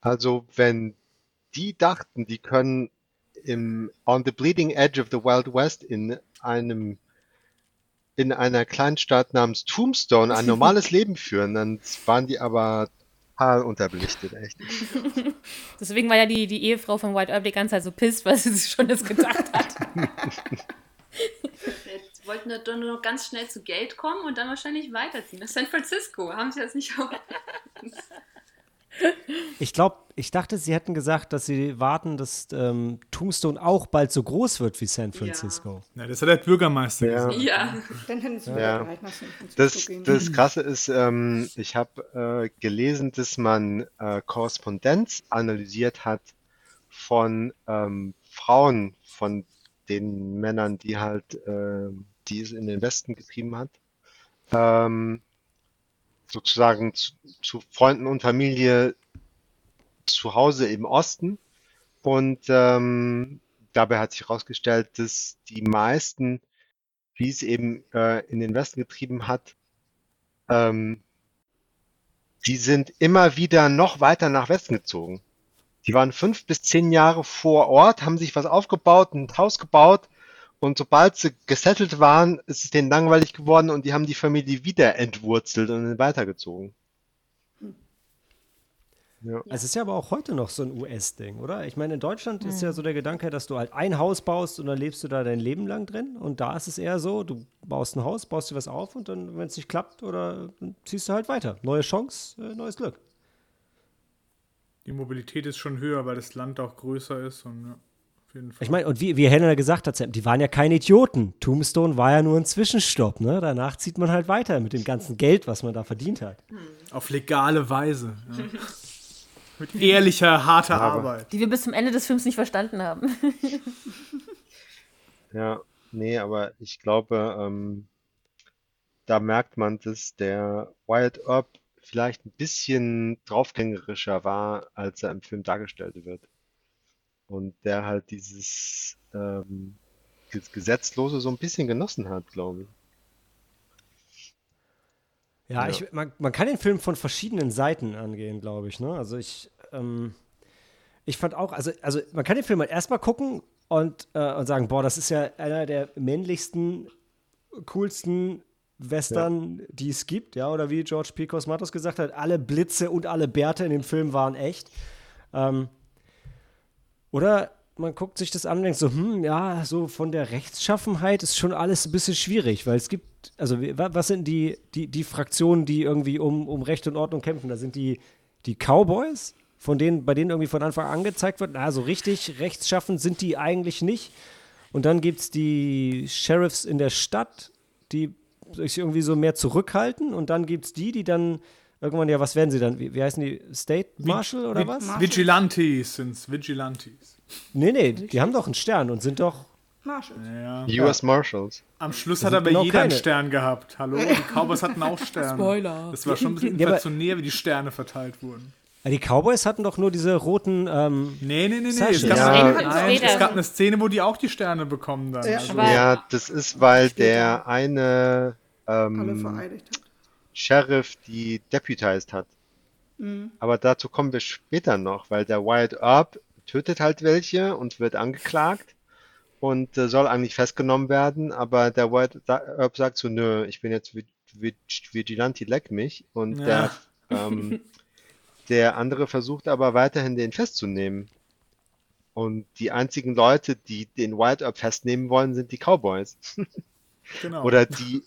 [SPEAKER 2] Also wenn die dachten, die können im on the bleeding edge of the Wild West in einem in einer Kleinstadt namens Tombstone ein normales Leben führen, dann waren die aber total unterbelichtet, echt.
[SPEAKER 6] Deswegen war ja die, die Ehefrau von White Earp die ganze Zeit so pisst, weil sie sich schon das gedacht hat.
[SPEAKER 7] wollten da nur noch ganz schnell zu Geld kommen und dann wahrscheinlich weiterziehen. Nach San Francisco haben sie das nicht auch.
[SPEAKER 1] Ich glaube, ich dachte, sie hätten gesagt, dass sie warten, dass ähm, Tombstone auch bald so groß wird wie San Francisco.
[SPEAKER 5] Ja, ja das hat der Bürgermeister
[SPEAKER 2] ja.
[SPEAKER 5] gesagt.
[SPEAKER 7] Ja.
[SPEAKER 3] Dann hätten sie
[SPEAKER 2] ja. bereit, nach San Francisco das, das Krasse ist, ähm, ich habe äh, gelesen, dass man äh, Korrespondenz analysiert hat von ähm, Frauen, von den Männern, die halt äh, die es in den Westen getrieben hat, ähm, sozusagen zu, zu, Freunden und Familie zu Hause im Osten. Und ähm, dabei hat sich herausgestellt, dass die meisten, wie es eben äh, in den Westen getrieben hat, ähm, die sind immer wieder noch weiter nach Westen gezogen. Die waren fünf bis zehn Jahre vor Ort, haben sich was aufgebaut, ein Haus gebaut, und sobald sie gesettelt waren, ist es denen langweilig geworden und die haben die Familie wieder entwurzelt und weitergezogen.
[SPEAKER 1] Ja. Es ist ja aber auch heute noch so ein US-Ding, oder? Ich meine, in Deutschland mhm. ist ja so der Gedanke, dass du halt ein Haus baust und dann lebst du da dein Leben lang drin. Und da ist es eher so, du baust ein Haus, baust dir was auf und dann, wenn es nicht klappt, oder ziehst du halt weiter. Neue Chance, äh, neues Glück.
[SPEAKER 5] Die Mobilität ist schon höher, weil das Land auch größer ist und ja.
[SPEAKER 1] Ich meine, und wie, wie Helena gesagt hat, die waren ja keine Idioten. Tombstone war ja nur ein Zwischenstopp. Ne? Danach zieht man halt weiter mit dem ganzen Geld, was man da verdient hat.
[SPEAKER 5] Auf legale Weise. Ja. mit ehrlicher, harter ja, Arbeit.
[SPEAKER 6] Die wir bis zum Ende des Films nicht verstanden haben.
[SPEAKER 2] ja, nee, aber ich glaube, ähm, da merkt man, dass der Wild Earp vielleicht ein bisschen draufgängerischer war, als er im Film dargestellt wird und der halt dieses ähm, Gesetzlose so ein bisschen genossen hat, glaube ich.
[SPEAKER 1] Ja, ja. Ich, man, man, kann den Film von verschiedenen Seiten angehen, glaube ich. Ne? Also ich, ähm, ich fand auch, also, also man kann den Film halt erstmal gucken und, äh, und sagen, boah, das ist ja einer der männlichsten, coolsten Western, ja. die es gibt, ja, oder wie George P. Cosmatos gesagt hat, alle Blitze und alle Bärte in dem Film waren echt. Ähm, oder man guckt sich das an und denkt so, hm, ja, so von der Rechtschaffenheit ist schon alles ein bisschen schwierig, weil es gibt, also was sind die, die, die Fraktionen, die irgendwie um, um Recht und Ordnung kämpfen? Da sind die, die Cowboys, von denen, bei denen irgendwie von Anfang an gezeigt wird, na, so richtig rechtschaffend sind die eigentlich nicht. Und dann gibt es die Sheriffs in der Stadt, die sich irgendwie so mehr zurückhalten. Und dann gibt es die, die dann irgendwann, ja, was werden sie dann? Wie, wie heißen die? State Marshal oder
[SPEAKER 5] Vi
[SPEAKER 1] was?
[SPEAKER 5] Vigilantes sind es, Vigilantes.
[SPEAKER 1] Nee, nee, die haben doch einen Stern und sind doch.
[SPEAKER 3] Marshals.
[SPEAKER 2] Ja. US Marshals.
[SPEAKER 5] Am Schluss hat aber genau jeder keine. einen Stern gehabt. Hallo, die Cowboys hatten auch Sterne.
[SPEAKER 6] Spoiler.
[SPEAKER 5] Das war schon ein bisschen inflationär, wie die Sterne verteilt wurden.
[SPEAKER 1] Die Cowboys hatten doch nur diese roten. Ähm,
[SPEAKER 5] nee, nee, nee, nee. Es gab, ja. nein, es gab eine Szene, wo die auch die Sterne bekommen dann.
[SPEAKER 2] Ja, also. ja das ist, weil der eine. Ähm, Alle vereidigt hat. Sheriff die deputized hat. Mhm. Aber dazu kommen wir später noch, weil der Wyatt Earp tötet halt welche und wird angeklagt und äh, soll eigentlich festgenommen werden, aber der Wyatt Earp sagt so, nö, ich bin jetzt Vigilante, leck mich. Und ja. der, ähm, der andere versucht aber weiterhin den festzunehmen. Und die einzigen Leute, die den Wild Earp festnehmen wollen, sind die Cowboys.
[SPEAKER 5] Genau.
[SPEAKER 2] Oder die,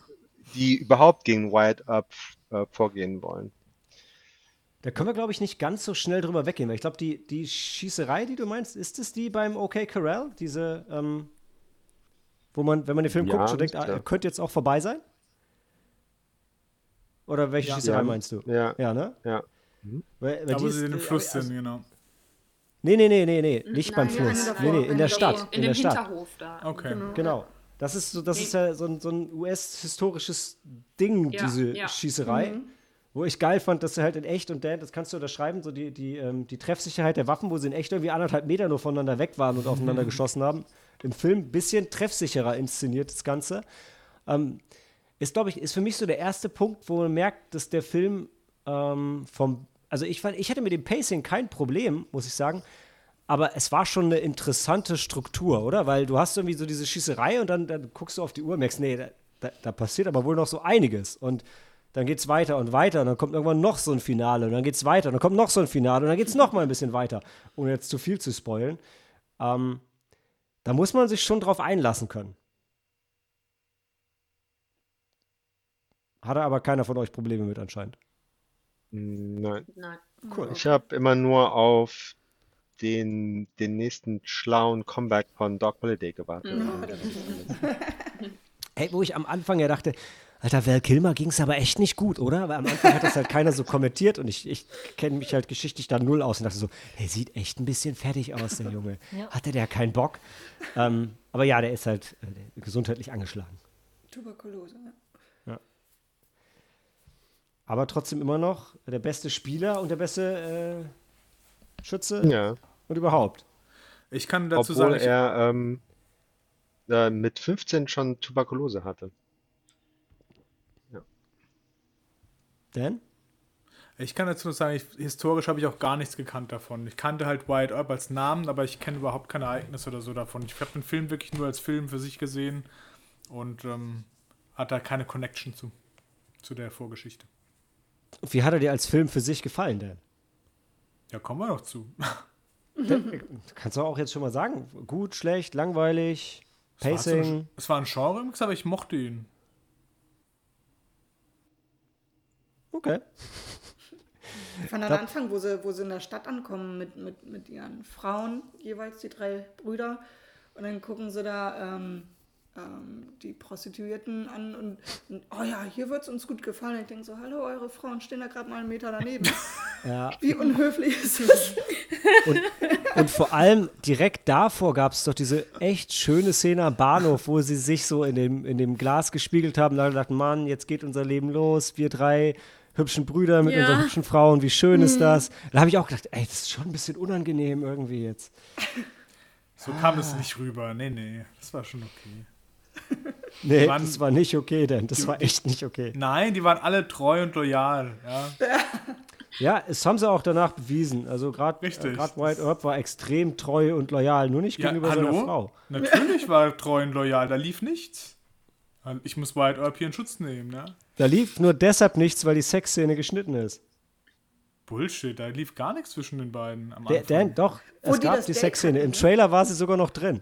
[SPEAKER 2] die überhaupt gegen Wild Earp äh, vorgehen wollen.
[SPEAKER 1] Da können wir, glaube ich, nicht ganz so schnell drüber weggehen. Weil ich glaube, die, die Schießerei, die du meinst, ist es die beim OK Corral? Diese, ähm, wo man, wenn man den Film
[SPEAKER 2] Ja,
[SPEAKER 1] guckt, schon denkt, ah, könnte jetzt auch vorbei sein? Oder welche
[SPEAKER 5] Ja.
[SPEAKER 1] Schießerei
[SPEAKER 2] Ja.
[SPEAKER 1] meinst du?
[SPEAKER 2] Ja,
[SPEAKER 1] Ja, ne?
[SPEAKER 2] ja.
[SPEAKER 1] Weil, weil
[SPEAKER 5] wo
[SPEAKER 1] ist,
[SPEAKER 5] sie in den
[SPEAKER 1] äh,
[SPEAKER 5] Fluss
[SPEAKER 1] also-
[SPEAKER 5] sind, genau.
[SPEAKER 1] Nee, nee, nee, nee, nee, nicht
[SPEAKER 7] Nein,
[SPEAKER 1] beim Fluss. Nee, nee, in der. Stadt.
[SPEAKER 7] In,
[SPEAKER 1] In
[SPEAKER 7] dem
[SPEAKER 1] der Stadt.
[SPEAKER 7] Hinterhof da.
[SPEAKER 5] Okay.
[SPEAKER 3] Genau.
[SPEAKER 1] Genau. Das ist so, das ist ja so ein, so ein US-historisches Ding,
[SPEAKER 7] Ja,
[SPEAKER 1] diese
[SPEAKER 7] ja.
[SPEAKER 1] Schießerei. Wo ich geil fand, dass sie halt in echt und Dan, das kannst du unterschreiben, so die, die, ähm, die Treffsicherheit der Waffen, wo sie in echt irgendwie anderthalb Meter nur voneinander weg waren und aufeinander geschossen haben. Im Film ein bisschen treffsicherer inszeniert, das Ganze. Ähm, ist, glaube ich, ist für mich so der erste Punkt, wo man merkt, dass der Film ähm, vom, also ich fand, ich hatte mit dem Pacing kein Problem, muss ich sagen, aber es war schon eine interessante Struktur, oder? Weil du hast irgendwie so diese Schießerei und dann, dann guckst du auf die Uhr und merkst, nee, da, da, da passiert aber wohl noch so einiges. Und dann geht's weiter und weiter und dann kommt irgendwann noch so ein Finale und dann geht's weiter und dann kommt noch so ein Finale und dann geht's noch mal ein bisschen weiter, ohne jetzt zu viel zu spoilen. Ähm, da muss man sich schon drauf einlassen können. Hatte aber keiner von euch Probleme mit anscheinend.
[SPEAKER 2] Nein.
[SPEAKER 7] Nein.
[SPEAKER 1] Cool.
[SPEAKER 2] Ich habe immer nur auf den, den nächsten schlauen Comeback von Doc Holliday gewartet.
[SPEAKER 1] Hey, wo ich am Anfang ja dachte, Alter, Val Kilmer ging es aber echt nicht gut, oder? Weil am Anfang hat das halt keiner so kommentiert und ich, ich kenne mich halt geschichtlich da null aus und dachte so, hey, sieht echt ein bisschen fertig aus, der Junge.
[SPEAKER 4] Ja.
[SPEAKER 1] Hatte der keinen Bock? Ähm, aber ja, der ist halt äh, gesundheitlich angeschlagen.
[SPEAKER 3] Tuberkulose. Ja.
[SPEAKER 1] Aber trotzdem immer noch der beste Spieler und der beste äh, Schütze
[SPEAKER 2] Ja,
[SPEAKER 1] und überhaupt.
[SPEAKER 5] Ich kann dazu
[SPEAKER 2] obwohl
[SPEAKER 5] sagen, ich,
[SPEAKER 2] er ähm, äh, mit 15 schon Tuberkulose hatte.
[SPEAKER 1] Dan?
[SPEAKER 5] ich kann dazu sagen, ich, historisch habe ich auch gar nichts gekannt davon. Ich kannte halt Wyatt Earp als Namen, aber ich kenne überhaupt keine Ereignisse oder so davon. Ich habe den Film wirklich nur als Film für sich gesehen und ähm, hat da keine Connection zu, zu der Vorgeschichte.
[SPEAKER 1] Wie hat er dir als Film für sich gefallen, Dan?
[SPEAKER 5] Ja, kommen wir noch zu.
[SPEAKER 1] Dan kannst du auch jetzt schon mal sagen, gut, schlecht, langweilig,
[SPEAKER 5] Es war, so,
[SPEAKER 1] Pacing.
[SPEAKER 5] es war ein Genre-Mix, aber ich mochte ihn.
[SPEAKER 1] Okay.
[SPEAKER 3] Ich fand am Anfang, wo sie, wo sie in der Stadt ankommen mit, mit, mit ihren Frauen, jeweils die drei Brüder, und dann gucken sie da ähm, ähm, die Prostituierten an und, und oh ja, hier wird es uns gut gefallen. Ich denke so, hallo, eure Frauen stehen da gerade mal einen Meter daneben.
[SPEAKER 1] Ja.
[SPEAKER 3] Wie unhöflich ist das?
[SPEAKER 1] Und vor allem direkt davor gab es doch diese echt schöne Szene am Bahnhof, wo sie sich so in dem, in dem Glas gespiegelt haben. Da dachten, Mann, jetzt geht unser Leben los. Wir drei hübschen Brüder mit
[SPEAKER 6] Ja.
[SPEAKER 1] unseren hübschen Frauen. Wie schön ist das? Da habe ich auch gedacht, ey, das ist schon ein bisschen unangenehm irgendwie jetzt.
[SPEAKER 5] So kam es nicht rüber. Nee, nee, das war schon okay.
[SPEAKER 1] Nee,
[SPEAKER 5] Wann-
[SPEAKER 1] das war nicht okay, denn das war echt nicht okay.
[SPEAKER 5] Nein, die waren alle treu und loyal. Ja.
[SPEAKER 1] Ja, es haben sie auch danach bewiesen. Also gerade gerade White Earp war extrem treu und loyal, nur nicht
[SPEAKER 5] Ja,
[SPEAKER 1] gegenüber seiner
[SPEAKER 5] hallo?
[SPEAKER 1] Frau.
[SPEAKER 5] Natürlich war er treu und loyal, da lief nichts. Ich muss Wyatt Earp hier in Schutz nehmen, ne?
[SPEAKER 1] Da lief nur deshalb nichts, weil die Sexszene geschnitten ist.
[SPEAKER 5] Bullshit, da lief gar nichts zwischen den beiden am
[SPEAKER 1] Der,
[SPEAKER 5] Anfang.
[SPEAKER 1] Dan, doch,
[SPEAKER 3] Wo
[SPEAKER 1] es
[SPEAKER 3] die
[SPEAKER 1] gab die Sexszene. Im
[SPEAKER 3] ne?
[SPEAKER 1] Trailer war sie sogar noch drin.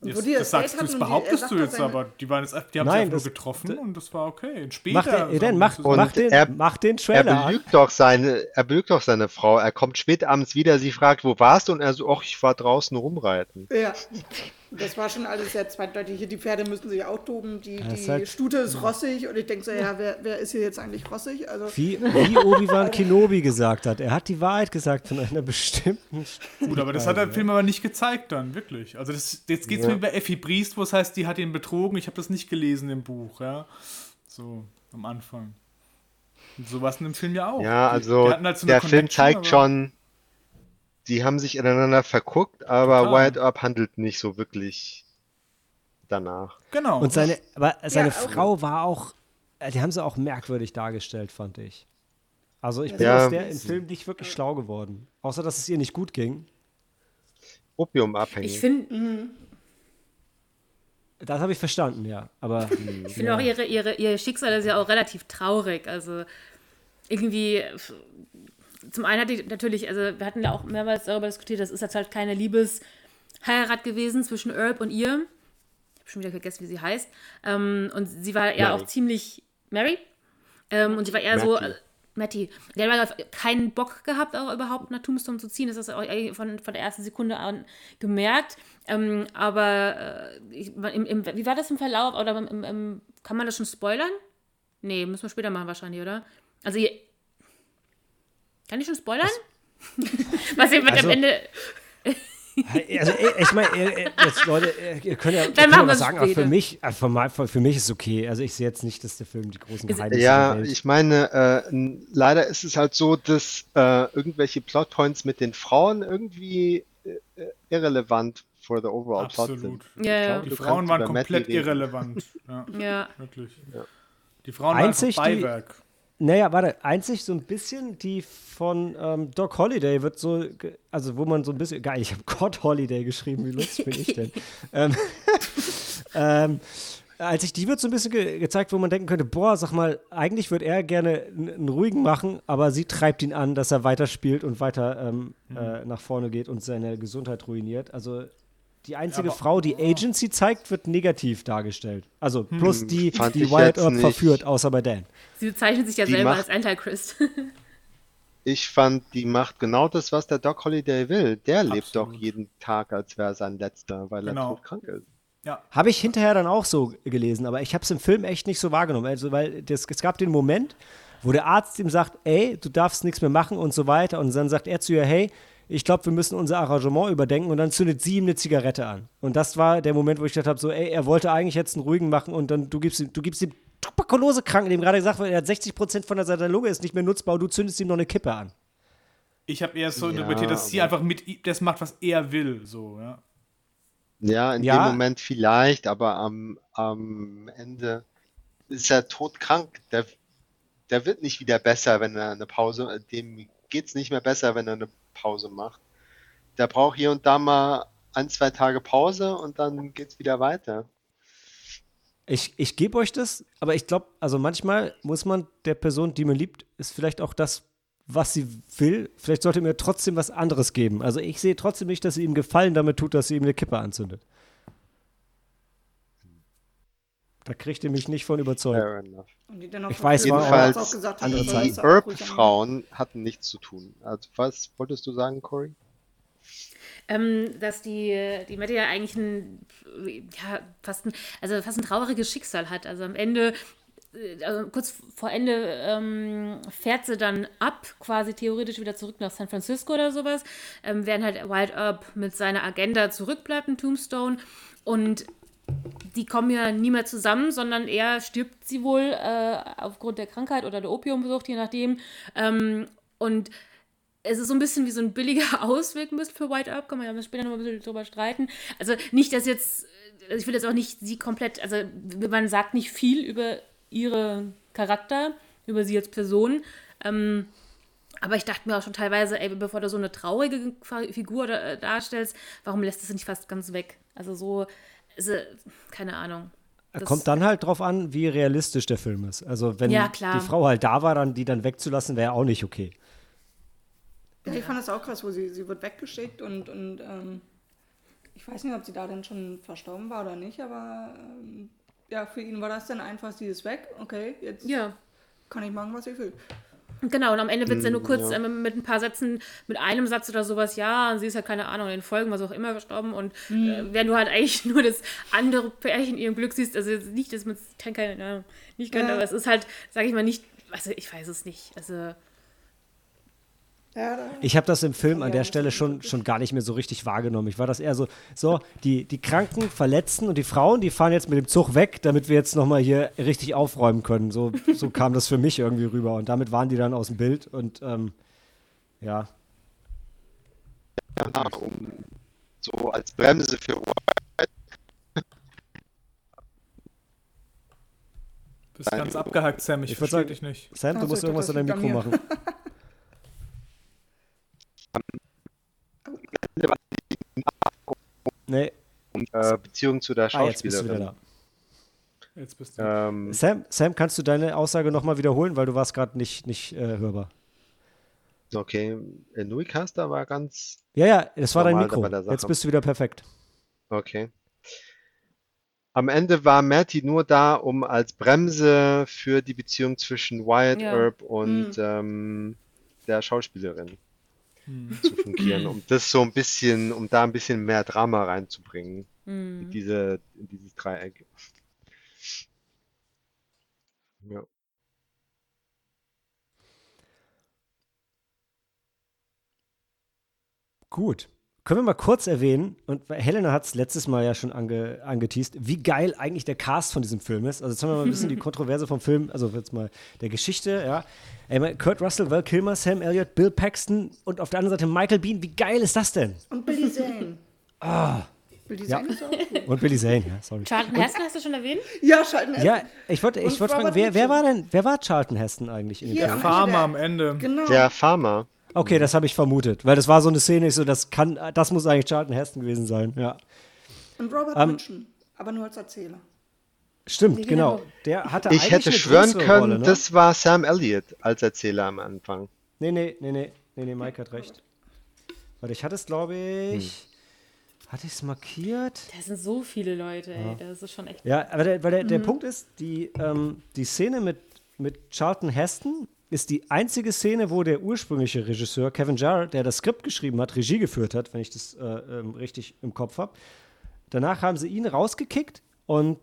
[SPEAKER 3] Und die
[SPEAKER 5] das sagst du, das
[SPEAKER 3] die- er
[SPEAKER 5] behauptest du jetzt aber. Die, waren jetzt, die haben
[SPEAKER 1] Nein,
[SPEAKER 5] sich
[SPEAKER 1] das-
[SPEAKER 5] nur getroffen und das war okay. Und später.
[SPEAKER 1] Mach den,
[SPEAKER 5] wir
[SPEAKER 1] mach, mach, den,
[SPEAKER 2] er-
[SPEAKER 1] mach den
[SPEAKER 2] Er
[SPEAKER 1] Trailer an.
[SPEAKER 2] belügt doch seine, er belügt doch seine Frau. Er kommt spät abends wieder, sie fragt, wo warst du? Und er so, ach, ich war draußen rumreiten.
[SPEAKER 3] Ja, das war schon alles sehr zweideutig. Hier die Pferde müssen sich auch toben. Die, die
[SPEAKER 1] halt-
[SPEAKER 3] Stute ist rossig und ich denke so, ja, wer, wer ist hier jetzt eigentlich rossig? Also,
[SPEAKER 1] Wie, wie Obi-Wan Kenobi gesagt hat. Er hat die Wahrheit gesagt von einer bestimmten.
[SPEAKER 5] Gut, aber das hat der Film aber nicht gezeigt dann, wirklich. Also das, jetzt geht es
[SPEAKER 2] Ja.
[SPEAKER 5] mir bei Effi Briest, wo es heißt, die hat ihn betrogen. Ich habe das nicht gelesen im Buch, ja. So, am Anfang. Und sowas in dem Film ja auch.
[SPEAKER 2] Ja, also
[SPEAKER 5] die halt so
[SPEAKER 2] der Film zeigt
[SPEAKER 5] aber-
[SPEAKER 2] schon, die haben sich ineinander verguckt, aber
[SPEAKER 5] Total.
[SPEAKER 2] Wyatt Earp handelt nicht so wirklich danach.
[SPEAKER 5] Genau.
[SPEAKER 1] Und seine, aber seine
[SPEAKER 3] Ja, auch-
[SPEAKER 1] Frau war auch, äh, die haben sie auch merkwürdig dargestellt, fand ich. Also ich bin
[SPEAKER 2] Ja.
[SPEAKER 1] aus der im Film nicht wirklich schlau geworden. Außer, dass es ihr nicht gut ging.
[SPEAKER 2] Opiumabhängig.
[SPEAKER 6] Ich finde
[SPEAKER 1] Das habe ich verstanden, ja. Aber
[SPEAKER 6] ich find auch, ihre, ihre, ihr Schicksal ist ja auch relativ traurig. Also irgendwie, zum einen hatte ich natürlich, also wir hatten ja auch mehrmals darüber diskutiert, das ist jetzt halt keine Liebesheirat gewesen zwischen Herb und ihr. Ich habe schon wieder vergessen, wie sie heißt. Ähm, und sie war ja auch ziemlich Mary. Ähm, und sie war eher Matty. so. Äh, Matty. Der hat keinen Bock gehabt, auch überhaupt nach Tombstone zu ziehen. Das ist auch von, von der ersten Sekunde an gemerkt. Ähm, aber äh, im, im, wie war das im Verlauf? Oder im, kann man das schon spoilern? Nee, müssen wir später machen wahrscheinlich, oder? Also, ihr, kann ich schon spoilern? Was, Was ihr mit also, am Ende.
[SPEAKER 1] Also ich meine, jetzt Leute, ihr könnt ja, Dann könnt ja was sagen, aber für mich, äh, für, für, mich ist es okay. Also ich sehe jetzt nicht, dass der Film die großen Geheimnisse
[SPEAKER 2] Ja, ich meine, äh, leider ist es halt so, dass äh, irgendwelche Plotpoints mit den Frauen irgendwie äh, irrelevant for the overall
[SPEAKER 5] Absolut. plot sind. Ja, ja. Die Frauen waren komplett irrelevant. Ja, ja. wirklich. Ja. Die Frauen
[SPEAKER 1] Einzig waren Beiwerk. Die, naja, warte, einzig so ein bisschen die von ähm, Doc Holiday wird so, also wo man so ein bisschen, geil, ich habe God Holiday geschrieben, wie lustig bin ich denn? ähm, ähm, als ich die wird so ein bisschen ge gezeigt, wo man denken könnte, boah, sag mal, eigentlich würde er gerne einen ruhigen machen, aber sie treibt ihn an, dass er weiterspielt und weiter ähm, mhm. äh, nach vorne geht und seine Gesundheit ruiniert. Also die einzige ja, Frau, die Agency zeigt, wird negativ dargestellt. Also hm, plus die, die Wyatt Earp verführt, außer bei Dan.
[SPEAKER 6] Sie bezeichnet sich ja die selber als Antichrist.
[SPEAKER 2] ich fand, die macht genau das, was der Doc Holiday will. Der Absolut. lebt doch jeden Tag, als wäre sein letzter, weil genau. er todkrank ist.
[SPEAKER 1] Ja. Habe ich hinterher dann auch so gelesen, aber ich habe es im Film echt nicht so wahrgenommen. Also, weil das, es gab den Moment, wo der Arzt ihm sagt, ey, du darfst nichts mehr machen und so weiter. Und dann sagt er zu ihr, hey, ich glaube, wir müssen unser Arrangement überdenken und dann zündet sie ihm eine Zigarette an. Und das war der Moment, wo ich gedacht habe, so, ey, er wollte eigentlich jetzt einen ruhigen machen und dann du gibst ihm, du gibst ihm Tuberkulose-Kranken, dem gerade gesagt wird, er hat 60 Prozent von seiner Lunge ist nicht mehr nutzbar und du zündest ihm noch eine Kippe an.
[SPEAKER 5] Ich habe eher so ja, interpretiert, dass sie einfach mit das macht, was er will, so, ja.
[SPEAKER 2] Ja, in ja. dem Moment vielleicht, aber am, am Ende ist er todkrank. Der, der wird nicht wieder besser, wenn er eine Pause, dem geht es nicht mehr besser, wenn er eine Pause macht. Der braucht hier und da mal ein, zwei Tage Pause und dann geht es wieder weiter.
[SPEAKER 1] Ich, ich gebe euch das, aber ich glaube, also manchmal muss man der Person, die man liebt, ist vielleicht auch das, was sie will. Vielleicht sollte mir trotzdem was anderes geben. Also ich sehe trotzdem nicht, dass sie ihm Gefallen damit tut, dass sie ihm eine Kippe anzündet. Da kriegt ihr mich nicht von überzeugt.
[SPEAKER 2] Ich weiß, jedenfalls auch gesagt, andere die Herb-Frauen hatten nichts zu tun. Also was wolltest du sagen, Cory?
[SPEAKER 6] Ähm, dass die, die Mette ja eigentlich ein, ja, fast ein, also fast ein trauriges Schicksal hat. Also am Ende äh, also kurz vor Ende ähm, fährt sie dann ab, quasi theoretisch wieder zurück nach San Francisco oder sowas, ähm, während halt Wild Earp mit seiner Agenda zurückbleibt in Tombstone und die kommen ja nie mehr zusammen, sondern eher stirbt sie wohl äh, aufgrund der Krankheit oder der Opiumsucht, je nachdem. Ähm, und es ist so ein bisschen wie so ein billiger Ausweg für White Up, kann man ja später noch ein bisschen drüber streiten. Also nicht, dass jetzt, ich will jetzt auch nicht sie komplett, also man sagt nicht viel über ihre Charakter, über sie als Person. Ähm, aber ich dachte mir auch schon teilweise, ey, bevor du so eine traurige Figur äh, darstellst, warum lässt du es nicht fast ganz weg? Also so, also, keine Ahnung.
[SPEAKER 1] Das Kommt dann halt drauf an, wie realistisch der Film ist. Also wenn ja, die Frau halt da war, dann die dann wegzulassen, wäre auch nicht okay.
[SPEAKER 3] Ja, ich fand das auch krass, wo sie, sie wird weggeschickt und, und ähm, ich weiß nicht, ob sie da dann schon verstorben war oder nicht, aber ähm, ja, für ihn war das dann einfach, sie ist weg, okay, jetzt ja. kann ich machen, was ich will.
[SPEAKER 6] Genau, und am Ende wird es ja nur hm, kurz ja. äh, mit ein paar Sätzen, mit einem Satz oder sowas, ja, und sie ist ja keine Ahnung, in den Folgen, was auch immer, gestorben. Und mhm. äh, wenn du halt eigentlich nur das andere Pärchen ihrem Glück siehst, also nicht, dass man es keine, nicht könnte, ja. aber es ist halt, sag ich mal, nicht, also ich weiß es nicht. Also
[SPEAKER 1] ich habe das im Film an der Stelle schon, schon gar nicht mehr so richtig wahrgenommen. Ich war das eher so, so, die, die Kranken, Verletzten und die Frauen, die fahren jetzt mit dem Zug weg, damit wir jetzt nochmal hier richtig aufräumen können. So, so kam das für mich irgendwie rüber. Und damit waren die dann aus dem Bild und ähm, ja.
[SPEAKER 2] ja um, so als Bremse für
[SPEAKER 5] Du bist ganz abgehackt, Sam. Ich, ich verstehe dich nicht.
[SPEAKER 1] Sam, du musst irgendwas an deinem Mikro machen.
[SPEAKER 2] Nee. Und, äh, Beziehung zu der Schauspielerin. Ah,
[SPEAKER 1] jetzt bist du wieder da. Ähm, Sam, Sam, kannst du deine Aussage nochmal wiederholen, weil du warst gerade nicht, nicht äh, hörbar.
[SPEAKER 2] Okay, Louis Caster war ganz.
[SPEAKER 1] Ja, ja, das war dein Mikro. Jetzt bist du wieder perfekt.
[SPEAKER 2] Okay. Am Ende war Matty nur da, um als Bremse für die Beziehung zwischen Wyatt ja. Earp und hm. ähm, der Schauspielerin hm. zu fungieren, um das so ein bisschen, um da ein bisschen mehr Drama reinzubringen hm. in, diese, in dieses Dreieck. Ja.
[SPEAKER 1] Gut. Können wir mal kurz erwähnen, und Helena hat es letztes Mal ja schon ange, angeteased, wie geil eigentlich der Cast von diesem Film ist. Also jetzt haben wir mal ein bisschen die Kontroverse vom Film, also jetzt mal der Geschichte, ja. Ey, Kurt Russell, Val Kilmer, Sam Elliott, Bill Paxton und auf der anderen Seite Michael Bean. Wie geil ist das denn?
[SPEAKER 3] Und Billy Zane.
[SPEAKER 1] Ah. Billy Zane ja. ist auch cool. Und Billy Zane, ja, sorry.
[SPEAKER 6] Charlton Heston hast du schon erwähnt?
[SPEAKER 3] Ja, Charlton Heston.
[SPEAKER 1] Ja, ich wollte ich wollt fragen, wer, wer war denn, wer war Charlton Heston eigentlich?
[SPEAKER 5] In der Farmer am Ende.
[SPEAKER 2] Genau. Der Farmer.
[SPEAKER 1] Okay, das habe ich vermutet, weil das war so eine Szene, ich so, das kann, das muss eigentlich Charlton Heston gewesen sein, ja.
[SPEAKER 3] Und Robert um, ähm, Mitchum, aber nur als Erzähler.
[SPEAKER 1] Stimmt, genau. genau. Der hatte
[SPEAKER 2] ich hätte schwören können, Rolle, ne? das war Sam Elliott als Erzähler am Anfang.
[SPEAKER 1] Nee, nee, nee, nee, nee, nee, Mike hat recht. Warte, ich hatte es, glaube ich. Hm. Hatte ich es markiert?
[SPEAKER 6] Da sind so viele Leute, ey. Ja. Das ist schon echt.
[SPEAKER 1] Ja, aber der, weil der, mhm. der Punkt ist, die, ähm, die Szene mit, mit Charlton Heston ist die einzige Szene, wo der ursprüngliche Regisseur Kevin Jarrett, der das Skript geschrieben hat, Regie geführt hat, wenn ich das äh, ähm, richtig im Kopf habe. Danach haben sie ihn rausgekickt und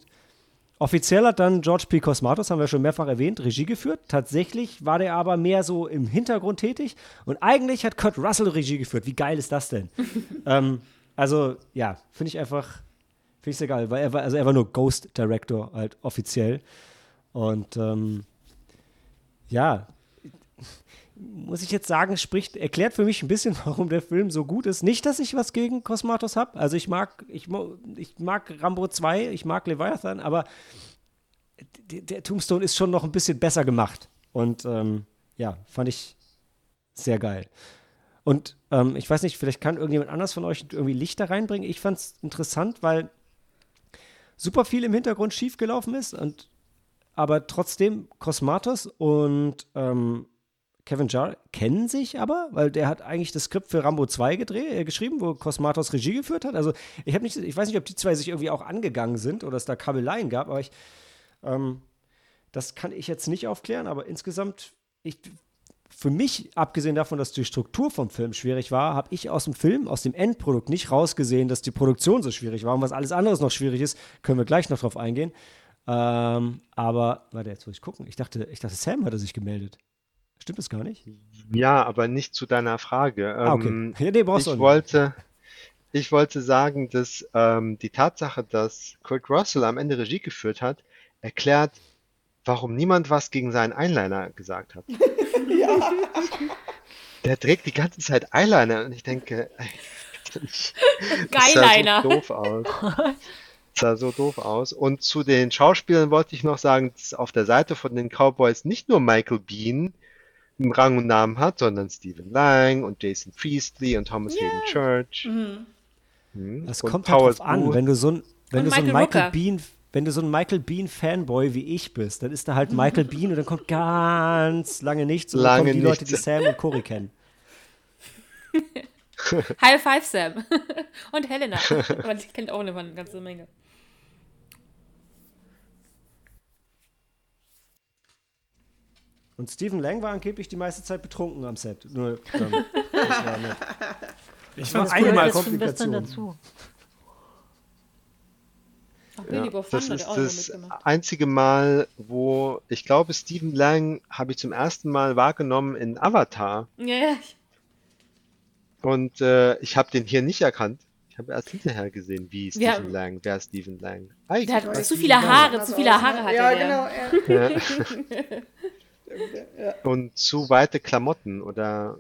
[SPEAKER 1] offiziell hat dann George P. Cosmatos, haben wir schon mehrfach erwähnt, Regie geführt. Tatsächlich war der aber mehr so im Hintergrund tätig und eigentlich hat Kurt Russell Regie geführt. Wie geil ist das denn? ähm, also ja, finde ich einfach, finde ich sehr geil, weil er war, also er war nur Ghost Director halt offiziell und ähm, ja, muss ich jetzt sagen, spricht, erklärt für mich ein bisschen, warum der Film so gut ist. Nicht, dass ich was gegen Cosmatos habe. Also ich mag, ich, ich mag Rambo 2, ich mag Leviathan, aber der, der, Tombstone ist schon noch ein bisschen besser gemacht. Und ähm, ja, fand ich sehr geil. Und ähm, ich weiß nicht, vielleicht kann irgendjemand anders von euch irgendwie Licht da reinbringen. Ich fand es interessant, weil super viel im Hintergrund schiefgelaufen ist und aber trotzdem Cosmatos und ähm, Kevin Jarre kennen sich aber, weil der hat eigentlich das Skript für Rambo 2 gedreht, äh, geschrieben, wo Cosmatos Regie geführt hat. Also ich nicht, ich weiß nicht, ob die zwei sich irgendwie auch angegangen sind oder es da Kabeleien gab, aber ich, ähm, das kann ich jetzt nicht aufklären, aber insgesamt, ich, für mich, abgesehen davon, dass die Struktur vom Film schwierig war, habe ich aus dem Film, aus dem Endprodukt nicht rausgesehen, dass die Produktion so schwierig war. Und was alles anderes noch schwierig ist, können wir gleich noch drauf eingehen. Ähm, aber, warte, jetzt muss ich gucken. Ich dachte, ich dachte, Sam hatte sich gemeldet. Stimmt das gar nicht?
[SPEAKER 2] Ja, aber nicht zu deiner Frage.
[SPEAKER 1] Ah, okay. Ähm, ja, nee, brauchst
[SPEAKER 2] ich wollte, ich wollte sagen, dass ähm, die Tatsache, dass Kurt Russell am Ende Regie geführt hat, erklärt, warum niemand was gegen seinen Eyeliner gesagt hat. ja. Der trägt die ganze Zeit Eyeliner und ich denke,
[SPEAKER 6] Geiliner.
[SPEAKER 2] Das sah so doof aus. Das sah so doof aus. Und zu den Schauspielern wollte ich noch sagen, dass auf der Seite von den Cowboys nicht nur Michael Bean einen Rang und Namen hat, sondern Stephen Lang und Jason Priestley und Thomas yeah. Hayden Church. Mhm.
[SPEAKER 1] Mhm. Das und kommt halt drauf an, wenn du so ein, wenn du so ein Michael Bean wenn du so ein Michael Bean Fanboy wie ich bist, dann ist da halt Michael Bean und dann kommt ganz lange nichts und
[SPEAKER 2] lange
[SPEAKER 1] dann kommen die nichts. Leute, die Sam und Cory kennen.
[SPEAKER 6] High Five Sam und Helena, aber die kennt auch eine ganze Menge.
[SPEAKER 1] Und Stephen Lang war angeblich die meiste Zeit betrunken am Set. Nur, ähm,
[SPEAKER 5] ich fand es einmal
[SPEAKER 1] Komplikation. dazu.
[SPEAKER 2] Ja, das ist das einzige Mal, wo ich glaube, Stephen Lang habe ich zum ersten Mal wahrgenommen in Avatar.
[SPEAKER 6] Ja, ja.
[SPEAKER 2] Und äh, ich habe den hier nicht erkannt. Ich habe erst hinterher gesehen, wie Stephen ja. Lang, wer Stephen Lang.
[SPEAKER 6] Eigentlich der hat zu viele Haare, zu viele Haare hat ja, er. Genau, ja. ja.
[SPEAKER 2] Und zu weite Klamotten oder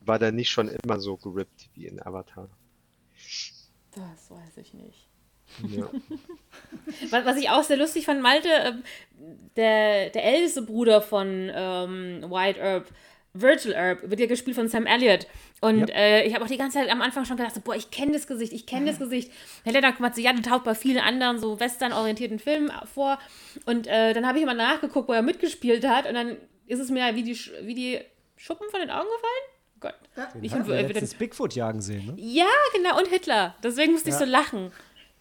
[SPEAKER 2] war der nicht schon immer so gerippt wie in Avatar?
[SPEAKER 6] Das weiß ich nicht. Ja. Was ich auch sehr lustig fand, Malte, ähm, der, der älteste Bruder von ähm, White Earp, Virgil Earp, wird ja gespielt von Sam Elliott. Und ja. äh, ich habe auch die ganze Zeit am Anfang schon gedacht, so, boah, ich kenne das Gesicht, ich kenne das Gesicht. Herr Lennart hat so, ja, der taucht bei vielen anderen so western-orientierten Filmen vor. Und äh, dann habe ich immer nachgeguckt, wo er mitgespielt hat. Und dann ist es mir wie die, wie die Schuppen von den Augen gefallen. Gott.
[SPEAKER 1] Den ich haben wir letztens Bigfoot jagen sehen, ne?
[SPEAKER 6] Ja, genau, und Hitler. Deswegen musste ja. ich so lachen.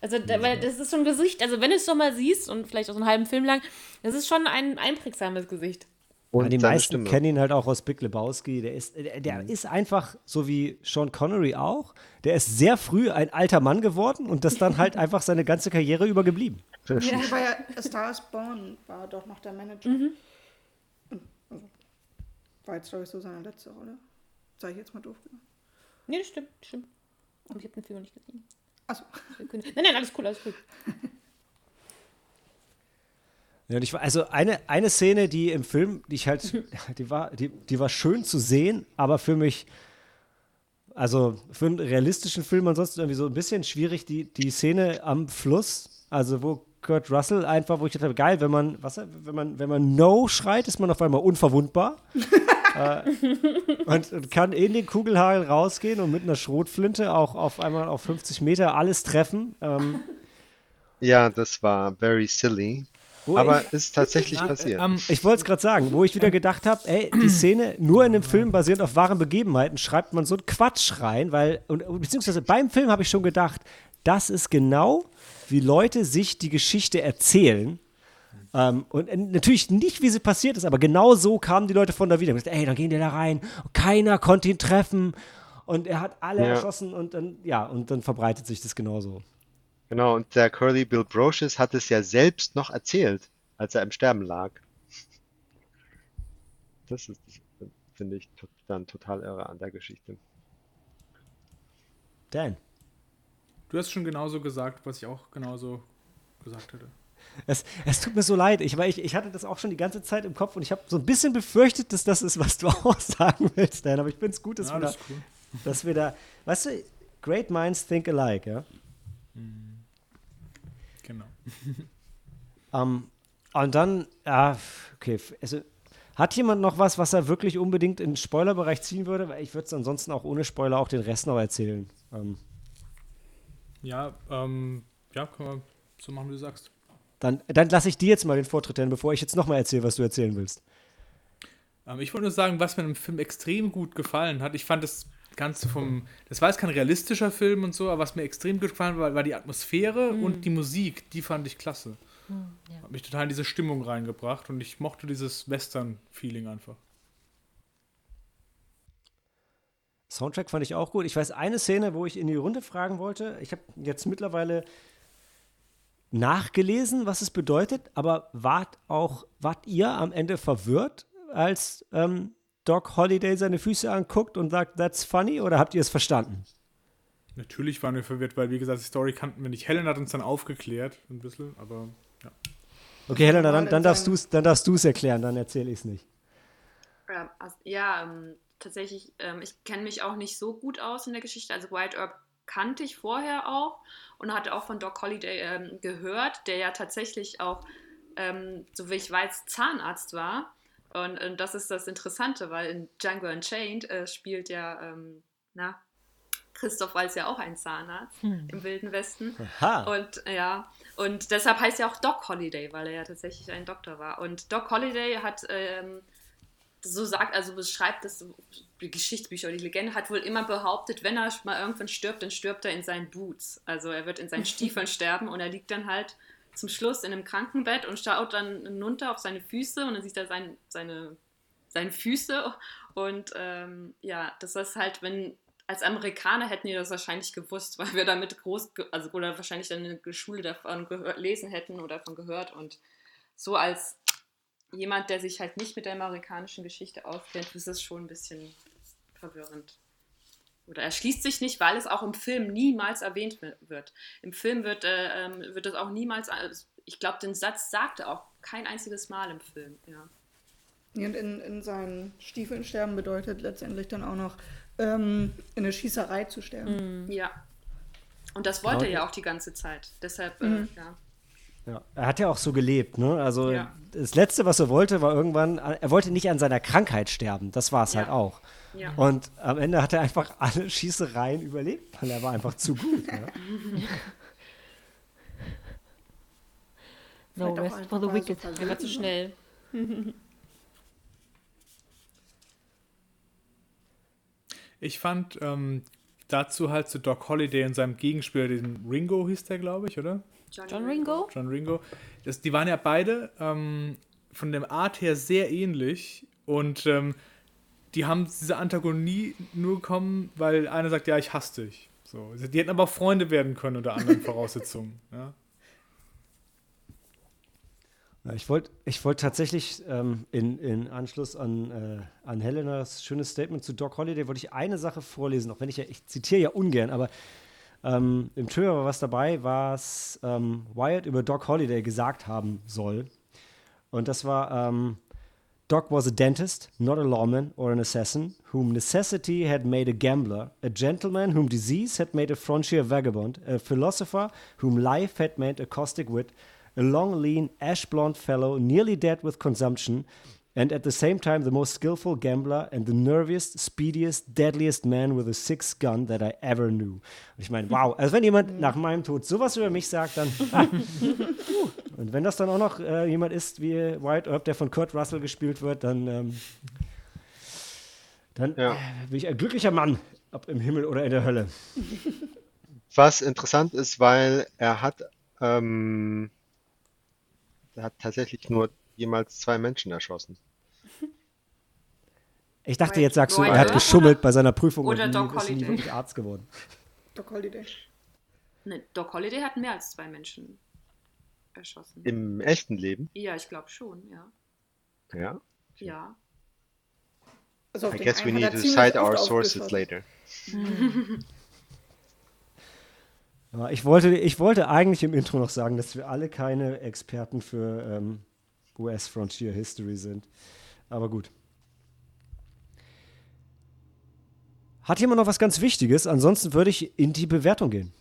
[SPEAKER 6] Also, da, weil das ist so ein Gesicht, also wenn du es doch mal siehst und vielleicht auch so einen halben Film lang, das ist schon ein einprägsames Gesicht.
[SPEAKER 1] Und ja, die meisten Stimme. kennen ihn halt auch aus Big Lebowski. Der ist, der, der mhm. ist einfach, so wie Sean Connery auch, der ist sehr früh ein alter Mann geworden und das dann halt einfach seine ganze Karriere über geblieben.
[SPEAKER 3] Ja, war ja A Star is Born, war doch noch der Manager. Mhm. Also, war jetzt, glaube ich, so seine letzte Rolle. Sag ich jetzt mal doof
[SPEAKER 6] gemacht. Nee, das stimmt, das stimmt. Aber ich habe den Film noch nicht gesehen. Achso. Nein, nein, alles cool, alles cool.
[SPEAKER 1] Ja, ich, also eine, eine Szene, die im Film, die ich halt, die war, die, die war schön zu sehen, aber für mich, also für einen realistischen Film ansonsten irgendwie so ein bisschen schwierig, die, die Szene am Fluss, also wo Kurt Russell einfach, wo ich dachte, geil, wenn man, was, wenn man, wenn man No schreit, ist man auf einmal unverwundbar. äh, und, und, kann in den Kugelhagel rausgehen und mit einer Schrotflinte auch auf einmal auf 50 Meter alles treffen. Ähm,
[SPEAKER 2] ja, das war very silly. Wo Aber ich, ist tatsächlich ja, passiert.
[SPEAKER 1] Ähm, ich wollte es gerade sagen, wo ich wieder gedacht habe, ey, die Szene nur in einem Film basierend auf wahren Begebenheiten schreibt man so einen Quatsch rein, weil, und, beziehungsweise beim Film habe ich schon gedacht, das ist genau, wie Leute sich die Geschichte erzählen. Ähm, und natürlich nicht, wie sie passiert ist, aber genau so kamen die Leute von da wieder. Ey, dann gehen die da rein. Keiner konnte ihn treffen. Und er hat alle ja. erschossen und dann, ja, und dann verbreitet sich das genauso.
[SPEAKER 2] Genau, und der Curly Bill Brocious hat es ja selbst noch erzählt, als er im Sterben lag. Das ist, finde ich, dann total irre an der Geschichte.
[SPEAKER 1] Dan.
[SPEAKER 5] Du hast schon genauso gesagt, was ich auch genauso gesagt hätte.
[SPEAKER 1] Es, es tut mir so leid, ich, weil ich, ich hatte das auch schon die ganze Zeit im Kopf und ich habe so ein bisschen befürchtet, dass das ist, was du auch sagen willst, Dan. Aber ich finde es gut, dass, ja, wir da, cool. dass wir da, weißt du, great minds think alike, ja? Mhm. Um, ähm, und dann, ja, okay, also hat jemand noch was, was er wirklich unbedingt in den Spoilerbereich ziehen würde? Weil ich würde es ansonsten auch ohne Spoiler auch den Rest noch erzählen. Ähm.
[SPEAKER 5] Ja, ähm, ja, können wir so machen, wie du sagst.
[SPEAKER 1] Dann, dann lasse ich dir jetzt mal den Vortritt, denn bevor ich jetzt nochmal erzähle, was du erzählen willst.
[SPEAKER 5] Ähm, ich wollte nur sagen, was mir im Film extrem gut gefallen hat. Ich fand das Ganze vom. Das war jetzt kein realistischer Film und so, aber was mir extrem gut gefallen war, war die Atmosphäre mhm. und die Musik. Die fand ich klasse. Mhm, ja. Hat mich total in diese Stimmung reingebracht und ich mochte dieses Western-Feeling einfach.
[SPEAKER 1] Soundtrack fand ich auch gut. Ich weiß eine Szene, wo ich in die Runde fragen wollte. Ich habe jetzt mittlerweile nachgelesen, was es bedeutet, aber wart auch, wart ihr am Ende verwirrt, als ähm, Doc Holiday seine Füße anguckt und sagt, that's funny, oder habt ihr es verstanden?
[SPEAKER 5] Natürlich waren wir verwirrt, weil, wie gesagt, die Story kannten wir nicht. Helen hat uns dann aufgeklärt, ein bisschen, aber ja.
[SPEAKER 1] Okay, Helena, dann, dann darfst du es dann darfst erklären, dann erzähle ich es nicht.
[SPEAKER 7] Ähm, also, ja, ähm, tatsächlich, ähm, ich kenne mich auch nicht so gut aus in der Geschichte. Also White Earp kannte ich vorher auch und hatte auch von Doc Holiday ähm, gehört, der ja tatsächlich auch, ähm, so wie ich weiß, Zahnarzt war. Und, und, das ist das Interessante, weil in Django Unchained äh, spielt ja, ähm, na, Christoph Walz ja auch ein Zahnarzt hm. im Wilden Westen. Aha. Und ja, und deshalb heißt er auch Doc Holiday, weil er ja tatsächlich ein Doktor war. Und Doc Holiday hat, ähm, so sagt, also beschreibt das, die Geschichtsbücher oder die Legende, hat wohl immer behauptet, wenn er mal irgendwann stirbt, dann stirbt er in seinen Boots. Also er wird in seinen Stiefeln sterben und er liegt dann halt zum Schluss in einem Krankenbett und schaut dann hinunter auf seine Füße und dann sieht er sein, seine, seine Füße. Und ähm, ja, das ist halt, wenn als Amerikaner hätten wir das wahrscheinlich gewusst, weil wir damit groß, also oder wahrscheinlich dann in der Schule davon gelesen hätten oder davon gehört. Und so als jemand, der sich halt nicht mit der amerikanischen Geschichte auskennt, ist es schon ein bisschen verwirrend oder erschließt sich nicht, weil es auch im Film niemals erwähnt wird. Im Film wird, äh, ähm, wird es auch niemals, ich glaube, den Satz sagte auch kein einziges Mal im Film, ja.
[SPEAKER 3] Und in, in seinen Stiefeln sterben bedeutet letztendlich dann auch noch ähm, in der Schießerei zu sterben.
[SPEAKER 7] Mhm. Ja. Und das wollte er ja auch die ganze Zeit. Deshalb, äh, mhm. äh, ja.
[SPEAKER 1] Ja, er hat ja auch so gelebt, ne? Also ja. das Letzte, was er wollte, war irgendwann, er wollte nicht an seiner Krankheit sterben. Das war es ja. halt auch. Ja. Und am Ende hat er einfach alle Schießereien überlebt, weil er war einfach zu gut. Ja.
[SPEAKER 6] no rest for the wicked. Er war zu schnell.
[SPEAKER 5] Ich fand ähm, dazu halt zu Doc Holliday in seinem Gegenspieler, den Ringo hieß der, glaube ich, oder?
[SPEAKER 6] John, John Ringo?
[SPEAKER 5] John Ringo. Das, die waren ja beide ähm, von der Art her sehr ähnlich und ähm, die haben diese Antagonie nur bekommen, weil einer sagt, ja, ich hasse dich. So. Die hätten aber auch Freunde werden können unter anderen Voraussetzungen. Ja.
[SPEAKER 1] Ich wollte ich wollt tatsächlich ähm, in, in Anschluss an, äh, an Helenas schönes Statement zu Doc Holliday, wollte ich eine Sache vorlesen, auch wenn ich ja, ich zitiere ja ungern, aber ähm, im Trailer war was dabei, was ähm, Wyatt über Doc Holliday gesagt haben soll. Und das war, ähm, Doc was a dentist, not a lawman or an assassin, whom necessity had made a gambler, a gentleman whom disease had made a frontier vagabond, a philosopher whom life had made a caustic wit, a long, lean, ash blonde fellow, nearly dead with consumption, and at the same time the most skillful gambler and the nerviest, speediest, deadliest man with a six gun that I ever knew. Und ich meine, wow, also wenn jemand nach meinem Tod sowas über mich sagt, dann. und wenn das dann auch noch äh, jemand ist wie White Earp, der von Kurt Russell gespielt wird, dann, ähm, dann ja. äh, bin ich ein glücklicher Mann, ob im Himmel oder in der Hölle.
[SPEAKER 2] Was interessant ist, weil er hat ähm, er hat tatsächlich nur jemals zwei Menschen erschossen.
[SPEAKER 1] Ich dachte, jetzt sagst du, er hat geschummelt bei seiner Prüfung
[SPEAKER 7] Oder
[SPEAKER 1] und
[SPEAKER 7] Doc
[SPEAKER 1] ist nie
[SPEAKER 7] Holliday.
[SPEAKER 1] wirklich Arzt geworden.
[SPEAKER 3] Doc Holiday.
[SPEAKER 7] Ne, Doc Holliday hat mehr als zwei Menschen erschossen.
[SPEAKER 2] Im echten Leben?
[SPEAKER 7] ja, ich glaube schon, ja.
[SPEAKER 2] Ja.
[SPEAKER 7] Ja.
[SPEAKER 3] Also auf
[SPEAKER 2] I guess we need to cite our sources later.
[SPEAKER 1] Ja, ich, wollte, ich wollte eigentlich im Intro noch sagen, dass wir alle keine Experten für ähm, US Frontier History sind. Aber gut. Hat jemand noch was ganz Wichtiges? Ansonsten würde ich in die Bewertung gehen.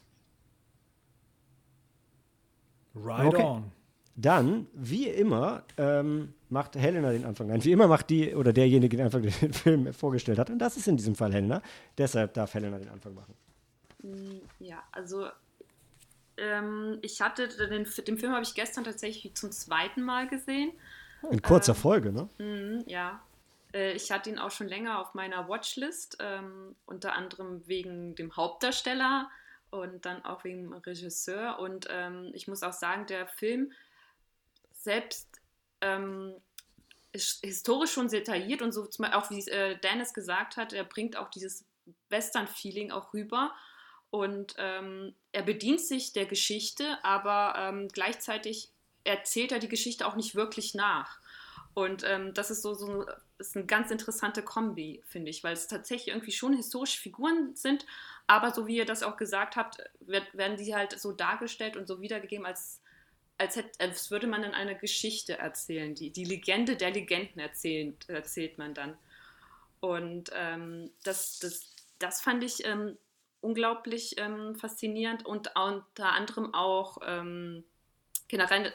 [SPEAKER 5] Right
[SPEAKER 1] Okay.
[SPEAKER 5] on.
[SPEAKER 1] Dann, wie immer, ähm, macht Helena den Anfang. Nein, wie immer macht die oder derjenige den Anfang, der den Film vorgestellt hat. Und das ist in diesem Fall Helena. Deshalb darf Helena den Anfang machen.
[SPEAKER 7] Ja, also ähm, ich hatte den, den Film habe ich gestern tatsächlich zum zweiten Mal gesehen.
[SPEAKER 1] In kurzer
[SPEAKER 7] Ähm,
[SPEAKER 1] Folge, ne?
[SPEAKER 7] Mhm, ja. Äh, Ich hatte ihn auch schon länger auf meiner Watchlist, ähm, unter anderem wegen dem Hauptdarsteller und dann auch wegen dem Regisseur. Und ähm, ich muss auch sagen, der Film selbst ähm, ist historisch schon sehr detailliert und so, auch wie äh, Dennis gesagt hat, er bringt auch dieses Western-Feeling auch rüber. Und ähm, er bedient sich der Geschichte, aber ähm, gleichzeitig erzählt er die Geschichte auch nicht wirklich nach. Und ähm, das ist so, so ist eine ganz interessante Kombi, finde ich, weil es tatsächlich irgendwie schon historische Figuren sind, aber so wie ihr das auch gesagt habt, wird, werden die halt so dargestellt und so wiedergegeben, als, als, hätte, als würde man dann eine Geschichte erzählen. Die, die Legende der Legenden erzählt, erzählt man dann. Und ähm, das, das, das fand ich ähm, unglaublich ähm, faszinierend und unter anderem auch ähm, generell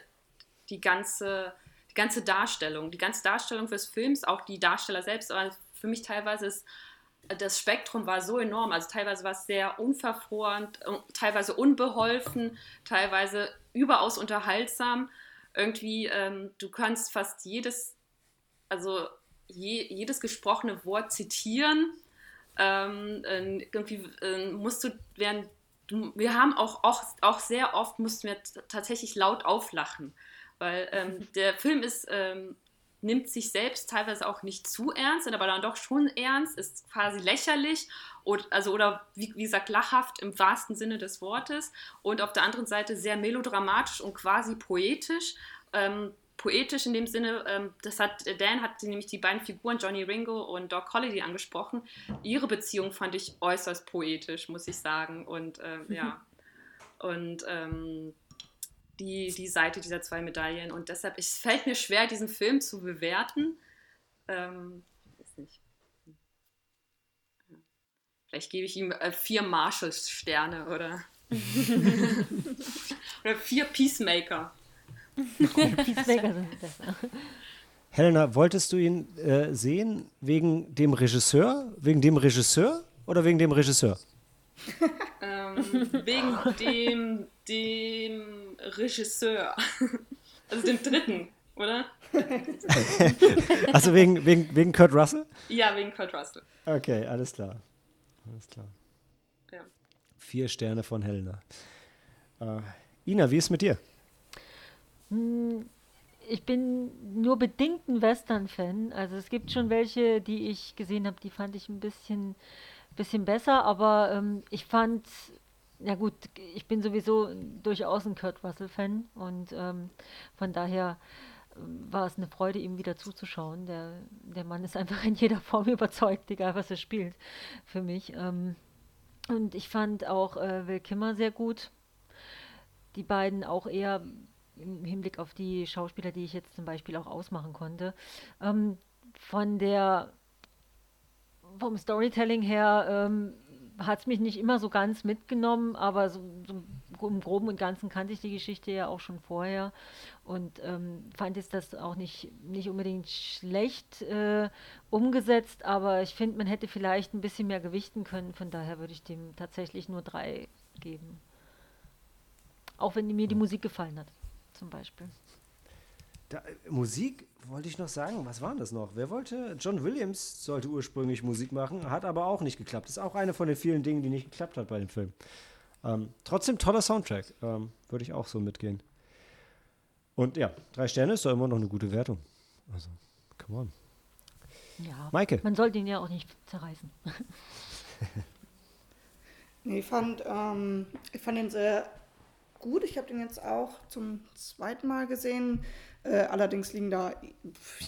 [SPEAKER 7] die ganze, die ganze Darstellung, die ganze Darstellung des Films, auch die Darsteller selbst, aber für mich teilweise ist das Spektrum war so enorm, also teilweise war es sehr unverfroren, teilweise unbeholfen, teilweise überaus unterhaltsam. Irgendwie, ähm, du kannst fast jedes, also je, jedes gesprochene Wort zitieren. Ähm, äh, irgendwie äh, musst du während wir haben auch, auch, auch sehr oft mussten wir tatsächlich laut auflachen, weil ähm, der Film ist, ähm, nimmt sich selbst teilweise auch nicht zu ernst, aber dann doch schon ernst, ist quasi lächerlich oder, also, oder wie, wie gesagt lachhaft im wahrsten Sinne des Wortes und auf der anderen Seite sehr melodramatisch und quasi poetisch. Ähm, poetisch in dem Sinne, ähm, das hat Dan hat nämlich die beiden Figuren Johnny Ringo und Doc Holliday angesprochen. Ihre Beziehung fand ich äußerst poetisch, muss ich sagen. Und ähm, ja, und ähm, die, die Seite dieser zwei Medaillen. Und deshalb, es fällt mir schwer, diesen Film zu bewerten. Ähm, weiß nicht. Ja. Vielleicht gebe ich ihm äh, vier Marshalls-Sterne oder, oder vier Peacemaker.
[SPEAKER 4] Peacemaker sind besser.
[SPEAKER 1] Helena, wolltest du ihn äh, sehen wegen dem Regisseur? Wegen dem Regisseur oder wegen dem Regisseur?
[SPEAKER 7] Ähm, wegen dem, dem Regisseur. Also dem dritten, oder?
[SPEAKER 1] Also wegen, wegen, wegen Kurt Russell?
[SPEAKER 7] Ja, wegen Kurt Russell.
[SPEAKER 1] Okay, alles klar. alles klar.
[SPEAKER 7] Ja.
[SPEAKER 1] Vier Sterne von Helena. Äh, Ina, wie ist es mit dir?
[SPEAKER 4] Hm, ich bin nur bedingt ein Western-Fan. Also es gibt schon welche, die ich gesehen habe, die fand ich ein bisschen, bisschen besser, aber ähm, ich fand, ja gut, ich bin sowieso durchaus ein Kurt Russell-Fan und ähm, von daher ähm, war es eine Freude, ihm wieder zuzuschauen. Der, der Mann ist einfach in jeder Form überzeugt, egal was er spielt, für mich. Ähm, und ich fand auch äh, Will Kimmer sehr gut. Die beiden auch eher im Hinblick auf die Schauspieler, die ich jetzt zum Beispiel auch ausmachen konnte. Ähm, von der vom Storytelling her ähm, hat es mich nicht immer so ganz mitgenommen, aber so, so, im Groben und Ganzen kannte ich die Geschichte ja auch schon vorher und ähm, fand jetzt das auch nicht, nicht unbedingt schlecht äh, umgesetzt, aber ich finde, man hätte vielleicht ein bisschen mehr gewichten können, von daher würde ich dem tatsächlich nur drei geben. Auch wenn mir die Musik gefallen hat, zum Beispiel.
[SPEAKER 1] Da, Musik wollte ich noch sagen, was war das noch? Wer wollte? John Williams sollte ursprünglich Musik machen, hat aber auch nicht geklappt. Ist auch eine von den vielen Dingen, die nicht geklappt hat bei dem Film. Ähm, trotzdem toller Soundtrack, ähm, würde ich auch so mitgehen. Und ja, drei Sterne ist doch immer noch eine gute Wertung. Also, come on.
[SPEAKER 4] Ja,
[SPEAKER 1] Maike.
[SPEAKER 4] man sollte ihn ja auch nicht zerreißen.
[SPEAKER 3] nee, ich fand, ähm, ich fand ihn sehr gut. Ich habe den jetzt auch zum zweiten Mal gesehen. Äh, allerdings liegen da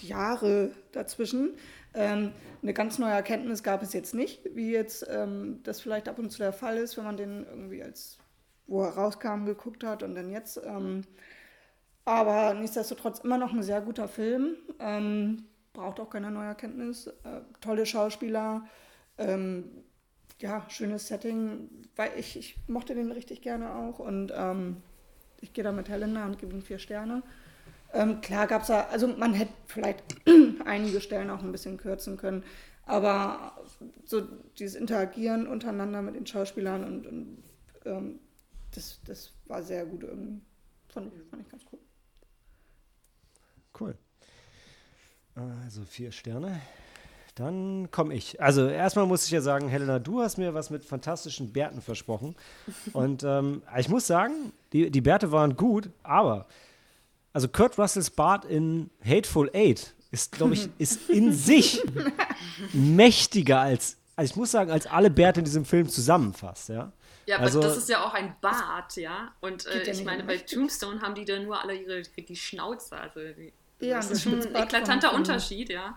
[SPEAKER 3] Jahre dazwischen. Ähm, eine ganz neue Erkenntnis gab es jetzt nicht, wie jetzt ähm, das vielleicht ab und zu der Fall ist, wenn man den irgendwie als, wo er rauskam, geguckt hat und dann jetzt. Ähm, aber nichtsdestotrotz immer noch ein sehr guter Film. Ähm, braucht auch keine neue Erkenntnis. Äh, tolle Schauspieler. Ähm, ja, schönes Setting. Weil ich, ich mochte den richtig gerne auch und ähm, ich gehe da mit Helena und gebe ihm vier Sterne. Ähm, klar gab es da, also man hätte vielleicht einige Stellen auch ein bisschen kürzen können, aber so dieses Interagieren untereinander mit den Schauspielern und, und ähm, das, das war sehr gut irgendwie. Fand ich, fand ich ganz cool.
[SPEAKER 1] Cool. Also vier Sterne. Dann komme ich. Also erstmal muss ich ja sagen, Helena, du hast mir was mit fantastischen Bärten versprochen. Und ähm, ich muss sagen, die, die Bärte waren gut, aber also Kurt Russells Bart in Hateful Eight ist, glaube ich, ist in sich mächtiger als, also ich muss sagen, als alle Bärte in diesem Film zusammenfasst, ja.
[SPEAKER 7] Ja, aber also, das ist ja auch ein Bart, ja. Und äh, ich meine, bei Tombstone haben die da nur alle ihre die Schnauze, also die, ja, das ist schon ein eklatanter Unterschied, ja.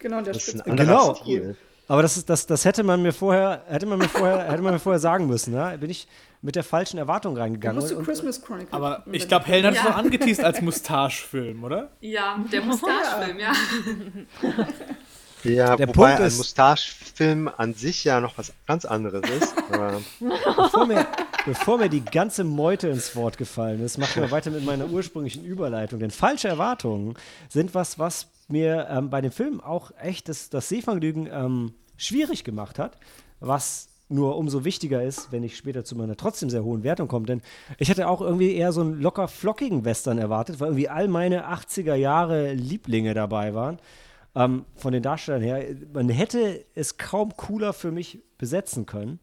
[SPEAKER 3] Genau, der
[SPEAKER 1] das ist ein genau. Stil. Aber das, ist, das, das hätte man mir vorher, hätte man mir vorher, hätte man mir vorher sagen müssen. Ja? Bin ich mit der falschen Erwartung reingegangen.
[SPEAKER 3] Du Christmas Chronicle.
[SPEAKER 5] Aber ich glaube, Helen hat es ja. noch angeteased als Mustachefilm, oder?
[SPEAKER 7] Ja, der Mustachefilm, ja.
[SPEAKER 2] Ja, der wobei Punkt ist, ein Mustachefilm an sich ja noch was ganz anderes ist.
[SPEAKER 1] bevor, mir, bevor mir die ganze Meute ins Wort gefallen ist, machen wir weiter mit meiner ursprünglichen Überleitung. Denn falsche Erwartungen sind was, was mir ähm, bei dem Film auch echt das, das Sehvergnügen ähm, schwierig gemacht hat, was nur umso wichtiger ist, wenn ich später zu meiner trotzdem sehr hohen Wertung komme. Denn ich hätte auch irgendwie eher so einen locker flockigen Western erwartet, weil irgendwie all meine 80er Jahre Lieblinge dabei waren. Ähm, von den Darstellern her. Man hätte es kaum cooler für mich besetzen können.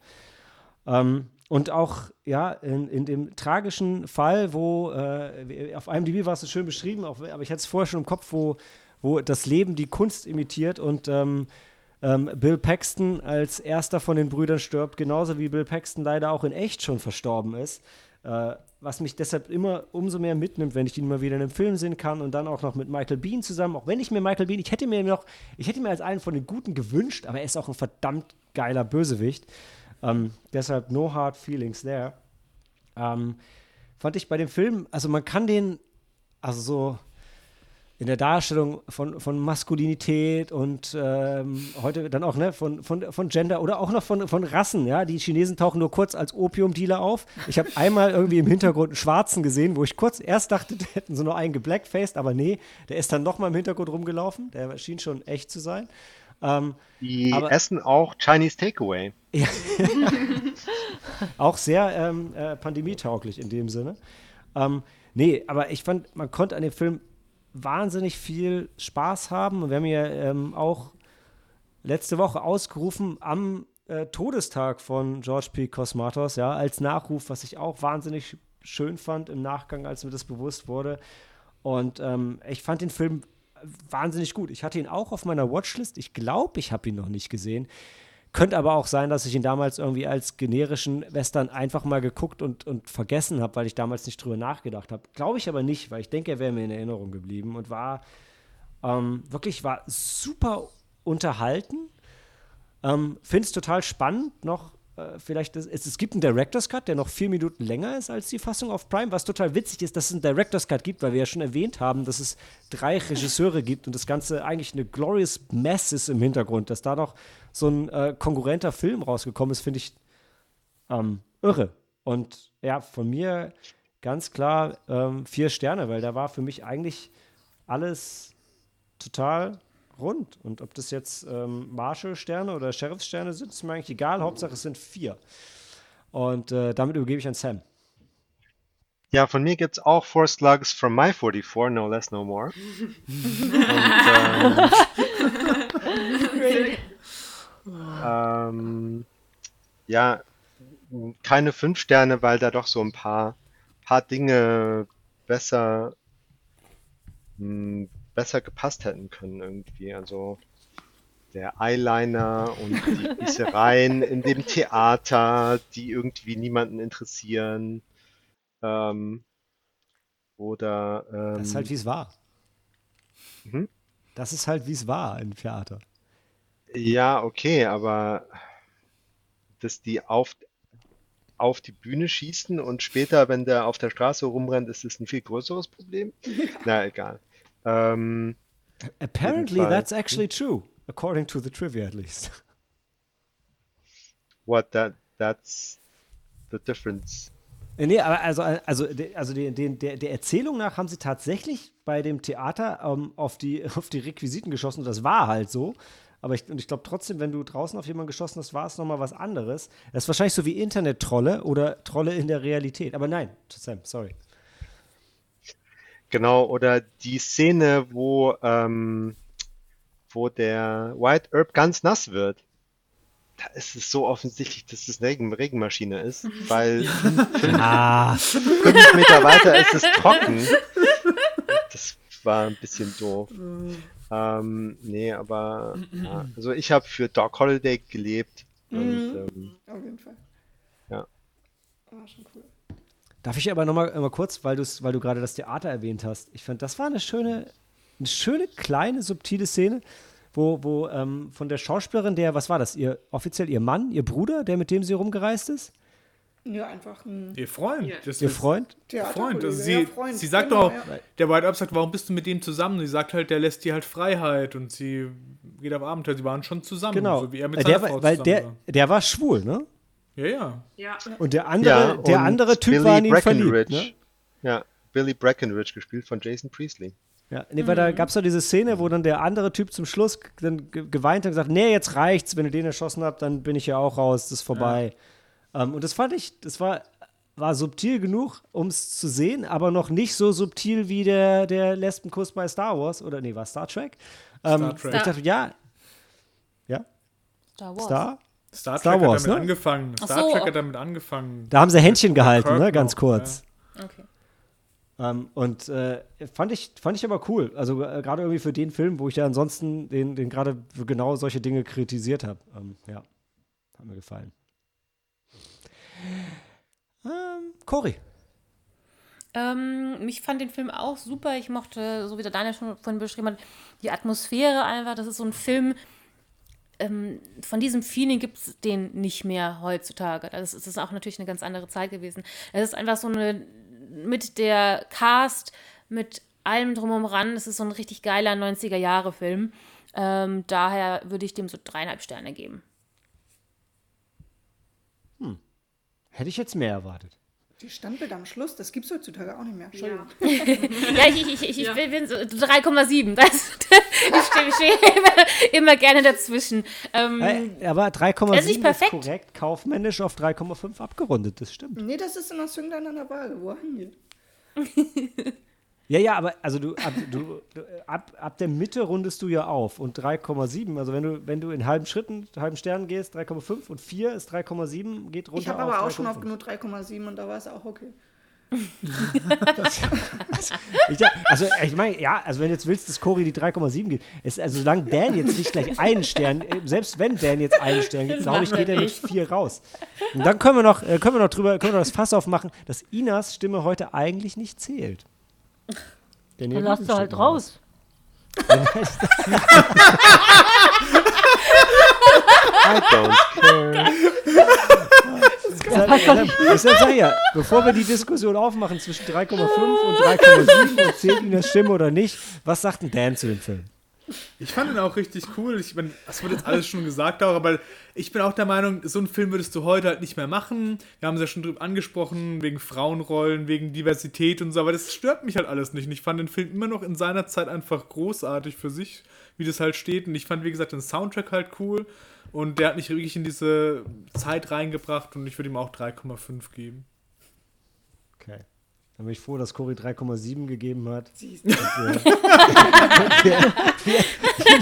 [SPEAKER 1] Ähm, und auch, ja, in, in dem tragischen Fall, wo, äh, auf IMDb war es schön beschrieben, auch, aber ich hatte es vorher schon im Kopf, wo, wo das Leben die Kunst imitiert und ähm, ähm, Bill Paxton als erster von den Brüdern stirbt, genauso wie Bill Paxton leider auch in echt schon verstorben ist. Äh, was mich deshalb immer umso mehr mitnimmt, wenn ich ihn mal wieder in einem Film sehen kann und dann auch noch mit Michael Bean zusammen. Auch wenn ich mir Michael Bean, ich hätte mir noch, ich hätte mir als einen von den Guten gewünscht, aber er ist auch ein verdammt geiler Bösewicht. Ähm, deshalb no hard feelings there. Ähm, fand ich bei dem Film, also man kann den, also so in der Darstellung von, von Maskulinität und ähm, heute dann auch ne, von, von, von Gender oder auch noch von, von Rassen. Ja? Die Chinesen tauchen nur kurz als Opiumdealer auf. Ich habe einmal irgendwie im Hintergrund einen Schwarzen gesehen, wo ich kurz erst dachte, die hätten so nur einen geblackfaced, aber nee, der ist dann nochmal im Hintergrund rumgelaufen. Der schien schon echt zu sein. Ähm,
[SPEAKER 2] die aber, essen auch Chinese Takeaway. Ja.
[SPEAKER 1] auch sehr ähm, äh, pandemietauglich in dem Sinne. Ähm, nee, aber ich fand, man konnte an dem Film wahnsinnig viel Spaß haben. Und wir haben ja ähm, auch letzte Woche ausgerufen am äh, Todestag von George P. Cosmatos, ja, als Nachruf, was ich auch wahnsinnig schön fand im Nachgang, als mir das bewusst wurde. Und ähm, ich fand den Film wahnsinnig gut. Ich hatte ihn auch auf meiner Watchlist. Ich glaube, ich habe ihn noch nicht gesehen. Könnte aber auch sein, dass ich ihn damals irgendwie als generischen Western einfach mal geguckt und, und vergessen habe, weil ich damals nicht drüber nachgedacht habe. Glaube ich aber nicht, weil ich denke, er wäre mir in Erinnerung geblieben und war ähm, wirklich war super unterhalten. Ähm, Finde es total spannend, noch äh, vielleicht, es, es gibt einen Director's Cut, der noch vier Minuten länger ist als die Fassung auf Prime, was total witzig ist, dass es einen Director's Cut gibt, weil wir ja schon erwähnt haben, dass es drei Regisseure gibt und das Ganze eigentlich eine glorious mess ist im Hintergrund, dass da noch so ein äh, konkurrenter Film rausgekommen ist, finde ich ähm, irre. Und ja, von mir ganz klar ähm, vier Sterne, weil da war für mich eigentlich alles total rund. Und ob das jetzt ähm, Marshall-Sterne oder Sheriff-Sterne sind, ist mir eigentlich egal. Hauptsache es sind vier. Und äh, damit übergebe ich an Sam.
[SPEAKER 2] Ja, von mir gibt es auch Four Slugs from my 44, no less, no more. Und, ähm, ähm, ja, keine fünf Sterne, weil da doch so ein paar, paar Dinge besser mh, hm, besser gepasst hätten können irgendwie. Also der Eyeliner und die Gießereien in dem Theater, die irgendwie niemanden interessieren. Ähm, oder. Ähm,
[SPEAKER 1] das ist halt, wie es war.
[SPEAKER 2] Mhm.
[SPEAKER 1] Das ist halt, wie es war im Theater.
[SPEAKER 2] Ja, okay, aber dass die auf, auf die Bühne schießen und später, wenn der auf der Straße rumrennt, ist das ein viel größeres Problem? Na, egal. Ähm,
[SPEAKER 1] Apparently that's actually true, according to the trivia at least.
[SPEAKER 2] What that that's the difference.
[SPEAKER 1] Äh, nee, aber also, also, also den, den, der, der Erzählung nach haben sie tatsächlich bei dem Theater ähm, auf, die, auf die Requisiten geschossen. Das war halt so. Aber ich, und ich glaube trotzdem, wenn du draußen auf jemanden geschossen hast, war es nochmal was anderes. Das ist wahrscheinlich so wie Internet-Trolle oder Trolle in der Realität. Aber nein, Sam, sorry.
[SPEAKER 2] Genau, oder die Szene, wo, ähm, wo der White Herb ganz nass wird. Da ist es so offensichtlich, dass es eine Regen Regenmaschine ist, weil fünf,
[SPEAKER 1] ah.
[SPEAKER 2] fünf Meter weiter ist es trocken. Das war ein bisschen doof. Ähm, nee, aber ja, also ich habe für Doc Holiday gelebt. Und,
[SPEAKER 3] mhm. ähm, Auf jeden Fall.
[SPEAKER 2] Ja.
[SPEAKER 3] War schon cool.
[SPEAKER 1] Darf ich aber nochmal mal kurz, weil, weil du gerade das Theater erwähnt hast. Ich fand, das war eine schöne, eine schöne, kleine, subtile Szene, wo, wo ähm, von der Schauspielerin, der, was war das, ihr offiziell ihr Mann, ihr Bruder, der mit dem sie rumgereist ist?
[SPEAKER 3] Ja, einfach ein.
[SPEAKER 5] Ihr Freund.
[SPEAKER 1] Ja. ihr Freund?
[SPEAKER 5] Freund. Also sie, Freund. sie sagt genau, doch, ja. der White Up sagt, warum bist du mit dem zusammen? Sie sagt halt, der lässt dir halt Freiheit und sie geht auf Abenteuer. Sie waren schon zusammen,
[SPEAKER 1] genau.
[SPEAKER 5] so wie er mit
[SPEAKER 1] äh, der, Frau Weil der, war. der war schwul, ne?
[SPEAKER 5] Ja, ja.
[SPEAKER 7] ja.
[SPEAKER 1] Und der andere, ja, der andere Typ Billy war in ihn verliebt. Ne?
[SPEAKER 2] Ja, Billy Breckenridge, gespielt von Jason Priestley.
[SPEAKER 1] Ja, nee, weil mhm. da gab es doch diese Szene, wo dann der andere Typ zum Schluss dann geweint hat und gesagt, nee, jetzt reicht's, wenn ihr den erschossen habt, dann bin ich ja auch raus, das ist vorbei. Ja. Um, ähm, und das fand ich, das war, war subtil genug, um es zu sehen, aber noch nicht so subtil wie der, der Lesbenkuss bei Star Wars, oder nee, war Star Trek? Um, ähm, Star Trek. Ich dachte, ja. Ja?
[SPEAKER 6] Star Wars.
[SPEAKER 1] Star?
[SPEAKER 5] Star Trek Star Wars, hat damit ne? angefangen. Star so. Trek hat damit angefangen.
[SPEAKER 1] Da haben sie Händchen gehalten, ne? Ganz kurz.
[SPEAKER 6] Ja. Okay.
[SPEAKER 1] Ähm, und äh, fand, ich, fand ich aber cool. Also äh, gerade irgendwie für den Film, wo ich ja ansonsten den, den gerade für genau solche Dinge kritisiert habe. Ähm, ja, hat mir gefallen. Ähm, Cory.
[SPEAKER 6] Ähm, ich fand den Film auch super. Ich mochte, so wie der Daniel schon vorhin beschrieben hat, die Atmosphäre einfach. Das ist so ein Film, ähm, von diesem Feeling gibt es den nicht mehr heutzutage. Das ist, das ist auch natürlich eine ganz andere Zeit gewesen. Es ist einfach so eine, mit der Cast, mit allem drumherum ran, es ist so ein richtig geiler 90er-Jahre-Film. Ähm, daher würde ich dem so dreieinhalb Sterne geben.
[SPEAKER 1] Hätte ich jetzt mehr erwartet.
[SPEAKER 3] Die Standbild am Schluss, das gibt es heutzutage auch nicht mehr. Entschuldigung.
[SPEAKER 6] Ja, ja ich, ich, ich, ich ja. bin so 3,7. ich stehe steh immer, immer, gerne dazwischen. Ähm,
[SPEAKER 1] äh, aber 3,7 ist, ist korrekt kaufmännisch auf 3,5 abgerundet, das stimmt.
[SPEAKER 3] Nee, das ist der Swing an der Waage. Wo
[SPEAKER 1] Ja, ja, aber also du ab, du, ab, ab der Mitte rundest du ja auf und 3,7, also wenn du, wenn du in halben Schritten, halben Sternen gehst, 3,5 und 4 ist 3,7, geht runter
[SPEAKER 3] Ich habe aber auch schon auf genug 3,7 und da war es auch okay.
[SPEAKER 1] das, also, ich, also ich meine, ja, also wenn du jetzt willst, dass Cory die 3,7 gibt, ist, also solange Dan jetzt nicht gleich einen Stern, selbst wenn Dan jetzt einen Stern gibt, glaube ich, geht er mit 4 raus. Und dann können wir noch, äh, können wir noch drüber, können wir noch das Fass aufmachen, dass Inas Stimme heute eigentlich nicht zählt.
[SPEAKER 4] Dann lass du halt raus.
[SPEAKER 1] I don't care. Ich sag ja, bevor wir die Diskussion aufmachen zwischen 3,5 und 3,7 und zählt Ihnen das Stimme oder nicht, was sagt denn Dan zu dem Film?
[SPEAKER 5] Ich fand ihn auch richtig cool. Ich meine, das wurde jetzt alles schon gesagt auch, aber ich bin auch der Meinung, so einen Film würdest du heute halt nicht mehr machen. Wir haben es ja schon drüber angesprochen, wegen Frauenrollen, wegen Diversität und so, aber das stört mich halt alles nicht. Und ich fand den Film immer noch in seiner Zeit einfach großartig für sich, wie das halt steht. Und ich fand, wie gesagt, den Soundtrack halt cool. Und der hat mich wirklich in diese Zeit reingebracht und ich würde ihm auch 3,5 geben.
[SPEAKER 1] Dann bin ich froh, dass Cory 3,7 gegeben hat. Siehst du.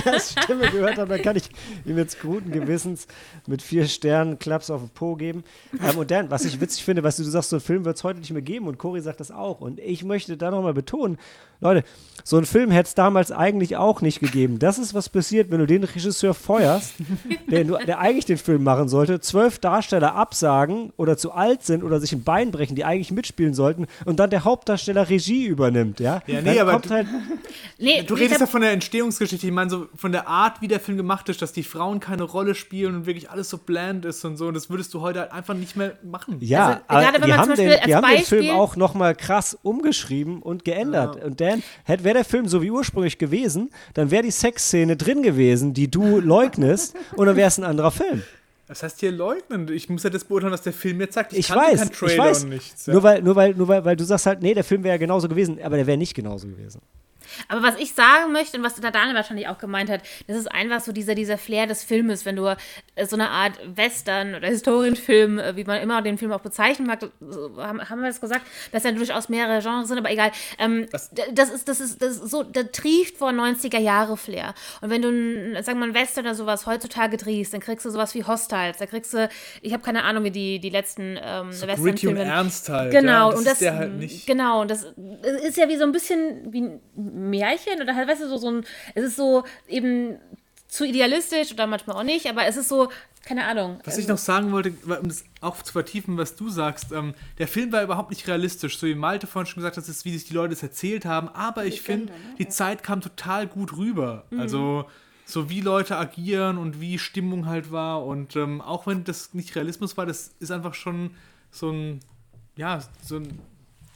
[SPEAKER 1] das Stimme gehört habe, dann kann ich ihm jetzt guten Gewissens mit vier Sternen Klaps auf den Po geben. Ähm, und dann, was ich witzig finde, was du, du sagst, so einen Film wird es heute nicht mehr geben und Cory sagt das auch. Und ich möchte da nochmal betonen, Leute, so einen Film hätte es damals eigentlich auch nicht gegeben. Das ist, was passiert, wenn du den Regisseur feuerst, der, der eigentlich den Film machen sollte, zwölf Darsteller absagen oder zu alt sind oder sich ein Bein brechen, die eigentlich mitspielen sollten und dann der Hauptdarsteller Regie übernimmt, ja?
[SPEAKER 5] Ja, nee, aber du, halt nee, du redest ja von der Entstehungsgeschichte. Ich meine, so von der Art, wie der Film gemacht ist, dass die Frauen keine Rolle spielen und wirklich alles so bland ist und so. Und das würdest du heute halt einfach nicht mehr machen.
[SPEAKER 1] Ja, also, gerade wenn die man haben, zum den, die haben den Film auch nochmal krass umgeschrieben und geändert. Ja. Und Dan, wäre der Film so wie ursprünglich gewesen, dann wäre die Sexszene drin gewesen, die du leugnest, und dann wäre es ein anderer Film.
[SPEAKER 5] Das heißt hier leugnen. Ich muss ja das beurteilen, was der Film mir sagt.
[SPEAKER 1] Ich, ich weiß, ich weiß. Nichts, ja. Nur, weil, nur, weil, nur weil, weil du sagst halt, nee, der Film wäre ja genauso gewesen, aber der wäre nicht genauso gewesen.
[SPEAKER 6] Aber was ich sagen möchte und was der Daniel wahrscheinlich auch gemeint hat, das ist einfach so dieser, dieser Flair des Filmes, wenn du so eine Art Western oder Historienfilm, äh, wie man immer den Film auch bezeichnen mag, haben, wir das gesagt, dass ja durchaus mehrere Genres sind, aber egal. Ähm, das, das, ist, das, ist, das ist so, der trieft vor 90er Jahre Flair. Und wenn du, sagen wir mal, ein Western oder sowas heutzutage triefst, dann kriegst du sowas wie Hostiles, da kriegst du, ich habe keine Ahnung, wie die, die letzten ähm,
[SPEAKER 5] so Western-Filme. Ernst halt.
[SPEAKER 6] Genau,
[SPEAKER 5] ja, das
[SPEAKER 6] und das, halt nicht. Genau, und das ist ja wie so ein bisschen wie Märchen oder halt, weißt du, so, so ein, es ist so eben zu idealistisch oder manchmal auch nicht, aber es ist so, keine Ahnung.
[SPEAKER 5] Was ich noch sagen wollte, um das auch zu vertiefen, was du sagst, ähm, der Film war überhaupt nicht realistisch, so wie Malte vorhin schon gesagt hat, das ist, wie sich die Leute das erzählt haben, aber ich finde, ne? die Zeit kam total gut rüber. Mhm. Also so wie Leute agieren und wie Stimmung halt war und ähm, auch wenn das nicht Realismus war, das ist einfach schon so ein, ja, so ein,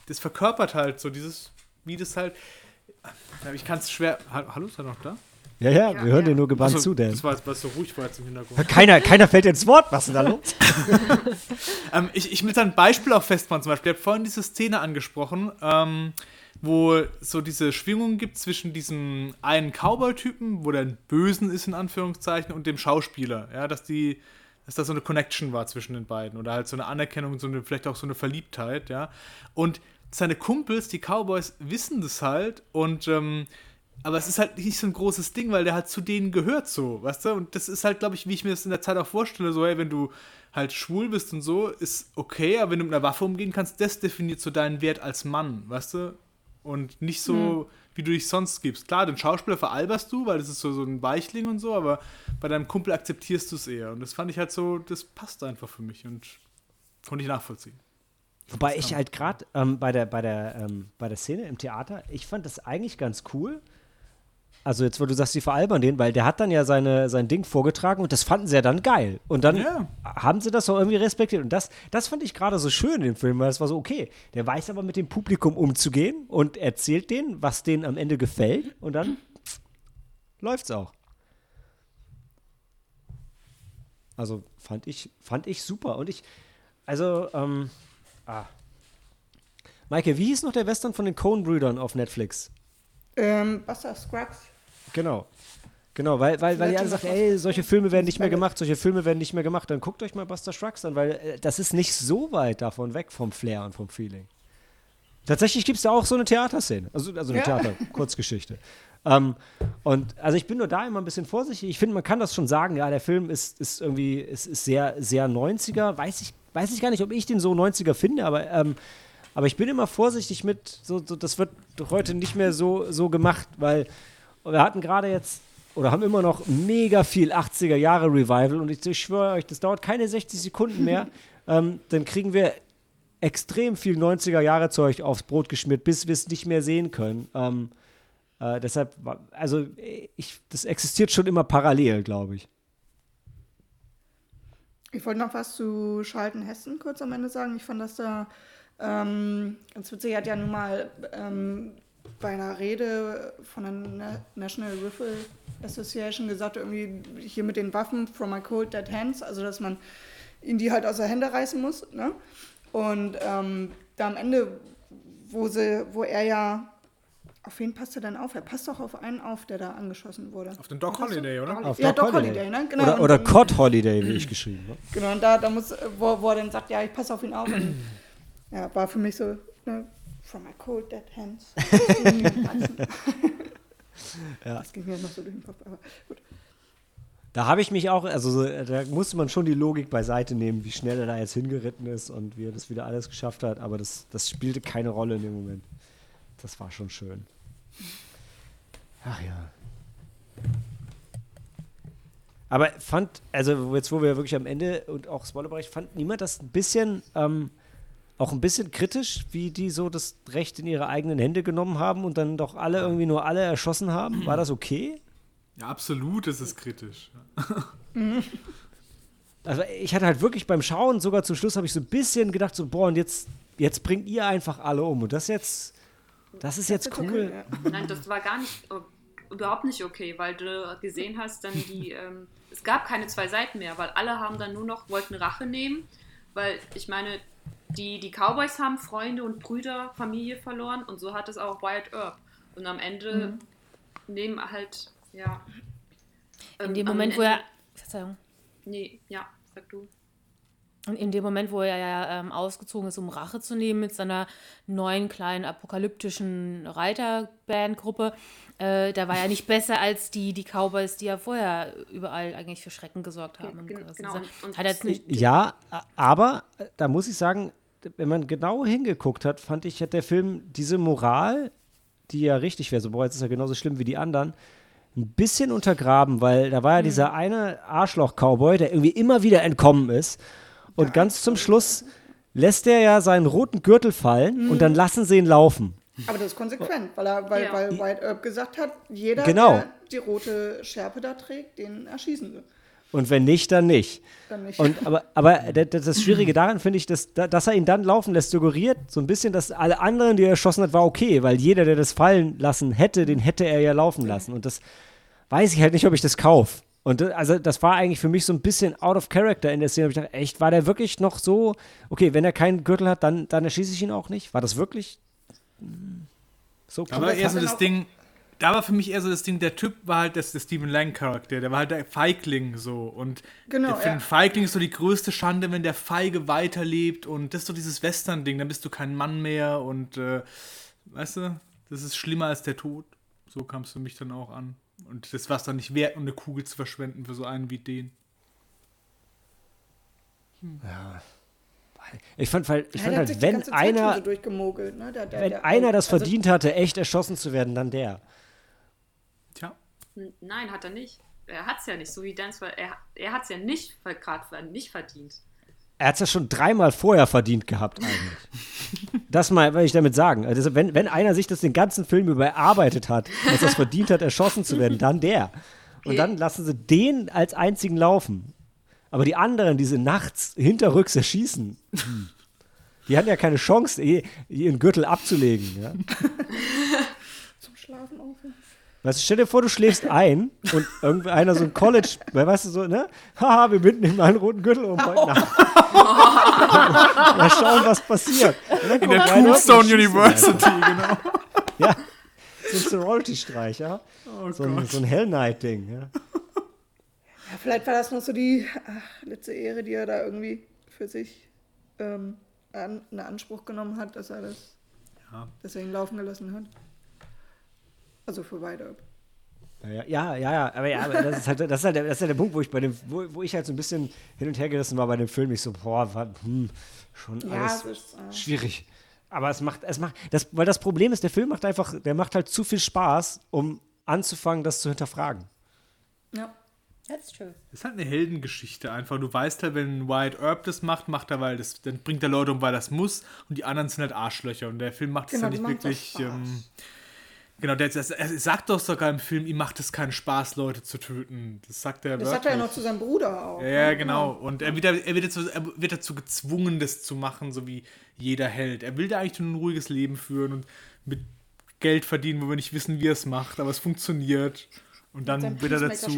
[SPEAKER 5] das verkörpert halt so dieses, wie das halt, ich kann es schwer. Hallo, ist er noch da?
[SPEAKER 1] Ja, ja, wir hören ja. dir nur gebannt
[SPEAKER 5] also,
[SPEAKER 1] zu, Dan.
[SPEAKER 5] Das war, war so ruhig war jetzt im Hintergrund.
[SPEAKER 1] Keiner, keiner fällt ins Wort, was ist denn da los?
[SPEAKER 5] ähm, ich, ich will ein Beispiel auch festmachen. Zum Beispiel, ich habe vorhin diese Szene angesprochen, ähm, wo so diese Schwingung gibt zwischen diesem einen Cowboy-Typen, wo der ein Bösen ist, in Anführungszeichen, und dem Schauspieler. Ja, dass die dass da so eine Connection war zwischen den beiden oder halt so eine Anerkennung, so eine, vielleicht auch so eine Verliebtheit, ja. Und seine Kumpels, die Cowboys, wissen das halt und ähm, aber es ist halt nicht so ein großes Ding, weil der halt zu denen gehört so, weißt du? Und das ist halt, glaube ich, wie ich mir das in der Zeit auch vorstelle, so, hey, wenn du halt schwul bist und so, ist okay, aber wenn du mit einer Waffe umgehen kannst, das definiert so deinen Wert als Mann, weißt du? Und nicht so, hm. wie du dich sonst gibst. Klar, den Schauspieler veralberst du, weil das ist so, so ein Weichling und so, aber bei deinem Kumpel akzeptierst du es eher. Und das fand ich halt so, das passt einfach für mich und konnte ich nachvollziehen.
[SPEAKER 1] Wobei ich halt gerade ähm, bei, der, bei, der, ähm, bei der Szene im Theater, ich fand das eigentlich ganz cool. Also jetzt, wo du sagst, sie veralbern den, weil der hat dann ja seine, sein Ding vorgetragen und das fanden sie ja dann geil. Und dann ja. haben sie das auch irgendwie respektiert. Und das, das fand ich gerade so schön in dem Film, weil es war so, okay, der weiß aber mit dem Publikum umzugehen und erzählt denen, was denen am Ende gefällt und dann läuft's auch. Also fand ich, fand ich super. Und ich, also, ähm, Ah. Maike, wie hieß noch der Western von den Coen-Brüdern auf Netflix?
[SPEAKER 3] Ähm, Buster Scruggs.
[SPEAKER 1] Genau. Genau, weil, weil, weil die alle sagen, ey, solche Filme werden nicht mehr gemacht, solche Filme werden nicht mehr gemacht. Dann guckt euch mal Buster Scruggs an, weil äh, das ist nicht so weit davon weg vom Flair und vom Feeling. Tatsächlich gibt es da auch so eine Theaterszene, also, also eine ja. Theater-Kurzgeschichte. ähm, und also ich bin nur da immer ein bisschen vorsichtig. Ich finde, man kann das schon sagen, ja, der Film ist, ist irgendwie, ist, ist sehr, sehr 90er. Weiß ich, weiß ich gar nicht, ob ich den so 90er finde, aber, ähm, aber ich bin immer vorsichtig mit, so, so, das wird heute nicht mehr so, so gemacht, weil wir hatten gerade jetzt oder haben immer noch mega viel 80er Jahre Revival und ich, ich schwöre euch, das dauert keine 60 Sekunden mehr. ähm, dann kriegen wir extrem viel 90er Jahre Zeug aufs Brot geschmiert, bis wir es nicht mehr sehen können. Ähm, äh, deshalb, also ich, das existiert schon immer parallel, glaube ich.
[SPEAKER 3] Ich wollte noch was zu Schalten Hessen kurz am Ende sagen. Ich fand das da ähm, ganz witzig. Hat ja nun mal ähm, bei einer Rede von der National Rifle Association gesagt, irgendwie hier mit den Waffen from my cold dead hands, also dass man ihn die halt aus der Hände reißen muss. Ne? Und ähm, da am Ende, wo, sie, wo er ja auf wen passt er denn auf? Er passt doch auf einen auf, der da angeschossen wurde.
[SPEAKER 5] Auf den Doc Holiday, oder?
[SPEAKER 1] Auf
[SPEAKER 3] ja, Doc, Doc Holiday. Holiday, ne?
[SPEAKER 1] Genau. Oder, oder Cod Holiday, wie ich geschrieben habe.
[SPEAKER 3] Genau, und da, da muss, wo, wo er dann sagt, ja, ich passe auf ihn auf. Und, ja, war für mich so, ne, from my cold dead hands. ja. Das ging mir noch so durch den Kopf, aber gut.
[SPEAKER 1] Da habe ich mich auch, also da musste man schon die Logik beiseite nehmen, wie schnell er da jetzt hingeritten ist und wie er das wieder alles geschafft hat, aber das, das spielte keine Rolle in dem Moment. Das war schon schön. Ach ja. Aber fand, also jetzt, wo wir wirklich am Ende und auch Spoilerbereich, fand niemand das ein bisschen, ähm, auch ein bisschen kritisch, wie die so das Recht in ihre eigenen Hände genommen haben und dann doch alle irgendwie nur alle erschossen haben? War das okay?
[SPEAKER 5] Ja, absolut ist es kritisch.
[SPEAKER 1] also ich hatte halt wirklich beim Schauen, sogar zum Schluss habe ich so ein bisschen gedacht, so, boah, und jetzt, jetzt bringt ihr einfach alle um. Und das jetzt, das ist jetzt cool.
[SPEAKER 7] Nein, das war gar nicht, überhaupt nicht okay, weil du gesehen hast, dann die, ähm, es gab keine zwei Seiten mehr, weil alle haben dann nur noch, wollten Rache nehmen, weil ich meine, die, die Cowboys haben Freunde und Brüder, Familie verloren und so hat es auch Wyatt Earp. Und am Ende mhm. nehmen halt ja.
[SPEAKER 6] In ähm, dem Moment, wo er. Verzeihung.
[SPEAKER 7] Nee, ja, sag du.
[SPEAKER 6] Und in dem Moment, wo er ja ähm, ausgezogen ist, um Rache zu nehmen mit seiner neuen kleinen apokalyptischen Reiterbandgruppe, äh, da war er nicht besser als die, die Cowboys, die ja vorher überall eigentlich für Schrecken gesorgt haben.
[SPEAKER 7] Genau. genau.
[SPEAKER 6] Und hat jetzt nicht
[SPEAKER 1] ja, aber äh, da muss ich sagen, wenn man genau hingeguckt hat, fand ich, hat der Film diese Moral, die ja richtig wäre, so, boah, jetzt ist er genauso schlimm wie die anderen, ein bisschen untergraben, weil da war ja mhm. dieser eine Arschloch-Cowboy, der irgendwie immer wieder entkommen ist. Und ja, ganz zum Schluss lässt er ja seinen roten Gürtel fallen mhm. und dann lassen sie ihn laufen.
[SPEAKER 3] Aber das ist konsequent, weil, er, weil, ja. weil White Earp gesagt hat, jeder,
[SPEAKER 1] genau.
[SPEAKER 3] der die rote Schärpe da trägt, den erschießen sie.
[SPEAKER 1] Und wenn nicht, dann nicht.
[SPEAKER 3] Dann nicht.
[SPEAKER 1] Und, aber aber das Schwierige daran finde ich, dass, dass er ihn dann laufen lässt, suggeriert so ein bisschen, dass alle anderen, die er erschossen hat, war okay, weil jeder, der das fallen lassen hätte, den hätte er ja laufen lassen. Und das weiß ich halt nicht, ob ich das kaufe. Und das, also das war eigentlich für mich so ein bisschen out of character in der Szene. Ich dachte, echt, war der wirklich noch so, okay, wenn er keinen Gürtel hat, dann, dann erschieße ich ihn auch nicht? War das wirklich
[SPEAKER 5] so cool? Aber eher so das Ding, da war für mich eher so das Ding, der Typ war halt das, der Stephen Lang-Charakter, der war halt der Feigling so. Und
[SPEAKER 3] genau,
[SPEAKER 5] für ja. Feigling ist so die größte Schande, wenn der Feige weiterlebt und das ist so dieses Western-Ding, dann bist du kein Mann mehr und äh, weißt du, das ist schlimmer als der Tod. So kam es für mich dann auch an. Und das war es dann nicht wert, um eine Kugel zu verschwenden für so einen wie den.
[SPEAKER 1] Hm. Ja. Ich fand, weil, ich ja, fand halt, wenn einer,
[SPEAKER 3] so ne? der,
[SPEAKER 1] der, wenn der, einer das also, verdient hatte, echt erschossen zu werden, dann der.
[SPEAKER 7] Nein, hat er nicht. Er hat es ja nicht, so wie Dance, er, er hat es ja nicht gerade nicht verdient.
[SPEAKER 1] Er hat es ja schon dreimal vorher verdient gehabt, eigentlich. das mal, will ich damit sagen. Also, wenn, wenn einer sich das den ganzen Film überarbeitet hat, dass er es verdient hat, erschossen zu werden, dann der. Und okay. dann lassen sie den als einzigen laufen. Aber die anderen, diese nachts hinterrücks erschießen, die hatten ja keine Chance, ihren Gürtel abzulegen. Ja?
[SPEAKER 3] Zum Schlafen aufhören.
[SPEAKER 1] Weißt du, stell dir vor, du schläfst ein und irgendeiner so ein College, weißt du so, ne? Haha, wir binden ihm einen roten Gürtel um heute Nacht. Mal schauen, was passiert.
[SPEAKER 5] In der Tombstone University, genau.
[SPEAKER 1] Ja, so ein Sorority-Streich, ja? Oh so, ein, so ein Hell Knight-Ding, ja.
[SPEAKER 3] Ja, vielleicht war das noch so die ach, letzte Ehre, die er da irgendwie für sich ähm, an, in Anspruch genommen hat, dass er das Ja. Deswegen laufen gelassen hat. Also für Wide
[SPEAKER 1] Ja, ja, ja, ja, aber ja, aber das ist halt, das ist halt, der, das ist halt der Punkt, wo ich bei dem, wo, wo ich halt so ein bisschen hin und her gerissen war bei dem Film. Ich so, boah, war, hm, schon ja, alles ist, äh, schwierig. Aber es macht, es macht, das, weil das Problem ist, der Film macht einfach, der macht halt zu viel Spaß, um anzufangen, das zu hinterfragen.
[SPEAKER 3] Ja.
[SPEAKER 5] That's true. Das ist halt eine Heldengeschichte einfach. Du weißt halt, wenn Wyatt Earp das macht, macht er, weil das, dann bringt er Leute um, weil das muss. Und die anderen sind halt Arschlöcher. Und der Film macht es genau, ja nicht wirklich. Ähm, genau, der, das, er sagt doch sogar im Film, ihm macht es keinen Spaß, Leute zu töten. Das sagt er.
[SPEAKER 3] Das sagt er ja noch zu seinem Bruder auch.
[SPEAKER 5] Ja, ja ne? genau. Und er wird, er, wird dazu, er wird dazu gezwungen, das zu machen, so wie jeder Held. Er will da eigentlich nur ein ruhiges Leben führen und mit Geld verdienen, wo wir nicht wissen, wie er es macht, aber es funktioniert. Und dann wird er dazu.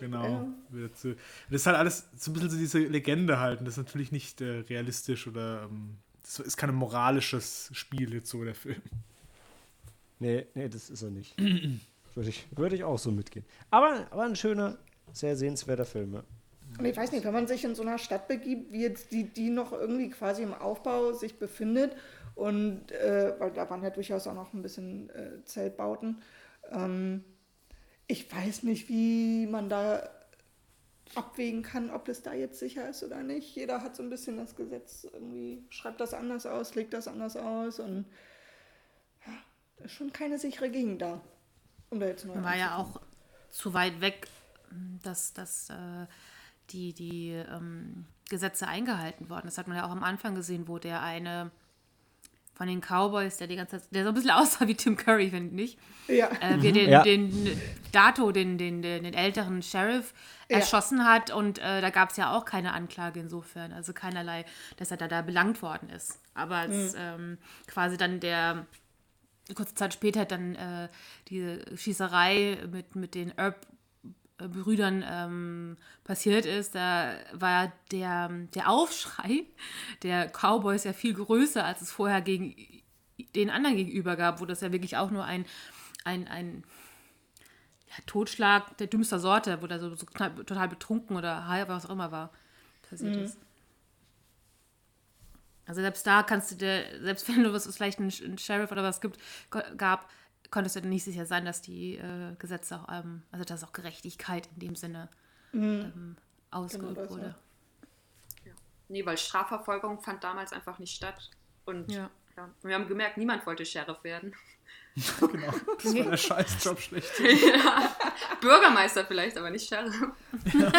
[SPEAKER 5] Genau. Ja. Dazu, das ist halt alles so ein bisschen so diese Legende halt. Und das ist natürlich nicht äh, realistisch oder. Ähm, das ist kein moralisches Spiel jetzt so, der Film.
[SPEAKER 1] Nee, nee, das ist er nicht. würde, ich, würde ich auch so mitgehen. Aber, aber ein schöner, sehr sehenswerter Film,
[SPEAKER 3] ich weiß nicht, wenn man sich in so einer Stadt begibt, wie jetzt die, die noch irgendwie quasi im Aufbau sich befindet, und äh, weil da waren ja durchaus auch noch ein bisschen äh, Zeltbauten, ähm, ich weiß nicht, wie man da abwägen kann, ob das da jetzt sicher ist oder nicht. Jeder hat so ein bisschen das Gesetz irgendwie, schreibt das anders aus, legt das anders aus und da ist schon keine sichere Gegend da.
[SPEAKER 6] Um da jetzt nur War ja auch zu weit weg, dass, dass äh, die, die ähm, Gesetze eingehalten wurden. Das hat man ja auch am Anfang gesehen, wo der eine von den Cowboys, der die ganze Zeit, der so ein bisschen aussah wie Tim Curry, finde ich. Ja. Äh, wir den, ja. den Dato, den, den, den, den älteren Sheriff, ja. erschossen hat und äh, da gab es ja auch keine Anklage insofern, also keinerlei, dass er da, da belangt worden ist. Aber als mhm. ähm, quasi dann der kurze Zeit später dann äh, die Schießerei mit, mit den Herb Brüdern ähm, passiert ist, da war der, der Aufschrei der Cowboys ja viel größer, als es vorher gegen den anderen gegenüber gab, wo das ja wirklich auch nur ein, ein, ein ja, Totschlag der dümmster Sorte, wo da so, so total betrunken oder was auch immer war, passiert mhm. ist. Also selbst da kannst du dir, selbst wenn du was vielleicht einen Sheriff oder was gibt, gab, konntest du nicht sicher sein, dass die äh, Gesetze auch, ähm, also dass auch Gerechtigkeit in dem Sinne mhm. ähm, ausgeübt genau wurde.
[SPEAKER 7] Ja. Nee, weil Strafverfolgung fand damals einfach nicht statt. Und ja. ja. Und wir haben gemerkt, niemand wollte Sheriff werden.
[SPEAKER 5] genau, das war der Scheißjob schlecht.
[SPEAKER 7] ja. Bürgermeister vielleicht, aber nicht Sheriff. Ja.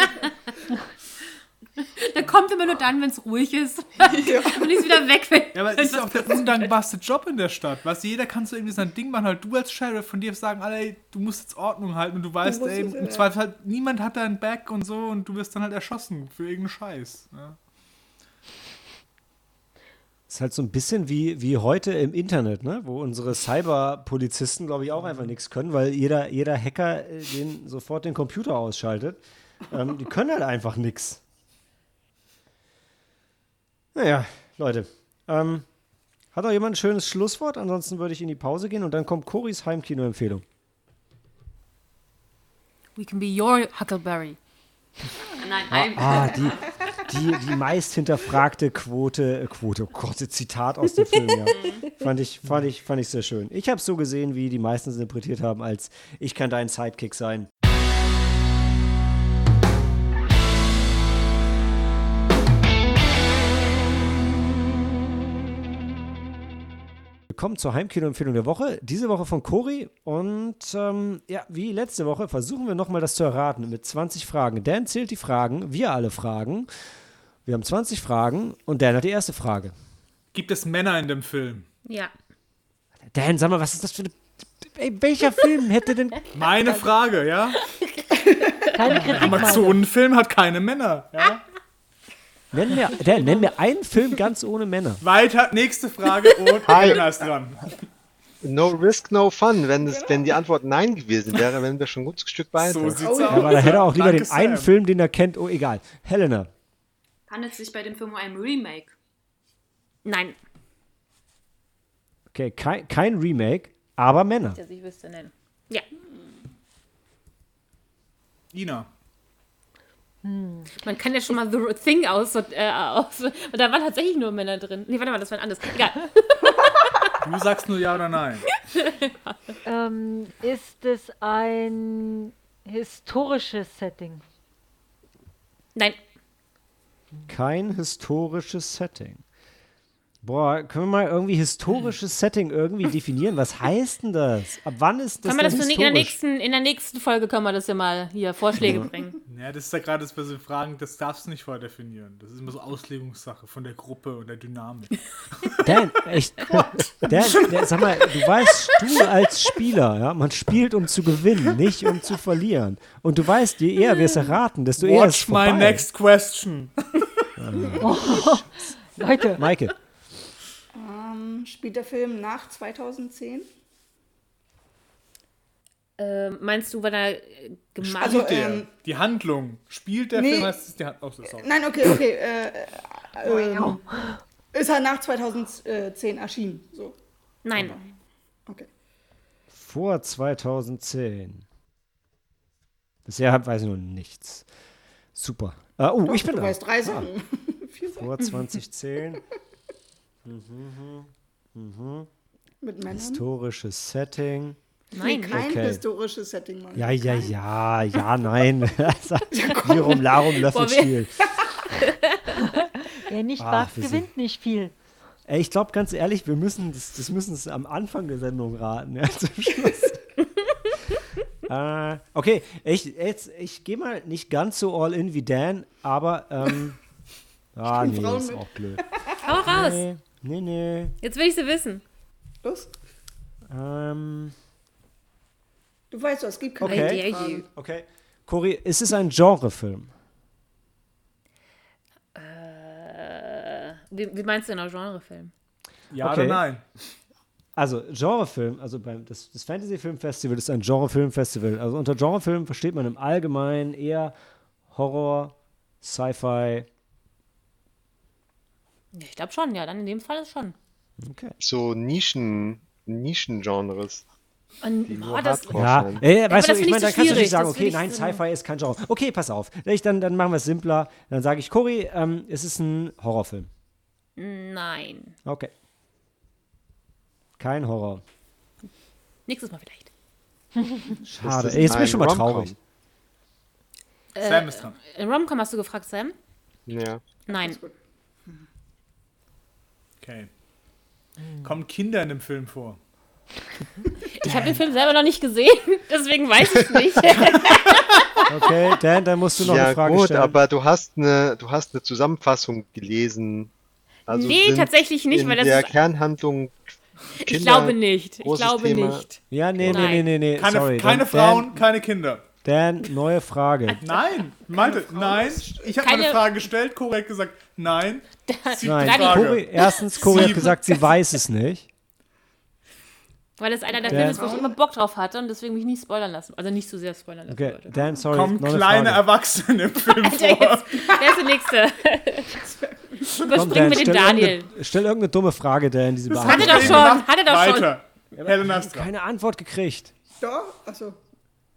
[SPEAKER 6] Der kommt immer nur dann, wenn es ruhig ist. Ja. Und ist wieder weg. Wenn
[SPEAKER 5] ja, aber es ist auch der undankbarste Job in der Stadt. Weißt du, jeder kann so irgendwie sein Ding machen. Halt du als Sheriff von dir sagen, alle, ey, du musst jetzt Ordnung halten und du weißt, du ey, im ja. Zweifel halt, niemand hat deinen Back und so und du wirst dann halt erschossen für irgendeinen Scheiß. Ja.
[SPEAKER 1] ist halt so ein bisschen wie, wie heute im Internet, ne? wo unsere Cyberpolizisten, glaube ich, auch einfach nichts können, weil jeder, jeder Hacker äh, den, sofort den Computer ausschaltet. Ähm, die können halt einfach nichts. Naja, Leute. Ähm, hat auch jemand ein schönes Schlusswort? Ansonsten würde ich in die Pause gehen und dann kommt Coris Heimkino-Empfehlung.
[SPEAKER 6] We can be your Huckleberry.
[SPEAKER 7] Nein, nein.
[SPEAKER 1] Ah, ah, die, die, die meist hinterfragte Quote, äh, Quote, oh Gott, Zitat aus dem Film, ja. fand, ich, fand, ich, fand ich sehr schön. Ich habe es so gesehen, wie die meisten es interpretiert haben, als ich kann dein Sidekick sein. Kommen zur Heimkino-Empfehlung der Woche. Diese Woche von Cori. Und ähm, ja, wie letzte Woche versuchen wir nochmal das zu erraten mit 20 Fragen. Dan zählt die Fragen, wir alle Fragen. Wir haben 20 Fragen und Dan hat die erste Frage.
[SPEAKER 5] Gibt es Männer in dem Film?
[SPEAKER 6] Ja.
[SPEAKER 1] Dan, sag mal, was ist das für eine. Ey, welcher Film hätte denn.
[SPEAKER 5] Meine Frage, ja? Keine Kritik. Amazonenfilm hat keine Männer, ja?
[SPEAKER 1] Nenn mir, der, nenn mir einen Film ganz ohne Männer.
[SPEAKER 5] Weiter, nächste Frage und Helena ist dran.
[SPEAKER 2] No risk, no fun. Wenn, das, wenn die Antwort Nein gewesen wäre, wären wir schon ein gutes Stück weiter. So
[SPEAKER 1] sieht's aus. Aber da hätte er auch lieber Danke, den einen Sam. Film, den er kennt. Oh, egal. Helena.
[SPEAKER 7] Handelt es sich bei dem Film um ein Remake?
[SPEAKER 6] Nein.
[SPEAKER 1] Okay, kein, kein Remake, aber Männer.
[SPEAKER 6] Das ich wüsste nennen. Ja.
[SPEAKER 5] Ina.
[SPEAKER 6] Hm. Man kann ja schon mal The Thing aus, äh, aus. Und da waren tatsächlich nur Männer drin. Nee, warte mal, das war ein anderes. Egal.
[SPEAKER 5] Du sagst nur ja oder nein.
[SPEAKER 4] Ähm, ist es ein historisches Setting?
[SPEAKER 6] Nein.
[SPEAKER 1] Kein historisches Setting. Boah, können wir mal irgendwie historisches Setting irgendwie definieren? Was heißt denn das? Ab wann ist das
[SPEAKER 6] Können wir das
[SPEAKER 1] denn
[SPEAKER 6] für in, der
[SPEAKER 1] historisch?
[SPEAKER 6] nächsten, in der nächsten Folge können wir das ja mal hier Vorschläge bringen.
[SPEAKER 5] Ja, das ist ja gerade das, was wir fragen, das darfst du nicht vorher definieren. Das ist immer so Auslegungssache von der Gruppe und der Dynamik.
[SPEAKER 1] Dan, echt, Dan, Dan, sag mal, du weißt, du als Spieler, ja, man spielt, um zu gewinnen, nicht um zu verlieren. Und du weißt, je eher wir es erraten, desto eher ist es
[SPEAKER 5] Watch
[SPEAKER 1] vorbei.
[SPEAKER 5] my next question.
[SPEAKER 4] Leute,
[SPEAKER 1] Maike,
[SPEAKER 3] Ähm, spielt der Film nach 2010?
[SPEAKER 6] Ähm, meinst du, wenn er äh, gemacht
[SPEAKER 3] Also,
[SPEAKER 5] Der,
[SPEAKER 3] ähm,
[SPEAKER 5] die Handlung. Spielt der
[SPEAKER 3] nee.
[SPEAKER 5] Film, heißt es die Handlung. Oh.
[SPEAKER 3] Nein, okay, okay. Äh, äh, ähm, ist er nach 2010 erschienen? So,
[SPEAKER 6] Nein.
[SPEAKER 3] okay.
[SPEAKER 1] vor 2010. Bisher weiß ich noch nichts. Super. Äh, oh, ich bin
[SPEAKER 3] Du
[SPEAKER 1] da.
[SPEAKER 3] weißt drei Sachen. Sachen.
[SPEAKER 1] Vor 2010.
[SPEAKER 3] Mit Männern.
[SPEAKER 1] Historisches Setting.
[SPEAKER 6] Nein.
[SPEAKER 3] Kein
[SPEAKER 1] Okay.
[SPEAKER 3] historisches Setting, Mann.
[SPEAKER 1] Ja, ja, ja, ja, nein. Lirum, Larum, Löffelstiel.
[SPEAKER 4] wer nicht
[SPEAKER 1] Ach,
[SPEAKER 4] gewinnt nicht viel.
[SPEAKER 1] Ey, ich glaube ganz ehrlich, wir müssen das, das müssen es am Anfang der Sendung raten, ja, zum Schluss. äh, okay, ich, jetzt, ich gehe mal nicht ganz so all in wie Dan, aber ähm, ah, nee,
[SPEAKER 3] Frauen
[SPEAKER 1] ist
[SPEAKER 3] mit.
[SPEAKER 1] auch blöd.
[SPEAKER 6] Hau raus.
[SPEAKER 1] Nee, nee, nee.
[SPEAKER 6] Jetzt will ich sie wissen.
[SPEAKER 3] Los.
[SPEAKER 1] Ähm,
[SPEAKER 3] Du weißt, es gibt keine
[SPEAKER 1] Okay.
[SPEAKER 6] You.
[SPEAKER 1] okay. Cory, ist es ein Genrefilm?
[SPEAKER 6] Äh, wie, wie meinst du denn Genrefilm?
[SPEAKER 5] Ja
[SPEAKER 1] Okay.
[SPEAKER 5] oder nein?
[SPEAKER 1] Also Genrefilm, also beim, das, das Fantasy Film Festival ist ein Genrefilm-Festival. Also unter Genrefilm versteht man im Allgemeinen eher Horror, Sci-Fi.
[SPEAKER 6] Ich glaube schon, ja. Dann in dem Fall ist schon.
[SPEAKER 1] Okay.
[SPEAKER 2] So Nischen, Nischengenres.
[SPEAKER 6] Und, oh, das,
[SPEAKER 1] Ja, ey,
[SPEAKER 6] aber
[SPEAKER 1] weißt du,
[SPEAKER 6] das
[SPEAKER 1] ich meine,
[SPEAKER 6] so
[SPEAKER 1] kannst du nicht sagen, okay, nein, Sci-Fi ist kein Genre. Okay, pass auf. Ich, dann, dann machen wir es simpler. Dann sage ich, Cory, ähm, es ist ein Horrorfilm.
[SPEAKER 6] nein.
[SPEAKER 1] Okay. Kein Horror.
[SPEAKER 6] Nächstes Mal vielleicht.
[SPEAKER 1] Schade. Ey, jetzt bin ich schon mal traurig.
[SPEAKER 5] Sam ist dran.
[SPEAKER 6] In Romcom hast du gefragt, Sam?
[SPEAKER 2] Ja.
[SPEAKER 6] Nein.
[SPEAKER 5] Okay. Kommen Kinder in dem Film vor?
[SPEAKER 6] Ich habe den Film selber noch nicht gesehen, deswegen weiß ich nicht.
[SPEAKER 1] Okay, Dan, dann musst du noch
[SPEAKER 2] ja,
[SPEAKER 1] eine Frage
[SPEAKER 2] gut,
[SPEAKER 1] stellen.
[SPEAKER 2] aber du hast eine, du hast eine Zusammenfassung gelesen. Also
[SPEAKER 6] nee, tatsächlich nicht,
[SPEAKER 2] in
[SPEAKER 6] weil das
[SPEAKER 2] der
[SPEAKER 6] ist.
[SPEAKER 2] Kernhandlung Kinder,
[SPEAKER 6] Ich glaube nicht. Ich glaube
[SPEAKER 2] Thema.
[SPEAKER 6] nicht.
[SPEAKER 1] ja, nee, nee, nee, nee, nee.
[SPEAKER 5] Keine,
[SPEAKER 1] Sorry.
[SPEAKER 5] keine
[SPEAKER 1] Dan,
[SPEAKER 5] Frauen, keine Kinder.
[SPEAKER 1] Dan, neue Frage.
[SPEAKER 5] Nein, meinte, nein. Ich habe meine Frage gestellt, korrekt gesagt, nein. Sie
[SPEAKER 1] Nein. Cory, erstens, Cory hat gesagt, sie weiß es nicht.
[SPEAKER 6] Weil das einer der. Filme ist, wo ich immer Bock drauf hatte und deswegen mich nicht spoilern lassen. Also nicht zu sehr spoilern lassen
[SPEAKER 1] Okay,
[SPEAKER 6] wollte.
[SPEAKER 1] Dan, sorry.
[SPEAKER 5] Kommen
[SPEAKER 1] noch eine
[SPEAKER 5] kleine
[SPEAKER 1] Frage.
[SPEAKER 5] Erwachsene im Film
[SPEAKER 6] Alter,
[SPEAKER 5] vor.
[SPEAKER 6] jetzt, wer ist der Nächste? Überspringen
[SPEAKER 1] Dan,
[SPEAKER 6] wir den
[SPEAKER 1] stell
[SPEAKER 6] Daniel.
[SPEAKER 1] irgendeine, stell irgendeine dumme Frage, Dan, die sie
[SPEAKER 6] Hatte doch schon, hatte doch schon.
[SPEAKER 5] Weiter. Helena ist dran.
[SPEAKER 1] Keine Antwort gekriegt.
[SPEAKER 3] Doch, achso.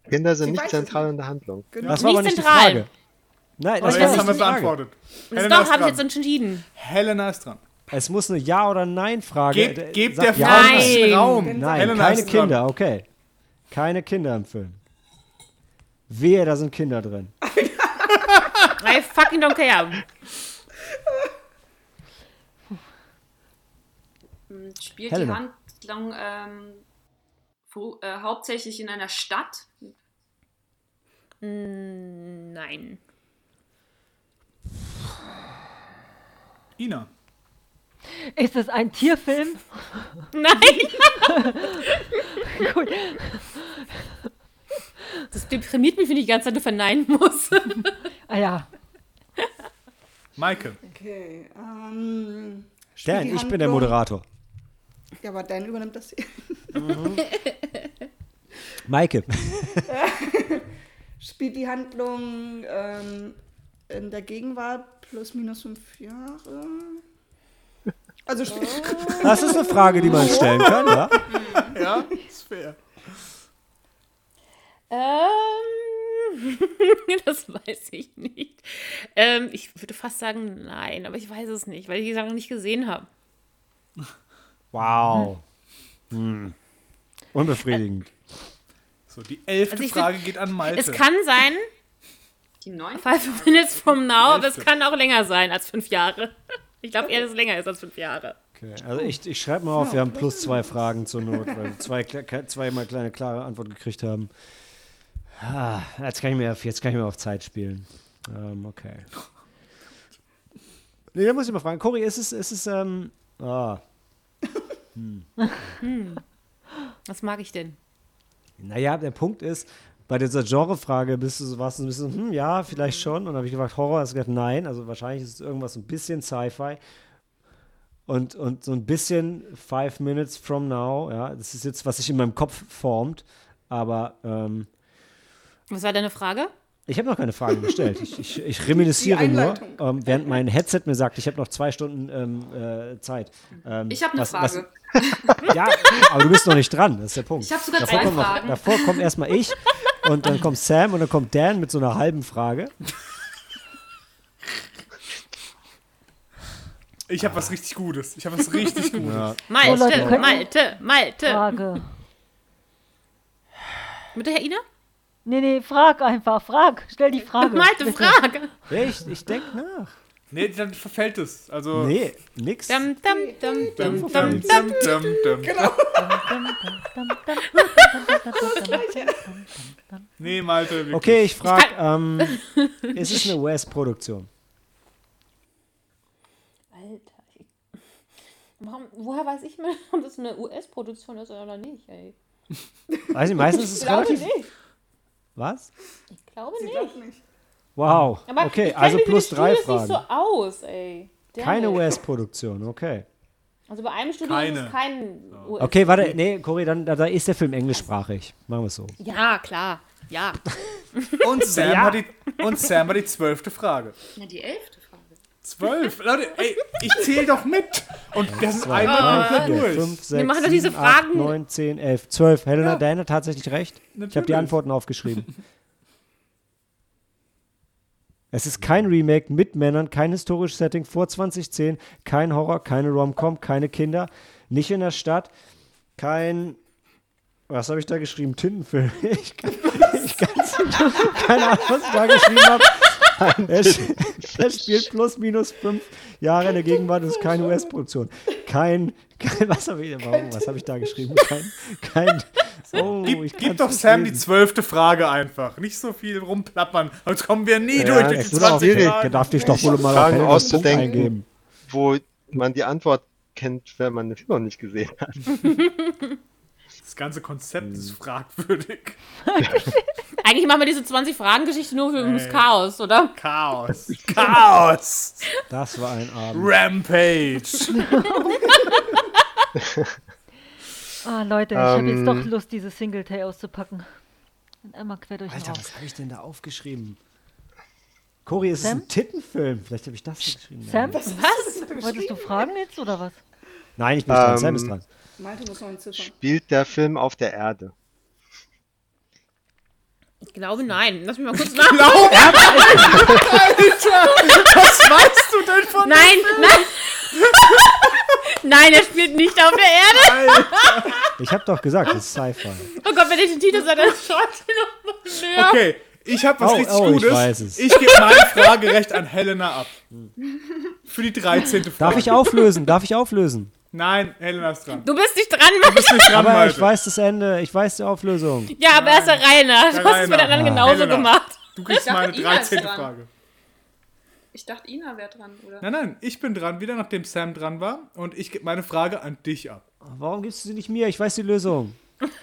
[SPEAKER 2] Kinder sind
[SPEAKER 3] Sie
[SPEAKER 2] nicht zentral in der Handlung.
[SPEAKER 1] Das war
[SPEAKER 6] Nicht
[SPEAKER 1] aber nicht die
[SPEAKER 6] zentral.
[SPEAKER 1] Frage. Nein, das
[SPEAKER 5] jetzt haben wir
[SPEAKER 1] die
[SPEAKER 5] beantwortet.
[SPEAKER 6] Das
[SPEAKER 5] Helena
[SPEAKER 6] doch,
[SPEAKER 5] ist
[SPEAKER 6] habe ich
[SPEAKER 5] dran.
[SPEAKER 6] jetzt entschieden.
[SPEAKER 5] Helena ist dran.
[SPEAKER 1] Es muss eine Ja- oder Nein-Frage.
[SPEAKER 5] Gebt,
[SPEAKER 1] Äh,
[SPEAKER 5] gebt der
[SPEAKER 1] ja
[SPEAKER 5] Frau bisschen
[SPEAKER 6] Nein.
[SPEAKER 5] Raum.
[SPEAKER 1] Nein,
[SPEAKER 5] Helena
[SPEAKER 1] keine
[SPEAKER 5] ist dran.
[SPEAKER 1] Kinder, okay. Keine Kinder im Film. Wehe, da sind Kinder drin.
[SPEAKER 6] I fucking don't care.
[SPEAKER 7] Spielt
[SPEAKER 1] Helena.
[SPEAKER 7] die Handlung ähm, äh, hauptsächlich in einer Stadt?
[SPEAKER 6] Nein.
[SPEAKER 5] Ina.
[SPEAKER 4] Ist es ein Tierfilm?
[SPEAKER 6] Nein!
[SPEAKER 4] Gut.
[SPEAKER 6] Das deprimiert mich, wenn ich die ganze Zeit verneinen muss.
[SPEAKER 4] Ah ja.
[SPEAKER 5] Maike.
[SPEAKER 3] Okay. Ähm, die
[SPEAKER 1] ich bin der Moderator.
[SPEAKER 3] Ja, aber Dan übernimmt das hier.
[SPEAKER 1] Maike.
[SPEAKER 3] Spielt die Handlung ähm, in der Gegenwart plus minus fünf Jahre? Also spielt.
[SPEAKER 1] Das ist eine Frage, die man stellen kann, ja?
[SPEAKER 5] Ja, ist fair.
[SPEAKER 6] ähm, das weiß ich nicht. Ähm, ich würde fast sagen nein, aber ich weiß es nicht, weil ich die Sache noch nicht gesehen habe.
[SPEAKER 1] Wow. Hm. Unbefriedigend.
[SPEAKER 5] So, die elfte
[SPEAKER 6] Also
[SPEAKER 5] Frage
[SPEAKER 6] find-
[SPEAKER 5] geht an Malte.
[SPEAKER 6] Es kann sein,
[SPEAKER 7] Die neun?
[SPEAKER 6] five minutes from now, aber es kann auch länger sein als fünf Jahre. Ich glaube eher, dass es länger ist als fünf Jahre.
[SPEAKER 1] Okay. Also ich, ich schreibe mal auf, wir haben plus zwei Fragen zur Not, weil wir zwei, zweimal kleine klare Antwort gekriegt haben. Ah, jetzt, kann ich mir auf, jetzt kann ich mir auf Zeit spielen. Ähm, okay. Nee, da muss ich mal fragen. Cory, ist es, ist es, ähm, ah,
[SPEAKER 6] Was mag ich denn?
[SPEAKER 1] naja, der Punkt ist, bei dieser Genrefrage bist du so, warst du so ein bisschen, hm, ja, vielleicht schon. Und dann habe ich gefragt, Horror, hast du gesagt, nein. Also wahrscheinlich ist es irgendwas ein bisschen Sci-Fi. Und, und so ein bisschen Five Minutes from Now, ja, das ist jetzt, was sich in meinem Kopf formt. Aber ähm,
[SPEAKER 6] Was war deine Frage?
[SPEAKER 1] Ich habe noch keine Fragen gestellt. Ich, ich, ich reminisziere nur, ähm, während mein Headset mir sagt, ich habe noch zwei Stunden ähm, äh, Zeit. Ähm,
[SPEAKER 7] Ich habe eine
[SPEAKER 1] was- was-
[SPEAKER 7] Frage.
[SPEAKER 1] ja, aber du bist noch nicht dran, das ist der Punkt.
[SPEAKER 7] Ich habe sogar
[SPEAKER 1] davor
[SPEAKER 7] zwei
[SPEAKER 1] kommt noch,
[SPEAKER 7] Fragen.
[SPEAKER 1] davor kommt erstmal ich und dann kommt Sam und dann kommt Dan mit so einer halben Frage.
[SPEAKER 5] Ich habe was richtig Gutes. Ich habe was richtig Gutes.
[SPEAKER 1] Ja.
[SPEAKER 6] Malte, Malte, Malte.
[SPEAKER 4] Frage.
[SPEAKER 6] Bitte, Herr Ina?
[SPEAKER 4] Nee, nee, frag einfach, frag. Stell die Frage.
[SPEAKER 6] Malte.
[SPEAKER 1] Ja, ich ich denke nach.
[SPEAKER 5] Nee, dann verfällt es. Also.
[SPEAKER 1] Nee, nix.
[SPEAKER 6] Dum, dum, dum, dum, dum,
[SPEAKER 5] Dum,
[SPEAKER 6] dum.
[SPEAKER 5] dum, dum, dum. Nee, Malte. wirklich.
[SPEAKER 1] Okay, ich frage, ähm, ist es eine US-Produktion?
[SPEAKER 6] Alter. Warum, woher weiß ich mal, ob das eine US-Produktion ist oder nicht, ey?
[SPEAKER 1] Weiß ich, meistens ist es relativ.
[SPEAKER 6] nicht.
[SPEAKER 1] Was?
[SPEAKER 6] Ich glaube
[SPEAKER 3] Sie
[SPEAKER 6] nicht.
[SPEAKER 1] Wow.
[SPEAKER 6] Aber
[SPEAKER 1] okay, also plus drei
[SPEAKER 6] Studios
[SPEAKER 1] Fragen.
[SPEAKER 6] nicht so aus, ey. Damn
[SPEAKER 1] Keine. US-Produktion, okay.
[SPEAKER 6] Also bei einem Studio
[SPEAKER 5] Keine.
[SPEAKER 6] ist es kein US.
[SPEAKER 1] Okay, warte, nee, Cory, dann da, da ist der Film englischsprachig. Machen wir es so.
[SPEAKER 6] Ja, klar. Ja.
[SPEAKER 5] Und Sam,
[SPEAKER 1] Ja.
[SPEAKER 5] hat die, und Sam hat die zwölfte Frage.
[SPEAKER 7] Ja, die elfte Frage.
[SPEAKER 5] Zwölf? Leute, ey, ich zähle doch mit. Und das ist einmal komplett durch.
[SPEAKER 1] sechs,
[SPEAKER 6] machen doch diese
[SPEAKER 1] sieben, acht,
[SPEAKER 6] Fragen-
[SPEAKER 1] neun, zehn, elf, zwölf. Helena, Dan hat tatsächlich recht. Ich habe die. Antworten aufgeschrieben. Es ist kein Remake mit Männern, kein historisches Setting vor 2010, kein Horror, keine Rom-Com, keine Kinder, nicht in der Stadt, kein. Was habe ich da geschrieben? Tintenfilm. Ich kann, ich kann's nicht- keine Ahnung, was ich da geschrieben habe. Er, sch- er spielt plus minus fünf Jahre in der Gegenwart und ist keine US-Produktion. Kein, kein, was habe ich, warum, was habe ich da geschrieben? Kein, kein, oh, ich
[SPEAKER 5] Gib, gib doch Sam die
[SPEAKER 1] lesen.
[SPEAKER 5] zwölfte Frage einfach. Nicht so viel rumplappern. Sonst kommen wir nie
[SPEAKER 1] Ja,
[SPEAKER 5] durch durch die
[SPEAKER 1] wird auch
[SPEAKER 5] 20
[SPEAKER 1] schwierig.
[SPEAKER 5] Fragen.
[SPEAKER 1] Darf dich doch wohl mal
[SPEAKER 2] Fragen auszudenken.
[SPEAKER 1] eingeben.
[SPEAKER 2] Wo man die Antwort kennt, wenn man den Film noch nicht gesehen hat.
[SPEAKER 5] Das ganze Konzept
[SPEAKER 1] Hm.
[SPEAKER 5] ist fragwürdig.
[SPEAKER 6] Eigentlich machen wir diese 20-Fragen-Geschichte nur für ums
[SPEAKER 5] Ey.
[SPEAKER 6] Chaos, oder?
[SPEAKER 5] Chaos. Chaos.
[SPEAKER 1] Das war ein Abend.
[SPEAKER 5] Rampage.
[SPEAKER 4] Ah, Leute, ich habe jetzt
[SPEAKER 2] Ähm.
[SPEAKER 4] doch Lust, diese Singletay auszupacken. Und einmal quer durch den
[SPEAKER 1] Alter, was habe ich denn da aufgeschrieben? Cory, ist es
[SPEAKER 4] Sam?
[SPEAKER 1] ein Tittenfilm? Vielleicht habe ich das geschrieben.
[SPEAKER 4] Sam,
[SPEAKER 1] Nein,
[SPEAKER 6] Was?
[SPEAKER 4] wolltest du fragen jetzt oder was?
[SPEAKER 1] Nein ich bin nicht dran.
[SPEAKER 2] Ähm,
[SPEAKER 1] Sam ist dran.
[SPEAKER 3] Malte muss noch entziffern.
[SPEAKER 2] Spielt der Film auf der Erde?
[SPEAKER 6] Ich glaube, nein. Lass mich mal kurz nach.
[SPEAKER 5] Was weißt du denn von
[SPEAKER 6] Nein, nein. nein, er spielt nicht auf der Erde.
[SPEAKER 1] Ich habe doch gesagt, es ist Sci-Fi.
[SPEAKER 6] Oh Gott, wenn ich den Titel sage, dann schaut ihr noch mal mehr.
[SPEAKER 5] Okay, ich habe was
[SPEAKER 1] Oh,
[SPEAKER 5] richtig
[SPEAKER 1] oh, ich
[SPEAKER 5] Gutes.
[SPEAKER 1] weiß es.
[SPEAKER 5] Ich gebe mein Fragerecht an Helena ab. Für die 13. Frage.
[SPEAKER 1] Darf ich auflösen? Darf ich auflösen?
[SPEAKER 5] Nein, Helena ist dran.
[SPEAKER 6] Du bist nicht dran, Mann.
[SPEAKER 5] bist nicht dran,
[SPEAKER 1] Aber
[SPEAKER 5] Malte.
[SPEAKER 1] ich weiß das Ende, ich weiß die Auflösung.
[SPEAKER 6] Ja, aber erst der nach. Du
[SPEAKER 5] Der
[SPEAKER 6] hast es mit den
[SPEAKER 5] nach.
[SPEAKER 6] anderen genauso
[SPEAKER 5] Helena.
[SPEAKER 6] gemacht.
[SPEAKER 5] Du kriegst
[SPEAKER 7] dachte,
[SPEAKER 5] meine
[SPEAKER 7] Ina ist
[SPEAKER 5] 13.
[SPEAKER 7] dran.
[SPEAKER 5] Frage.
[SPEAKER 7] Ich dachte, Ina wäre dran, oder?
[SPEAKER 5] Nein, nein, ich bin dran, wieder nachdem Sam dran war. Und ich gebe meine Frage an dich ab.
[SPEAKER 1] Warum gibst du sie nicht mir? Ich weiß die Lösung.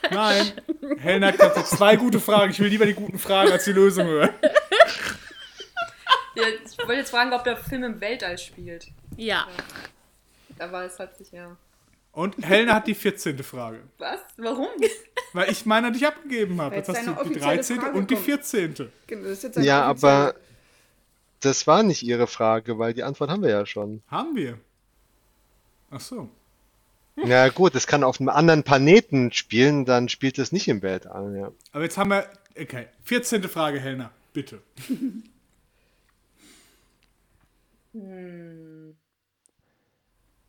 [SPEAKER 5] Nein, Helena hat gesagt, zwei gute Fragen. Ich will lieber die guten Fragen als die Lösung hören.
[SPEAKER 7] Ja, ich wollte jetzt fragen, ob der Film im Weltall spielt.
[SPEAKER 6] Ja.
[SPEAKER 7] Aber es hat sich ja.
[SPEAKER 5] Und Helena hat die 14. Frage.
[SPEAKER 7] Was? Warum?
[SPEAKER 5] Weil ich meine an dich abgegeben habe. Jetzt
[SPEAKER 3] jetzt
[SPEAKER 5] hast du die
[SPEAKER 3] offizielle
[SPEAKER 5] 13.
[SPEAKER 3] Frage
[SPEAKER 5] und die
[SPEAKER 3] kommt.
[SPEAKER 5] 14.
[SPEAKER 3] Genau, das ist jetzt
[SPEAKER 2] Ja,
[SPEAKER 3] offizielle-
[SPEAKER 2] aber das war nicht Ihre Frage, weil die Antwort haben wir ja schon.
[SPEAKER 5] Haben wir. Ach so.
[SPEAKER 2] Na gut, es kann auf einem anderen Planeten spielen, dann spielt es nicht im Weltall, ja.
[SPEAKER 5] Aber jetzt haben wir. Okay, 14. Frage, Helena. Bitte.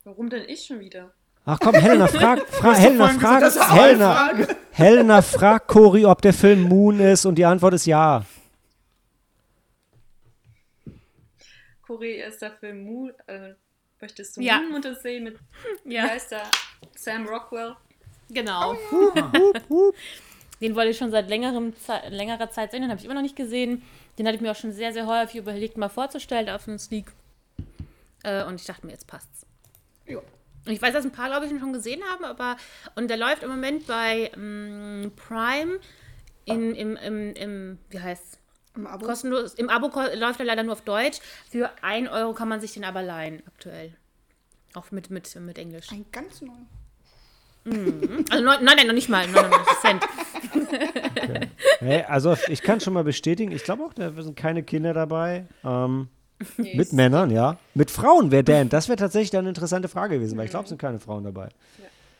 [SPEAKER 7] Warum denn ich schon wieder?
[SPEAKER 1] Ach komm, Helena, frag, fra Helena, frag, Helena, Helena, frag Cory, ob der Film Moon ist und die Antwort ist ja.
[SPEAKER 7] Cory ist der Film Moon. Äh, möchtest du
[SPEAKER 6] Ja.
[SPEAKER 7] Moon und das sehen mit, wie
[SPEAKER 6] Ja,
[SPEAKER 7] heißt der? Sam Rockwell.
[SPEAKER 6] genau. Den wollte ich schon seit längerem Ze längerer Zeit sehen, den habe ich immer noch nicht gesehen. Den hatte ich mir auch schon sehr, sehr häufig überlegt, mal vorzustellen auf einen Sneak. Äh, und ich dachte mir, jetzt passt's.
[SPEAKER 3] Ja.
[SPEAKER 6] Und ich weiß, dass ein paar, glaube ich, ihn schon gesehen haben, aber. Und der läuft im Moment bei ähm, Prime in, im, im, im, wie heißt's?
[SPEAKER 3] Im Abo.
[SPEAKER 6] Kostenlos. Im Abo läuft er leider nur auf Deutsch. Für 1 Euro kann man sich den aber leihen, aktuell. Auch mit, mit, mit Englisch.
[SPEAKER 3] Ein ganz neuer.
[SPEAKER 6] Also neun, nein, nein, noch nicht mal. 99 Cent.
[SPEAKER 1] Hey, also ich kann schon mal bestätigen, ich glaube auch, da sind keine Kinder dabei. Ähm,
[SPEAKER 7] Nee,
[SPEAKER 1] mit Männern, ja. Mit Frauen wäre Dan. Das wäre tatsächlich dann eine interessante Frage gewesen, weil ich glaube, es sind keine Frauen dabei.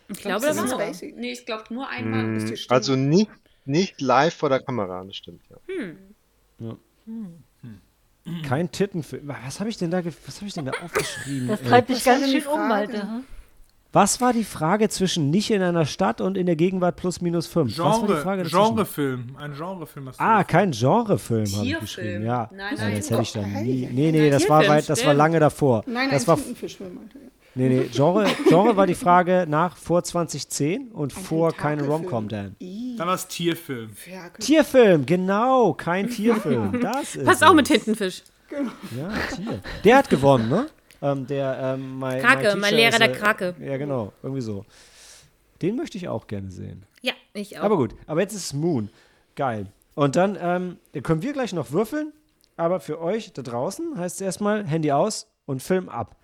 [SPEAKER 6] Ich glaube, das war.
[SPEAKER 3] Spacey.
[SPEAKER 7] Nee, ich glaube nur einmal.
[SPEAKER 2] Mm,
[SPEAKER 3] Stimme.
[SPEAKER 2] Also nicht, nicht live vor der Kamera, das stimmt, ja.
[SPEAKER 1] Kein Tittenfilm. Was habe ich denn da, was habe ich denn da aufgeschrieben?
[SPEAKER 4] Das treibt dich ganz
[SPEAKER 3] denn
[SPEAKER 4] schön um,
[SPEAKER 3] Frage?
[SPEAKER 1] Was war die Frage zwischen nicht in einer Stadt und in der Gegenwart plus minus fünf?
[SPEAKER 5] Genre? Genrefilm. Ein Genrefilm hast du
[SPEAKER 1] Ah, kein Genrefilm habe ich
[SPEAKER 7] Tierfilm.
[SPEAKER 1] geschrieben, ja.
[SPEAKER 7] Nein, nein.
[SPEAKER 1] das hätte ich dann nie. Nee, nee, das war weit, das war lange davor.
[SPEAKER 3] Nein,
[SPEAKER 1] das
[SPEAKER 3] ein
[SPEAKER 1] war. Nee, nee, Genre, Genre war die Frage nach vor 2010 und
[SPEAKER 3] Ein
[SPEAKER 1] vor keine. Rom-Com, Dan.
[SPEAKER 5] Dann war es Tierfilm.
[SPEAKER 3] Ferkel.
[SPEAKER 1] Tierfilm, genau, kein Tierfilm. Das ist
[SPEAKER 6] Passt auch mit Tintenfisch.
[SPEAKER 1] Ja, Tier. Der hat gewonnen, ne? Ähm, der, ähm, mein,
[SPEAKER 6] Krake,
[SPEAKER 1] Teacher
[SPEAKER 6] mein Lehrer
[SPEAKER 1] ist,
[SPEAKER 6] der
[SPEAKER 1] äh,
[SPEAKER 6] Krake.
[SPEAKER 1] Ja, genau, irgendwie so. Den möchte ich auch gerne sehen.
[SPEAKER 6] Ja, ich auch.
[SPEAKER 1] Aber gut, aber jetzt ist es Moon. Geil. Und dann ähm, können wir gleich noch würfeln, aber für euch da draußen heißt es erstmal Handy aus und Film ab.